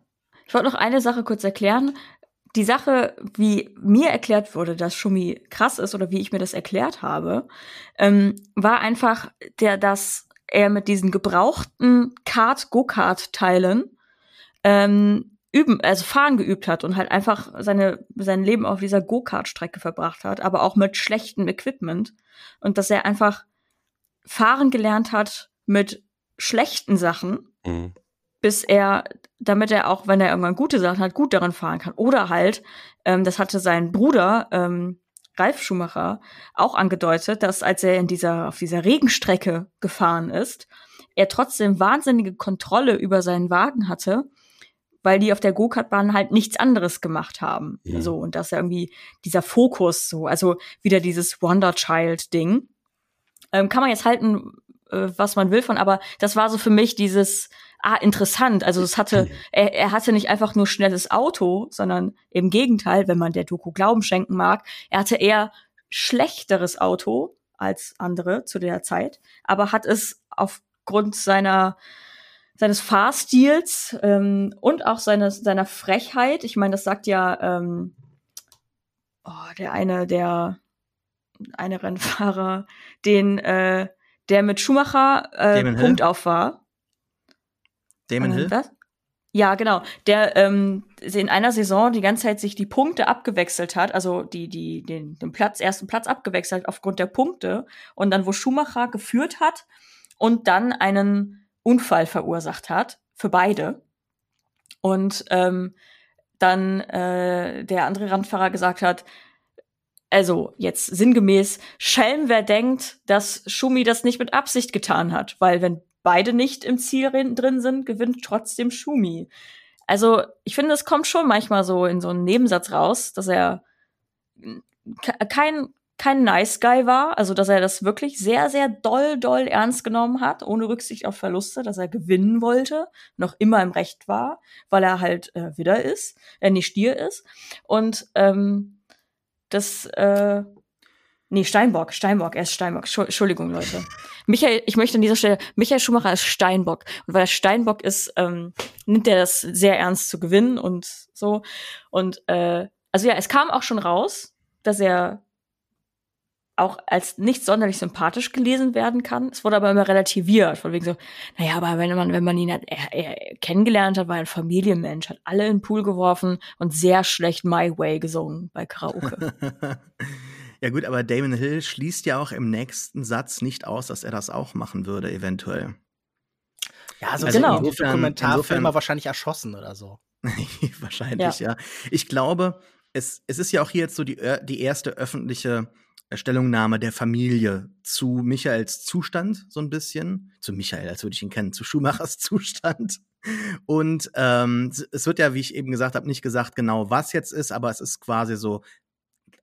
Ich wollte noch eine Sache kurz erklären. Die Sache, wie mir erklärt wurde, dass Schumi krass ist oder wie ich mir das erklärt habe, ähm, war einfach der, dass er mit diesen gebrauchten Kart-Go-Kart-Teilen ähm, üben, also fahren geübt hat und halt einfach seine, sein Leben auf dieser Go-Kart-Strecke verbracht hat, aber auch mit schlechtem Equipment. Und dass er einfach fahren gelernt hat, mit schlechten Sachen, Mhm. Bis er, damit er auch, wenn er irgendwann gute Sachen hat, gut daran fahren kann. Oder halt, ähm, das hatte sein Bruder, ähm, Ralf Schumacher, auch angedeutet, dass als er in dieser, auf dieser Regenstrecke gefahren ist, er trotzdem wahnsinnige Kontrolle über seinen Wagen hatte, weil die auf der Go-Kart-Bahn halt nichts anderes gemacht haben. Mhm. So, und dass er irgendwie dieser Fokus so, also wieder dieses Wonder Child-Ding. Ähm, kann man jetzt halten, äh, was man will von, aber das war so für mich dieses, ah, interessant. Also es hatte, er, er hatte nicht einfach nur schnelles Auto, sondern im Gegenteil, wenn man der Doku Glauben schenken mag, er hatte eher schlechteres Auto als andere zu der Zeit, aber hat es aufgrund seiner seines Fahrstils ähm, und auch seines seiner Frechheit. Ich meine, das sagt ja ähm, oh, der eine der eine Rennfahrer, den äh, der mit Schumacher äh, Hill? Punktauf war. Damon Äh, Hill? Was? Ja, genau. Der ähm, in einer Saison die ganze Zeit sich die Punkte abgewechselt hat, also die, die, den, den Platz, ersten Platz abgewechselt aufgrund der Punkte und dann, wo Schumacher geführt hat und dann einen Unfall verursacht hat für beide. Und ähm, dann äh, der andere Randfahrer gesagt hat, also jetzt sinngemäß, Schelm, wer denkt, dass Schumi das nicht mit Absicht getan hat, weil wenn beide nicht im Ziel rin- drin sind, gewinnt trotzdem Schumi. Also ich finde, es kommt schon manchmal so in so einen Nebensatz raus, dass er ke- kein kein Nice Guy war, also dass er das wirklich sehr, sehr doll, doll ernst genommen hat, ohne Rücksicht auf Verluste, dass er gewinnen wollte, noch immer im Recht war, weil er halt äh, Widder ist, äh, nicht Stier ist. Und ähm, das, äh, nee, Steinbock, Steinbock, er ist Steinbock. Schu- Entschuldigung, Leute. Michael, ich möchte an dieser Stelle, Michael Schumacher ist Steinbock. Und weil er Steinbock ist, ähm, nimmt er das sehr ernst zu gewinnen und so. Und äh, also ja, es kam auch schon raus, dass er auch als nicht sonderlich sympathisch gelesen werden kann. Es wurde aber immer relativiert, von wegen so, naja, aber wenn man, wenn man ihn hat, er, er kennengelernt hat, war er ein Familienmensch, hat alle in den Pool geworfen und sehr schlecht My Way gesungen bei Karaoke. ja gut, aber Damon Hill schließt ja auch im nächsten Satz nicht aus, dass er das auch machen würde, eventuell. Ja, also, Also genau. insofern- Dokumentarfilmer insofern- wahrscheinlich erschossen oder so. Wahrscheinlich, ja. Ich glaube, es, es ist ja auch hier jetzt so die, ö- die erste öffentliche äh, Stellungnahme der Familie zu Michaels Zustand, so ein bisschen. Zu Michael, als würde ich ihn kennen, zu Schumachers Zustand. Und ähm, es wird ja, wie ich eben gesagt habe, nicht gesagt genau, was jetzt ist, aber es ist quasi so,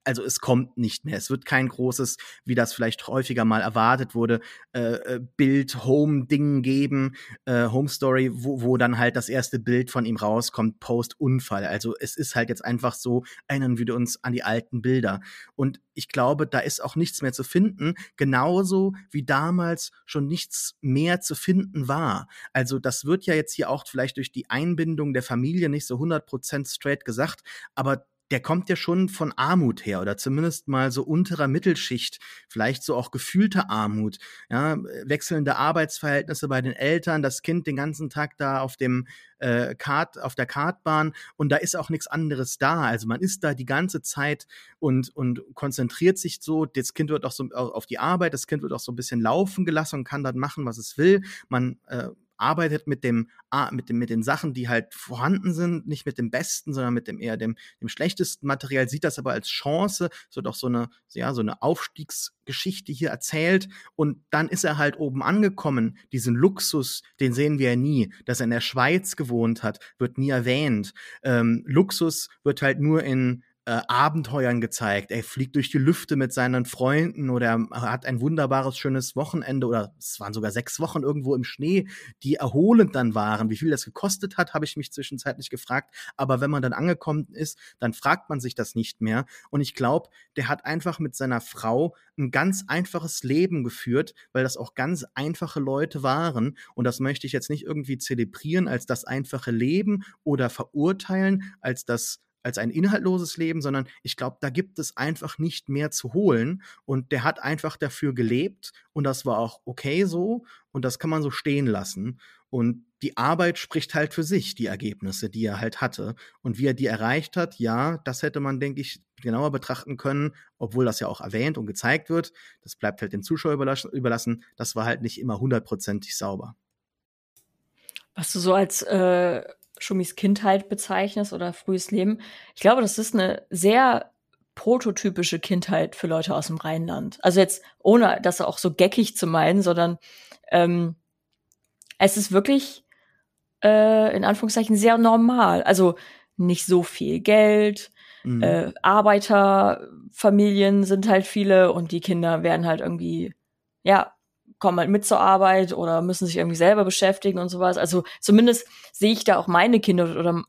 also es kommt nicht mehr. Es wird kein großes, wie das vielleicht häufiger mal erwartet wurde, äh, äh, Bild-Home-Ding geben, äh, Home-Story, wo, wo dann halt das erste Bild von ihm rauskommt, Post-Unfall. Also es ist halt jetzt einfach so, erinnern wir uns an die alten Bilder. Und ich glaube, da ist auch nichts mehr zu finden, genauso wie damals schon nichts mehr zu finden war. Also das wird ja jetzt hier auch vielleicht durch die Einbindung der Familie nicht so 100% straight gesagt, aber der kommt ja schon von Armut her oder zumindest mal so unterer Mittelschicht, vielleicht so auch gefühlte Armut, ja, wechselnde Arbeitsverhältnisse bei den Eltern, das Kind den ganzen Tag da auf dem äh, Kart, auf der Kartbahn und da ist auch nichts anderes da. Also man ist da die ganze Zeit und, und konzentriert sich so, das Kind wird auch so auf die Arbeit, das Kind wird auch so ein bisschen laufen gelassen und kann dann machen, was es will. Man äh, arbeitet mit dem, mit dem, mit den Sachen, die halt vorhanden sind, nicht mit dem besten, sondern mit dem eher dem, dem schlechtesten Material, sieht das aber als Chance, so doch so eine, ja, so eine Aufstiegsgeschichte hier erzählt und dann ist er halt oben angekommen. Diesen Luxus, den sehen wir ja nie. Dass er in der Schweiz gewohnt hat, wird nie erwähnt. Ähm, Luxus wird halt nur in äh, Abenteuern gezeigt. Er fliegt durch die Lüfte mit seinen Freunden oder er hat ein wunderbares, schönes Wochenende oder es waren sogar sechs Wochen irgendwo im Schnee, die erholend dann waren. Wie viel das gekostet hat, habe ich mich zwischenzeitlich gefragt. Aber wenn man dann angekommen ist, dann fragt man sich das nicht mehr. Und ich glaube, der hat einfach mit seiner Frau ein ganz einfaches Leben geführt, weil das auch ganz einfache Leute waren. Und das möchte ich jetzt nicht irgendwie zelebrieren als das einfache Leben oder verurteilen als das als ein inhaltloses Leben, sondern ich glaube, da gibt es einfach nicht mehr zu holen. Und der hat einfach dafür gelebt und das war auch okay so und das kann man so stehen lassen. Und die Arbeit spricht halt für sich, die Ergebnisse, die er halt hatte. Und wie er die erreicht hat, ja, das hätte man, denke ich, genauer betrachten können, obwohl das ja auch erwähnt und gezeigt wird. Das bleibt halt den Zuschauer überlassen. Das war halt nicht immer hundertprozentig sauber. Was du so als äh, Schumis Kindheit bezeichnest oder frühes Leben, ich glaube, das ist eine sehr prototypische Kindheit für Leute aus dem Rheinland. Also jetzt ohne das auch so geckig zu meinen, sondern ähm, es ist wirklich äh, in Anführungszeichen sehr normal. Also nicht so viel Geld, mhm. äh, Arbeiterfamilien sind halt viele und die Kinder werden halt irgendwie, ja, kommen halt mit zur Arbeit oder müssen sich irgendwie selber beschäftigen und sowas. Also zumindest sehe ich da auch meine Kinder oder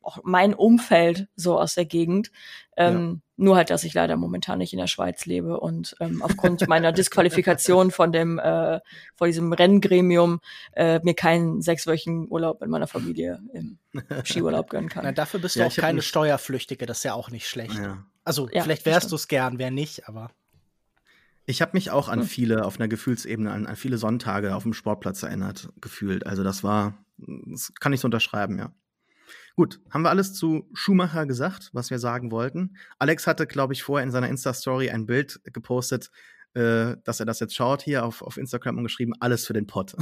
auch mein Umfeld so aus der Gegend. Ähm, ja. Nur halt, dass ich leider momentan nicht in der Schweiz lebe und ähm, aufgrund meiner Disqualifikation von dem äh, von diesem Renngremium äh, mir keinen sechswöchigen Urlaub mit meiner Familie im Skiurlaub gönnen kann. Na, dafür bist du auch keine Steuerflüchtige, das ist ja auch nicht schlecht. Ja. Also ja, vielleicht wärst du es gern, wer nicht, aber. Ich habe mich auch an viele auf einer Gefühlsebene, an, an viele Sonntage auf dem Sportplatz erinnert, gefühlt. Also das war, das kann ich so unterschreiben, ja. Gut, haben wir alles zu Schumacher gesagt, was wir sagen wollten. Alex hatte, glaube ich, vorher in seiner Insta-Story ein Bild gepostet, äh, dass er das jetzt schaut hier auf, auf Instagram und geschrieben, alles für den Pott.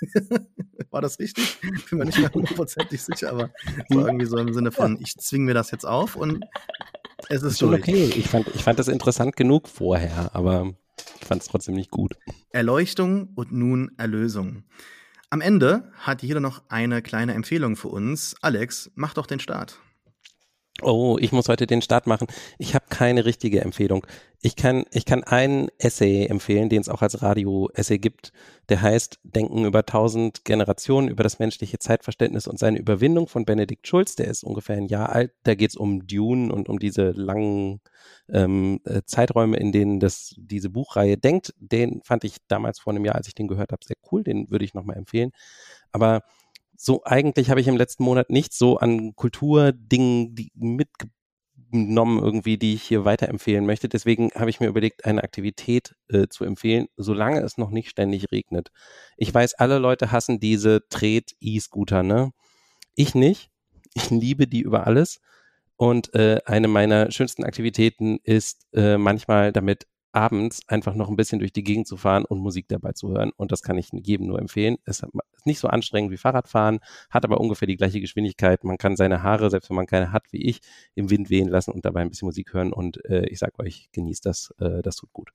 war das richtig? Bin mir nicht mehr hundertprozentig sicher, aber es war irgendwie so im Sinne von, ich zwinge mir das jetzt auf und es ist schon okay. Ich fand, ich fand das interessant genug vorher, aber ich fand es trotzdem nicht gut. Erleuchtung und nun Erlösung. Am Ende hat jeder noch eine kleine Empfehlung für uns. Alex, mach doch den Start. Oh, ich muss heute den Start machen. Ich habe keine richtige Empfehlung. Ich kann, ich kann einen Essay empfehlen, den es auch als Radio-Essay gibt. Der heißt Denken über tausend Generationen, über das menschliche Zeitverständnis und seine Überwindung von Benedikt Schulz. Der ist ungefähr ein Jahr alt. Da geht es um Dune und um diese langen ähm, äh, Zeiträume, in denen das, diese Buchreihe denkt. Den fand ich damals vor einem Jahr, als ich den gehört habe, sehr cool. Den würde ich nochmal empfehlen. Aber so eigentlich habe ich im letzten Monat nicht so an Kulturdingen mitgenommen irgendwie, die ich hier weiterempfehlen möchte. Deswegen habe ich mir überlegt, eine Aktivität äh, zu empfehlen, solange es noch nicht ständig regnet. Ich weiß, alle Leute hassen diese Tret-E-Scooter, ne? Ich nicht. Ich liebe die über alles. Und äh, eine meiner schönsten Aktivitäten ist äh, manchmal damit abends einfach noch ein bisschen durch die Gegend zu fahren und Musik dabei zu hören. Und das kann ich jedem nur empfehlen. Es ist nicht so anstrengend wie Fahrradfahren, hat aber ungefähr die gleiche Geschwindigkeit. Man kann seine Haare, selbst wenn man keine hat, wie ich, im Wind wehen lassen und dabei ein bisschen Musik hören. Und äh, ich sag euch, genießt das. Äh, das tut gut.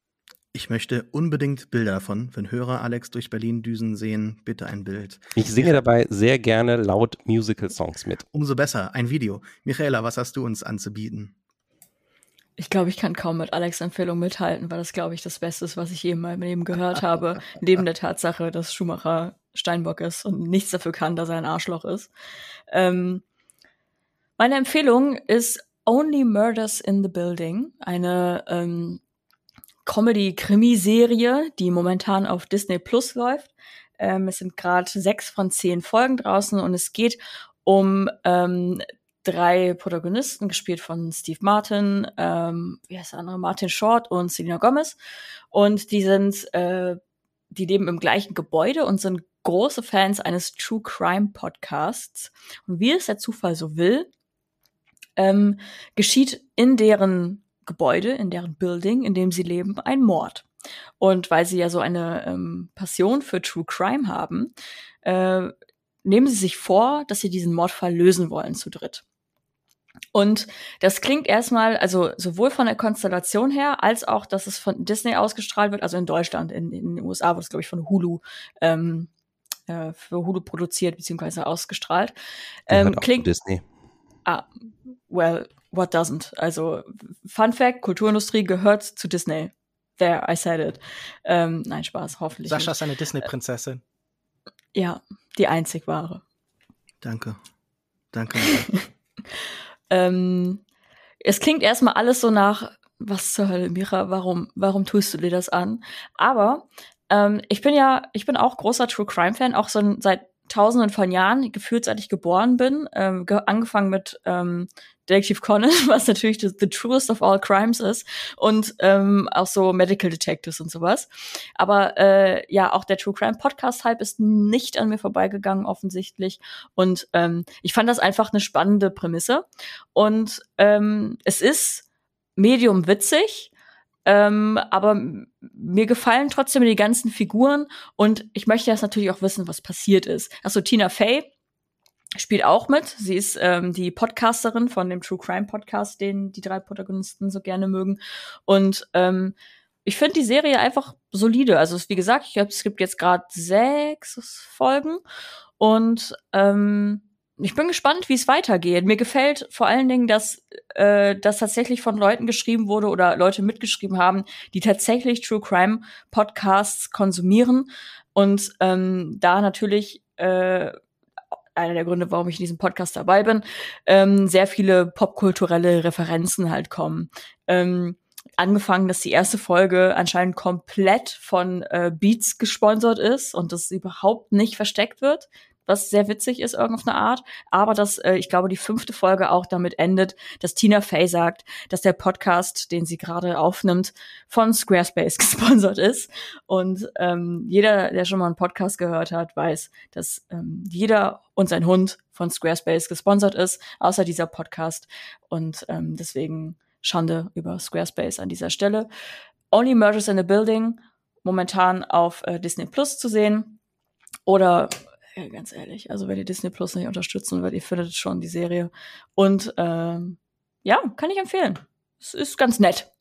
Ich möchte unbedingt Bilder davon. Wenn Hörer Alex durch Berlin düsen sehen, bitte ein Bild. Ich singe dabei sehr gerne laut Musical-Songs mit. Umso besser, ein Video. Michaela, was hast du uns anzubieten? Ich glaube, ich kann kaum mit Alex Empfehlung mithalten, weil das, glaube ich, das Beste ist, was ich je in meinem Leben gehört habe. neben der Tatsache, dass Schumacher Steinbock ist und nichts dafür kann, dass er ein Arschloch ist. Ähm, meine Empfehlung ist Only Murders in the Building, eine ähm, Comedy-Krimiserie, die momentan auf Disney Plus läuft. Ähm, es sind gerade sechs von zehn Folgen draußen und es geht um ähm, drei Protagonisten, gespielt von Steve Martin, ähm, wie heißt der andere, Martin Short und Selena Gomez. Und die sind, äh, die leben im gleichen Gebäude und sind große Fans eines True Crime Podcasts. Und wie es der Zufall so will, ähm, geschieht in deren Gebäude, in deren Building, in dem sie leben, ein Mord. Und weil sie ja so eine ähm, Passion für True Crime haben, äh, nehmen sie sich vor, dass sie diesen Mordfall lösen wollen zu dritt. Und das klingt erstmal, also sowohl von der Konstellation her, als auch, dass es von Disney ausgestrahlt wird, also in Deutschland, in, in den USA wird es, glaube ich, von Hulu ähm, äh, für Hulu produziert bzw. ausgestrahlt. Ähm, klingt Disney. Ah, well, what doesn't? Also Fun Fact: Kulturindustrie gehört zu Disney. There, I said it. Ähm, nein, Spaß, hoffentlich. Sascha ist eine Disney-Prinzessin. Ja, die einzig wahre. Danke. Danke. Ähm, es klingt erstmal alles so nach, was zur Hölle, Mira, warum, warum tust du dir das an? Aber ähm, ich bin ja, ich bin auch großer True Crime Fan, auch so seit tausenden von Jahren, gefühlt seit ich geboren bin, ähm, ge angefangen mit ähm, Detective Conan, was natürlich the, the truest of all crimes ist und ähm, auch so Medical Detectives und sowas. Aber äh, ja, auch der True Crime Podcast Hype ist nicht an mir vorbeigegangen offensichtlich und ähm, ich fand das einfach eine spannende Prämisse und ähm, es ist medium witzig. Ähm, aber mir gefallen trotzdem die ganzen Figuren und ich möchte jetzt natürlich auch wissen, was passiert ist. Also Tina Fey spielt auch mit. Sie ist ähm, die Podcasterin von dem True Crime Podcast, den die drei Protagonisten so gerne mögen. Und ähm, ich finde die Serie einfach solide. Also wie gesagt, ich glaube, es gibt jetzt gerade sechs Folgen und ähm, ich bin gespannt, wie es weitergeht. Mir gefällt vor allen Dingen, dass äh, das tatsächlich von Leuten geschrieben wurde oder Leute mitgeschrieben haben, die tatsächlich True Crime Podcasts konsumieren und ähm, da natürlich äh, einer der Gründe, warum ich in diesem Podcast dabei bin, ähm, sehr viele popkulturelle Referenzen halt kommen. Ähm, angefangen, dass die erste Folge anscheinend komplett von äh, Beats gesponsert ist und das überhaupt nicht versteckt wird was sehr witzig ist, irgendeine Art. Aber dass, äh, ich glaube, die fünfte Folge auch damit endet, dass Tina Fey sagt, dass der Podcast, den sie gerade aufnimmt, von Squarespace gesponsert ist. Und ähm, jeder, der schon mal einen Podcast gehört hat, weiß, dass ähm, jeder und sein Hund von Squarespace gesponsert ist, außer dieser Podcast. Und ähm, deswegen Schande über Squarespace an dieser Stelle. Only Murders in the Building, momentan auf äh, Disney Plus zu sehen. Oder ja, ganz ehrlich, also wenn ihr Disney Plus nicht unterstützen wollt, ihr findet schon die Serie. Und ähm, ja, kann ich empfehlen. Es ist ganz nett.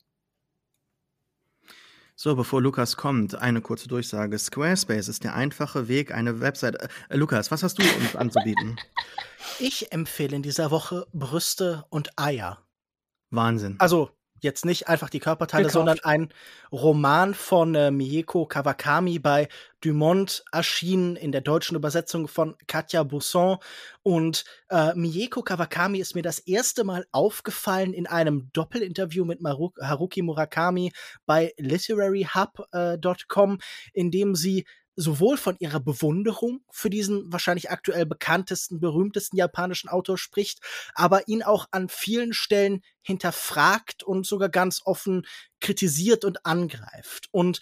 So, bevor Lukas kommt, eine kurze Durchsage. Squarespace ist der einfache Weg, eine Website. Äh, Lukas, was hast du uns anzubieten? Ich empfehle in dieser Woche Brüste und Eier. Wahnsinn. Also jetzt nicht einfach die Körperteile, Gekauft. sondern ein Roman von äh, Mieko Kawakami bei Dumont erschienen in der deutschen Übersetzung von Katja Bousson. Und äh, Mieko Kawakami ist mir das erste Mal aufgefallen in einem Doppelinterview mit Maru Haruki Murakami bei literaryyhub.com, äh, in dem sie sowohl von ihrer Bewunderung für diesen wahrscheinlich aktuell bekanntesten, berühmtesten japanischen Autor spricht, aber ihn auch an vielen Stellen hinterfragt und sogar ganz offen kritisiert und angreift. Und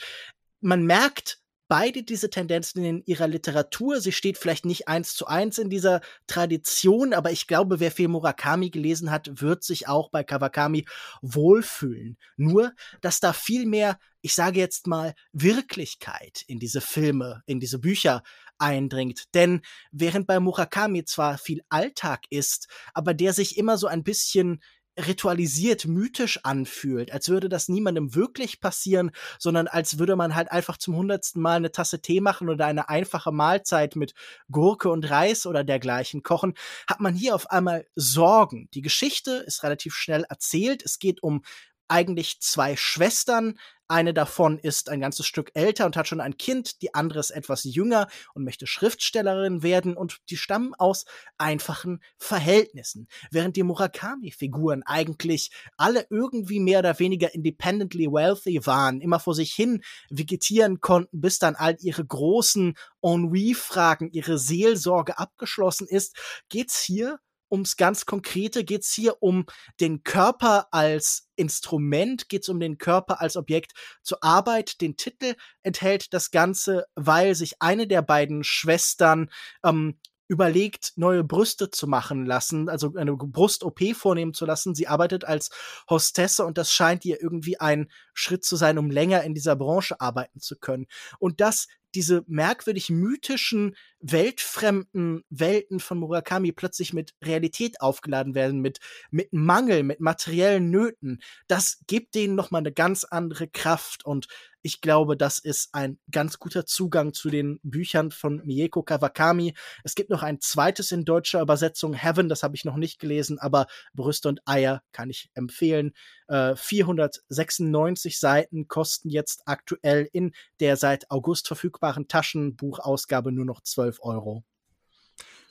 man merkt, beide diese Tendenzen in ihrer Literatur. Sie steht vielleicht nicht eins zu eins in dieser Tradition, aber ich glaube, wer viel Murakami gelesen hat, wird sich auch bei Kawakami wohlfühlen. Nur, dass da viel mehr, ich sage jetzt mal, Wirklichkeit in diese Filme, in diese Bücher eindringt. Denn während bei Murakami zwar viel Alltag ist, aber der sich immer so ein bisschen ritualisiert, mythisch anfühlt, als würde das niemandem wirklich passieren, sondern als würde man halt einfach zum hundertsten Mal eine Tasse Tee machen oder eine einfache Mahlzeit mit Gurke und Reis oder dergleichen kochen, hat man hier auf einmal Sorgen. Die Geschichte ist relativ schnell erzählt. Es geht um eigentlich zwei Schwestern, eine davon ist ein ganzes Stück älter und hat schon ein Kind, die andere ist etwas jünger und möchte Schriftstellerin werden und die stammen aus einfachen Verhältnissen. Während die Murakami-Figuren eigentlich alle irgendwie mehr oder weniger independently wealthy waren, immer vor sich hin vegetieren konnten, bis dann all ihre großen Ennui-Fragen, ihre Seelsorge abgeschlossen ist, geht's hier ums ganz Konkrete? Geht es hier um den Körper als Instrument? Geht es um den Körper als Objekt zur Arbeit? Den Titel enthält das Ganze, weil sich eine der beiden Schwestern ähm, überlegt, neue Brüste zu machen lassen, also eine Brust-OP vornehmen zu lassen. Sie arbeitet als Hostesse und das scheint ihr irgendwie ein Schritt zu sein, um länger in dieser Branche arbeiten zu können. Und das diese merkwürdig mythischen, weltfremden Welten von Murakami plötzlich mit Realität aufgeladen werden, mit, mit Mangel, mit materiellen Nöten, das gibt denen nochmal eine ganz andere Kraft und ich glaube, das ist ein ganz guter Zugang zu den Büchern von Mieko Kawakami. Es gibt noch ein zweites in deutscher Übersetzung, Heaven, das habe ich noch nicht gelesen, aber Brüste und Eier kann ich empfehlen. Äh, 496 Seiten kosten jetzt aktuell in der seit August verfügbaren Taschenbuchausgabe nur noch 12 Euro.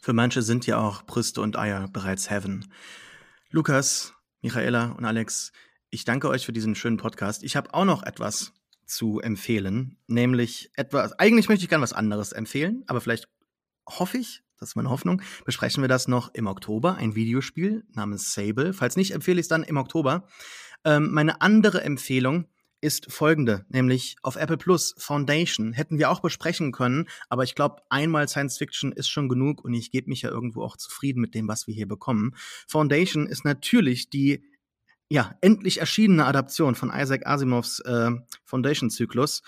Für manche sind ja auch Brüste und Eier bereits Heaven. Lukas, Michaela und Alex, ich danke euch für diesen schönen Podcast. Ich habe auch noch etwas zu empfehlen, nämlich etwas, eigentlich möchte ich gerne was anderes empfehlen, aber vielleicht hoffe ich, das ist meine Hoffnung, besprechen wir das noch im Oktober, ein Videospiel namens Sable. Falls nicht, empfehle ich es dann im Oktober. Ähm, meine andere Empfehlung ist folgende, nämlich auf Apple Plus Foundation hätten wir auch besprechen können, aber ich glaube, einmal Science Fiction ist schon genug und ich gebe mich ja irgendwo auch zufrieden mit dem, was wir hier bekommen. Foundation ist natürlich die ja, endlich erschienene Adaption von Isaac Asimovs äh, Foundation-Zyklus.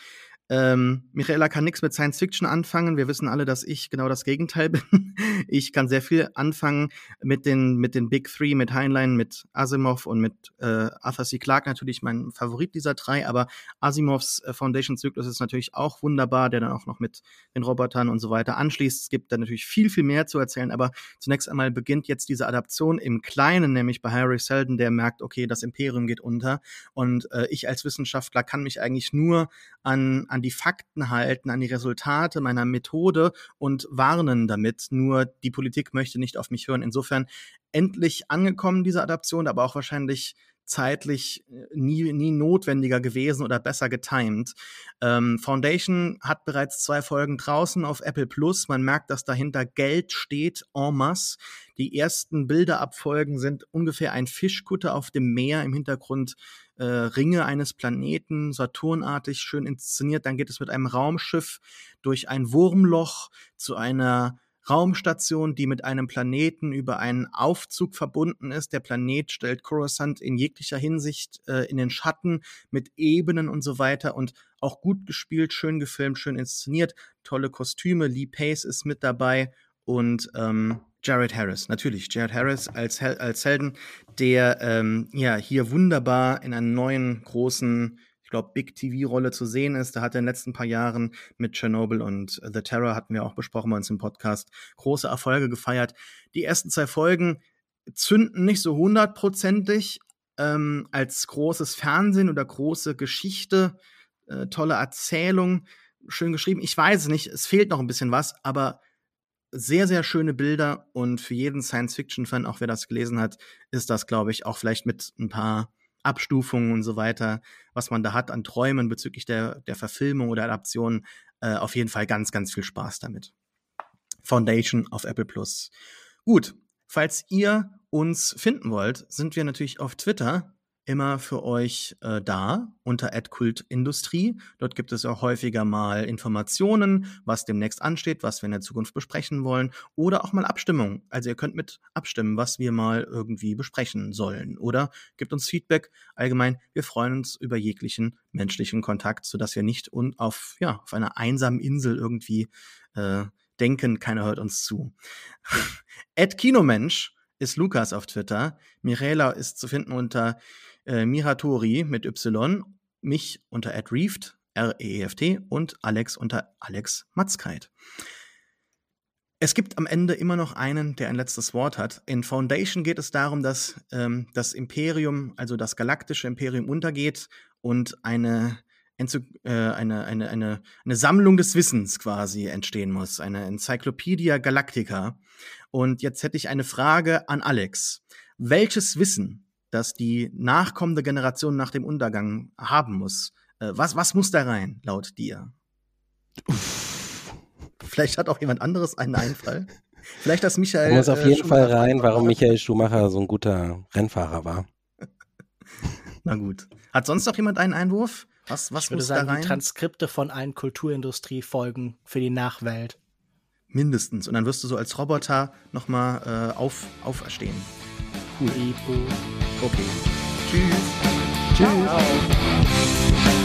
Ähm, Michaela kann nichts mit Science Fiction anfangen. Wir wissen alle, dass ich genau das Gegenteil bin. ich kann sehr viel anfangen mit den, mit den Big Three, mit Heinlein, mit Asimov und mit äh, Arthur C. Clarke natürlich mein Favorit dieser drei. Aber Asimovs äh, Foundation-Zyklus ist natürlich auch wunderbar, der dann auch noch mit den Robotern und so weiter anschließt. Es gibt da natürlich viel, viel mehr zu erzählen. Aber zunächst einmal beginnt jetzt diese Adaption im Kleinen, nämlich bei Harry Seldon, der merkt, okay, das Imperium geht unter. Und äh, ich als Wissenschaftler kann mich eigentlich nur an an die Fakten halten, an die Resultate meiner Methode und warnen damit. Nur die Politik möchte nicht auf mich hören. Insofern endlich angekommen, diese Adaption, aber auch wahrscheinlich zeitlich äh, nie, nie notwendiger gewesen oder besser getimed. Ähm, Foundation hat bereits zwei Folgen draußen auf Apple Plus. Man merkt, dass dahinter Geld steht en masse. Die ersten Bilderabfolgen sind ungefähr ein Fischkutter auf dem Meer im Hintergrund äh, Ringe eines Planeten, Saturnartig, schön inszeniert. Dann geht es mit einem Raumschiff durch ein Wurmloch zu einer Raumstation, die mit einem Planeten über einen Aufzug verbunden ist. Der Planet stellt Coruscant in jeglicher Hinsicht äh, in den Schatten mit Ebenen und so weiter und auch gut gespielt, schön gefilmt, schön inszeniert, tolle Kostüme. Lee Pace ist mit dabei und ähm, Jared Harris, natürlich. Jared Harris als, Hel als Helden, der ähm, ja hier wunderbar in einer neuen großen, ich glaube, Big TV-Rolle zu sehen ist. Da hat er in den letzten paar Jahren mit Chernobyl und The Terror, hatten wir auch besprochen bei uns im Podcast, große Erfolge gefeiert. Die ersten zwei Folgen zünden nicht so hundertprozentig ähm, als großes Fernsehen oder große Geschichte, äh, tolle Erzählung, schön geschrieben. Ich weiß es nicht, es fehlt noch ein bisschen was, aber sehr, sehr schöne Bilder und für jeden Science-Fiction-Fan, auch wer das gelesen hat, ist das, glaube ich, auch vielleicht mit ein paar Abstufungen und so weiter, was man da hat an Träumen bezüglich der, der Verfilmung oder Adaption, äh, auf jeden Fall ganz, ganz viel Spaß damit. Foundation auf Apple Plus. Gut, falls ihr uns finden wollt, sind wir natürlich auf Twitter immer für euch äh, da unter @kultindustrie. Dort gibt es auch häufiger mal Informationen, was demnächst ansteht, was wir in der Zukunft besprechen wollen oder auch mal Abstimmung. Also ihr könnt mit abstimmen, was wir mal irgendwie besprechen sollen oder gebt uns Feedback. Allgemein, wir freuen uns über jeglichen menschlichen Kontakt, sodass wir nicht auf ja, auf einer einsamen Insel irgendwie äh, denken, keiner hört uns zu. Ed Kinomensch ist Lukas auf Twitter. Mirela ist zu finden unter äh, Miratori mit Y, mich unter @reeft, R-E-E-F-T und Alex unter Alex Matzkeit. Es gibt am Ende immer noch einen, der ein letztes Wort hat. In Foundation geht es darum, dass ähm, das Imperium, also das galaktische Imperium, untergeht und eine, äh, eine, eine, eine, eine Sammlung des Wissens quasi entstehen muss. Eine Enzyklopädie Galactica. Und jetzt hätte ich eine Frage an Alex. Welches Wissen das die nachkommende Generation nach dem Untergang haben muss. Äh, was, was muss da rein, laut dir? Vielleicht hat auch jemand anderes einen Einfall. Vielleicht das Michael. Da muss auf äh, jeden Fall rein, warum Michael Schumacher so ein guter Rennfahrer war. Na gut. Hat sonst noch jemand einen Einwurf? Was, was ich würde muss sagen, da rein? die Transkripte von allen Kulturindustrie-Folgen für die Nachwelt. Mindestens. Und dann wirst du so als Roboter nochmal äh, auf, auferstehen. Cool. Okay. Tschüss. Tschüss. Ciao.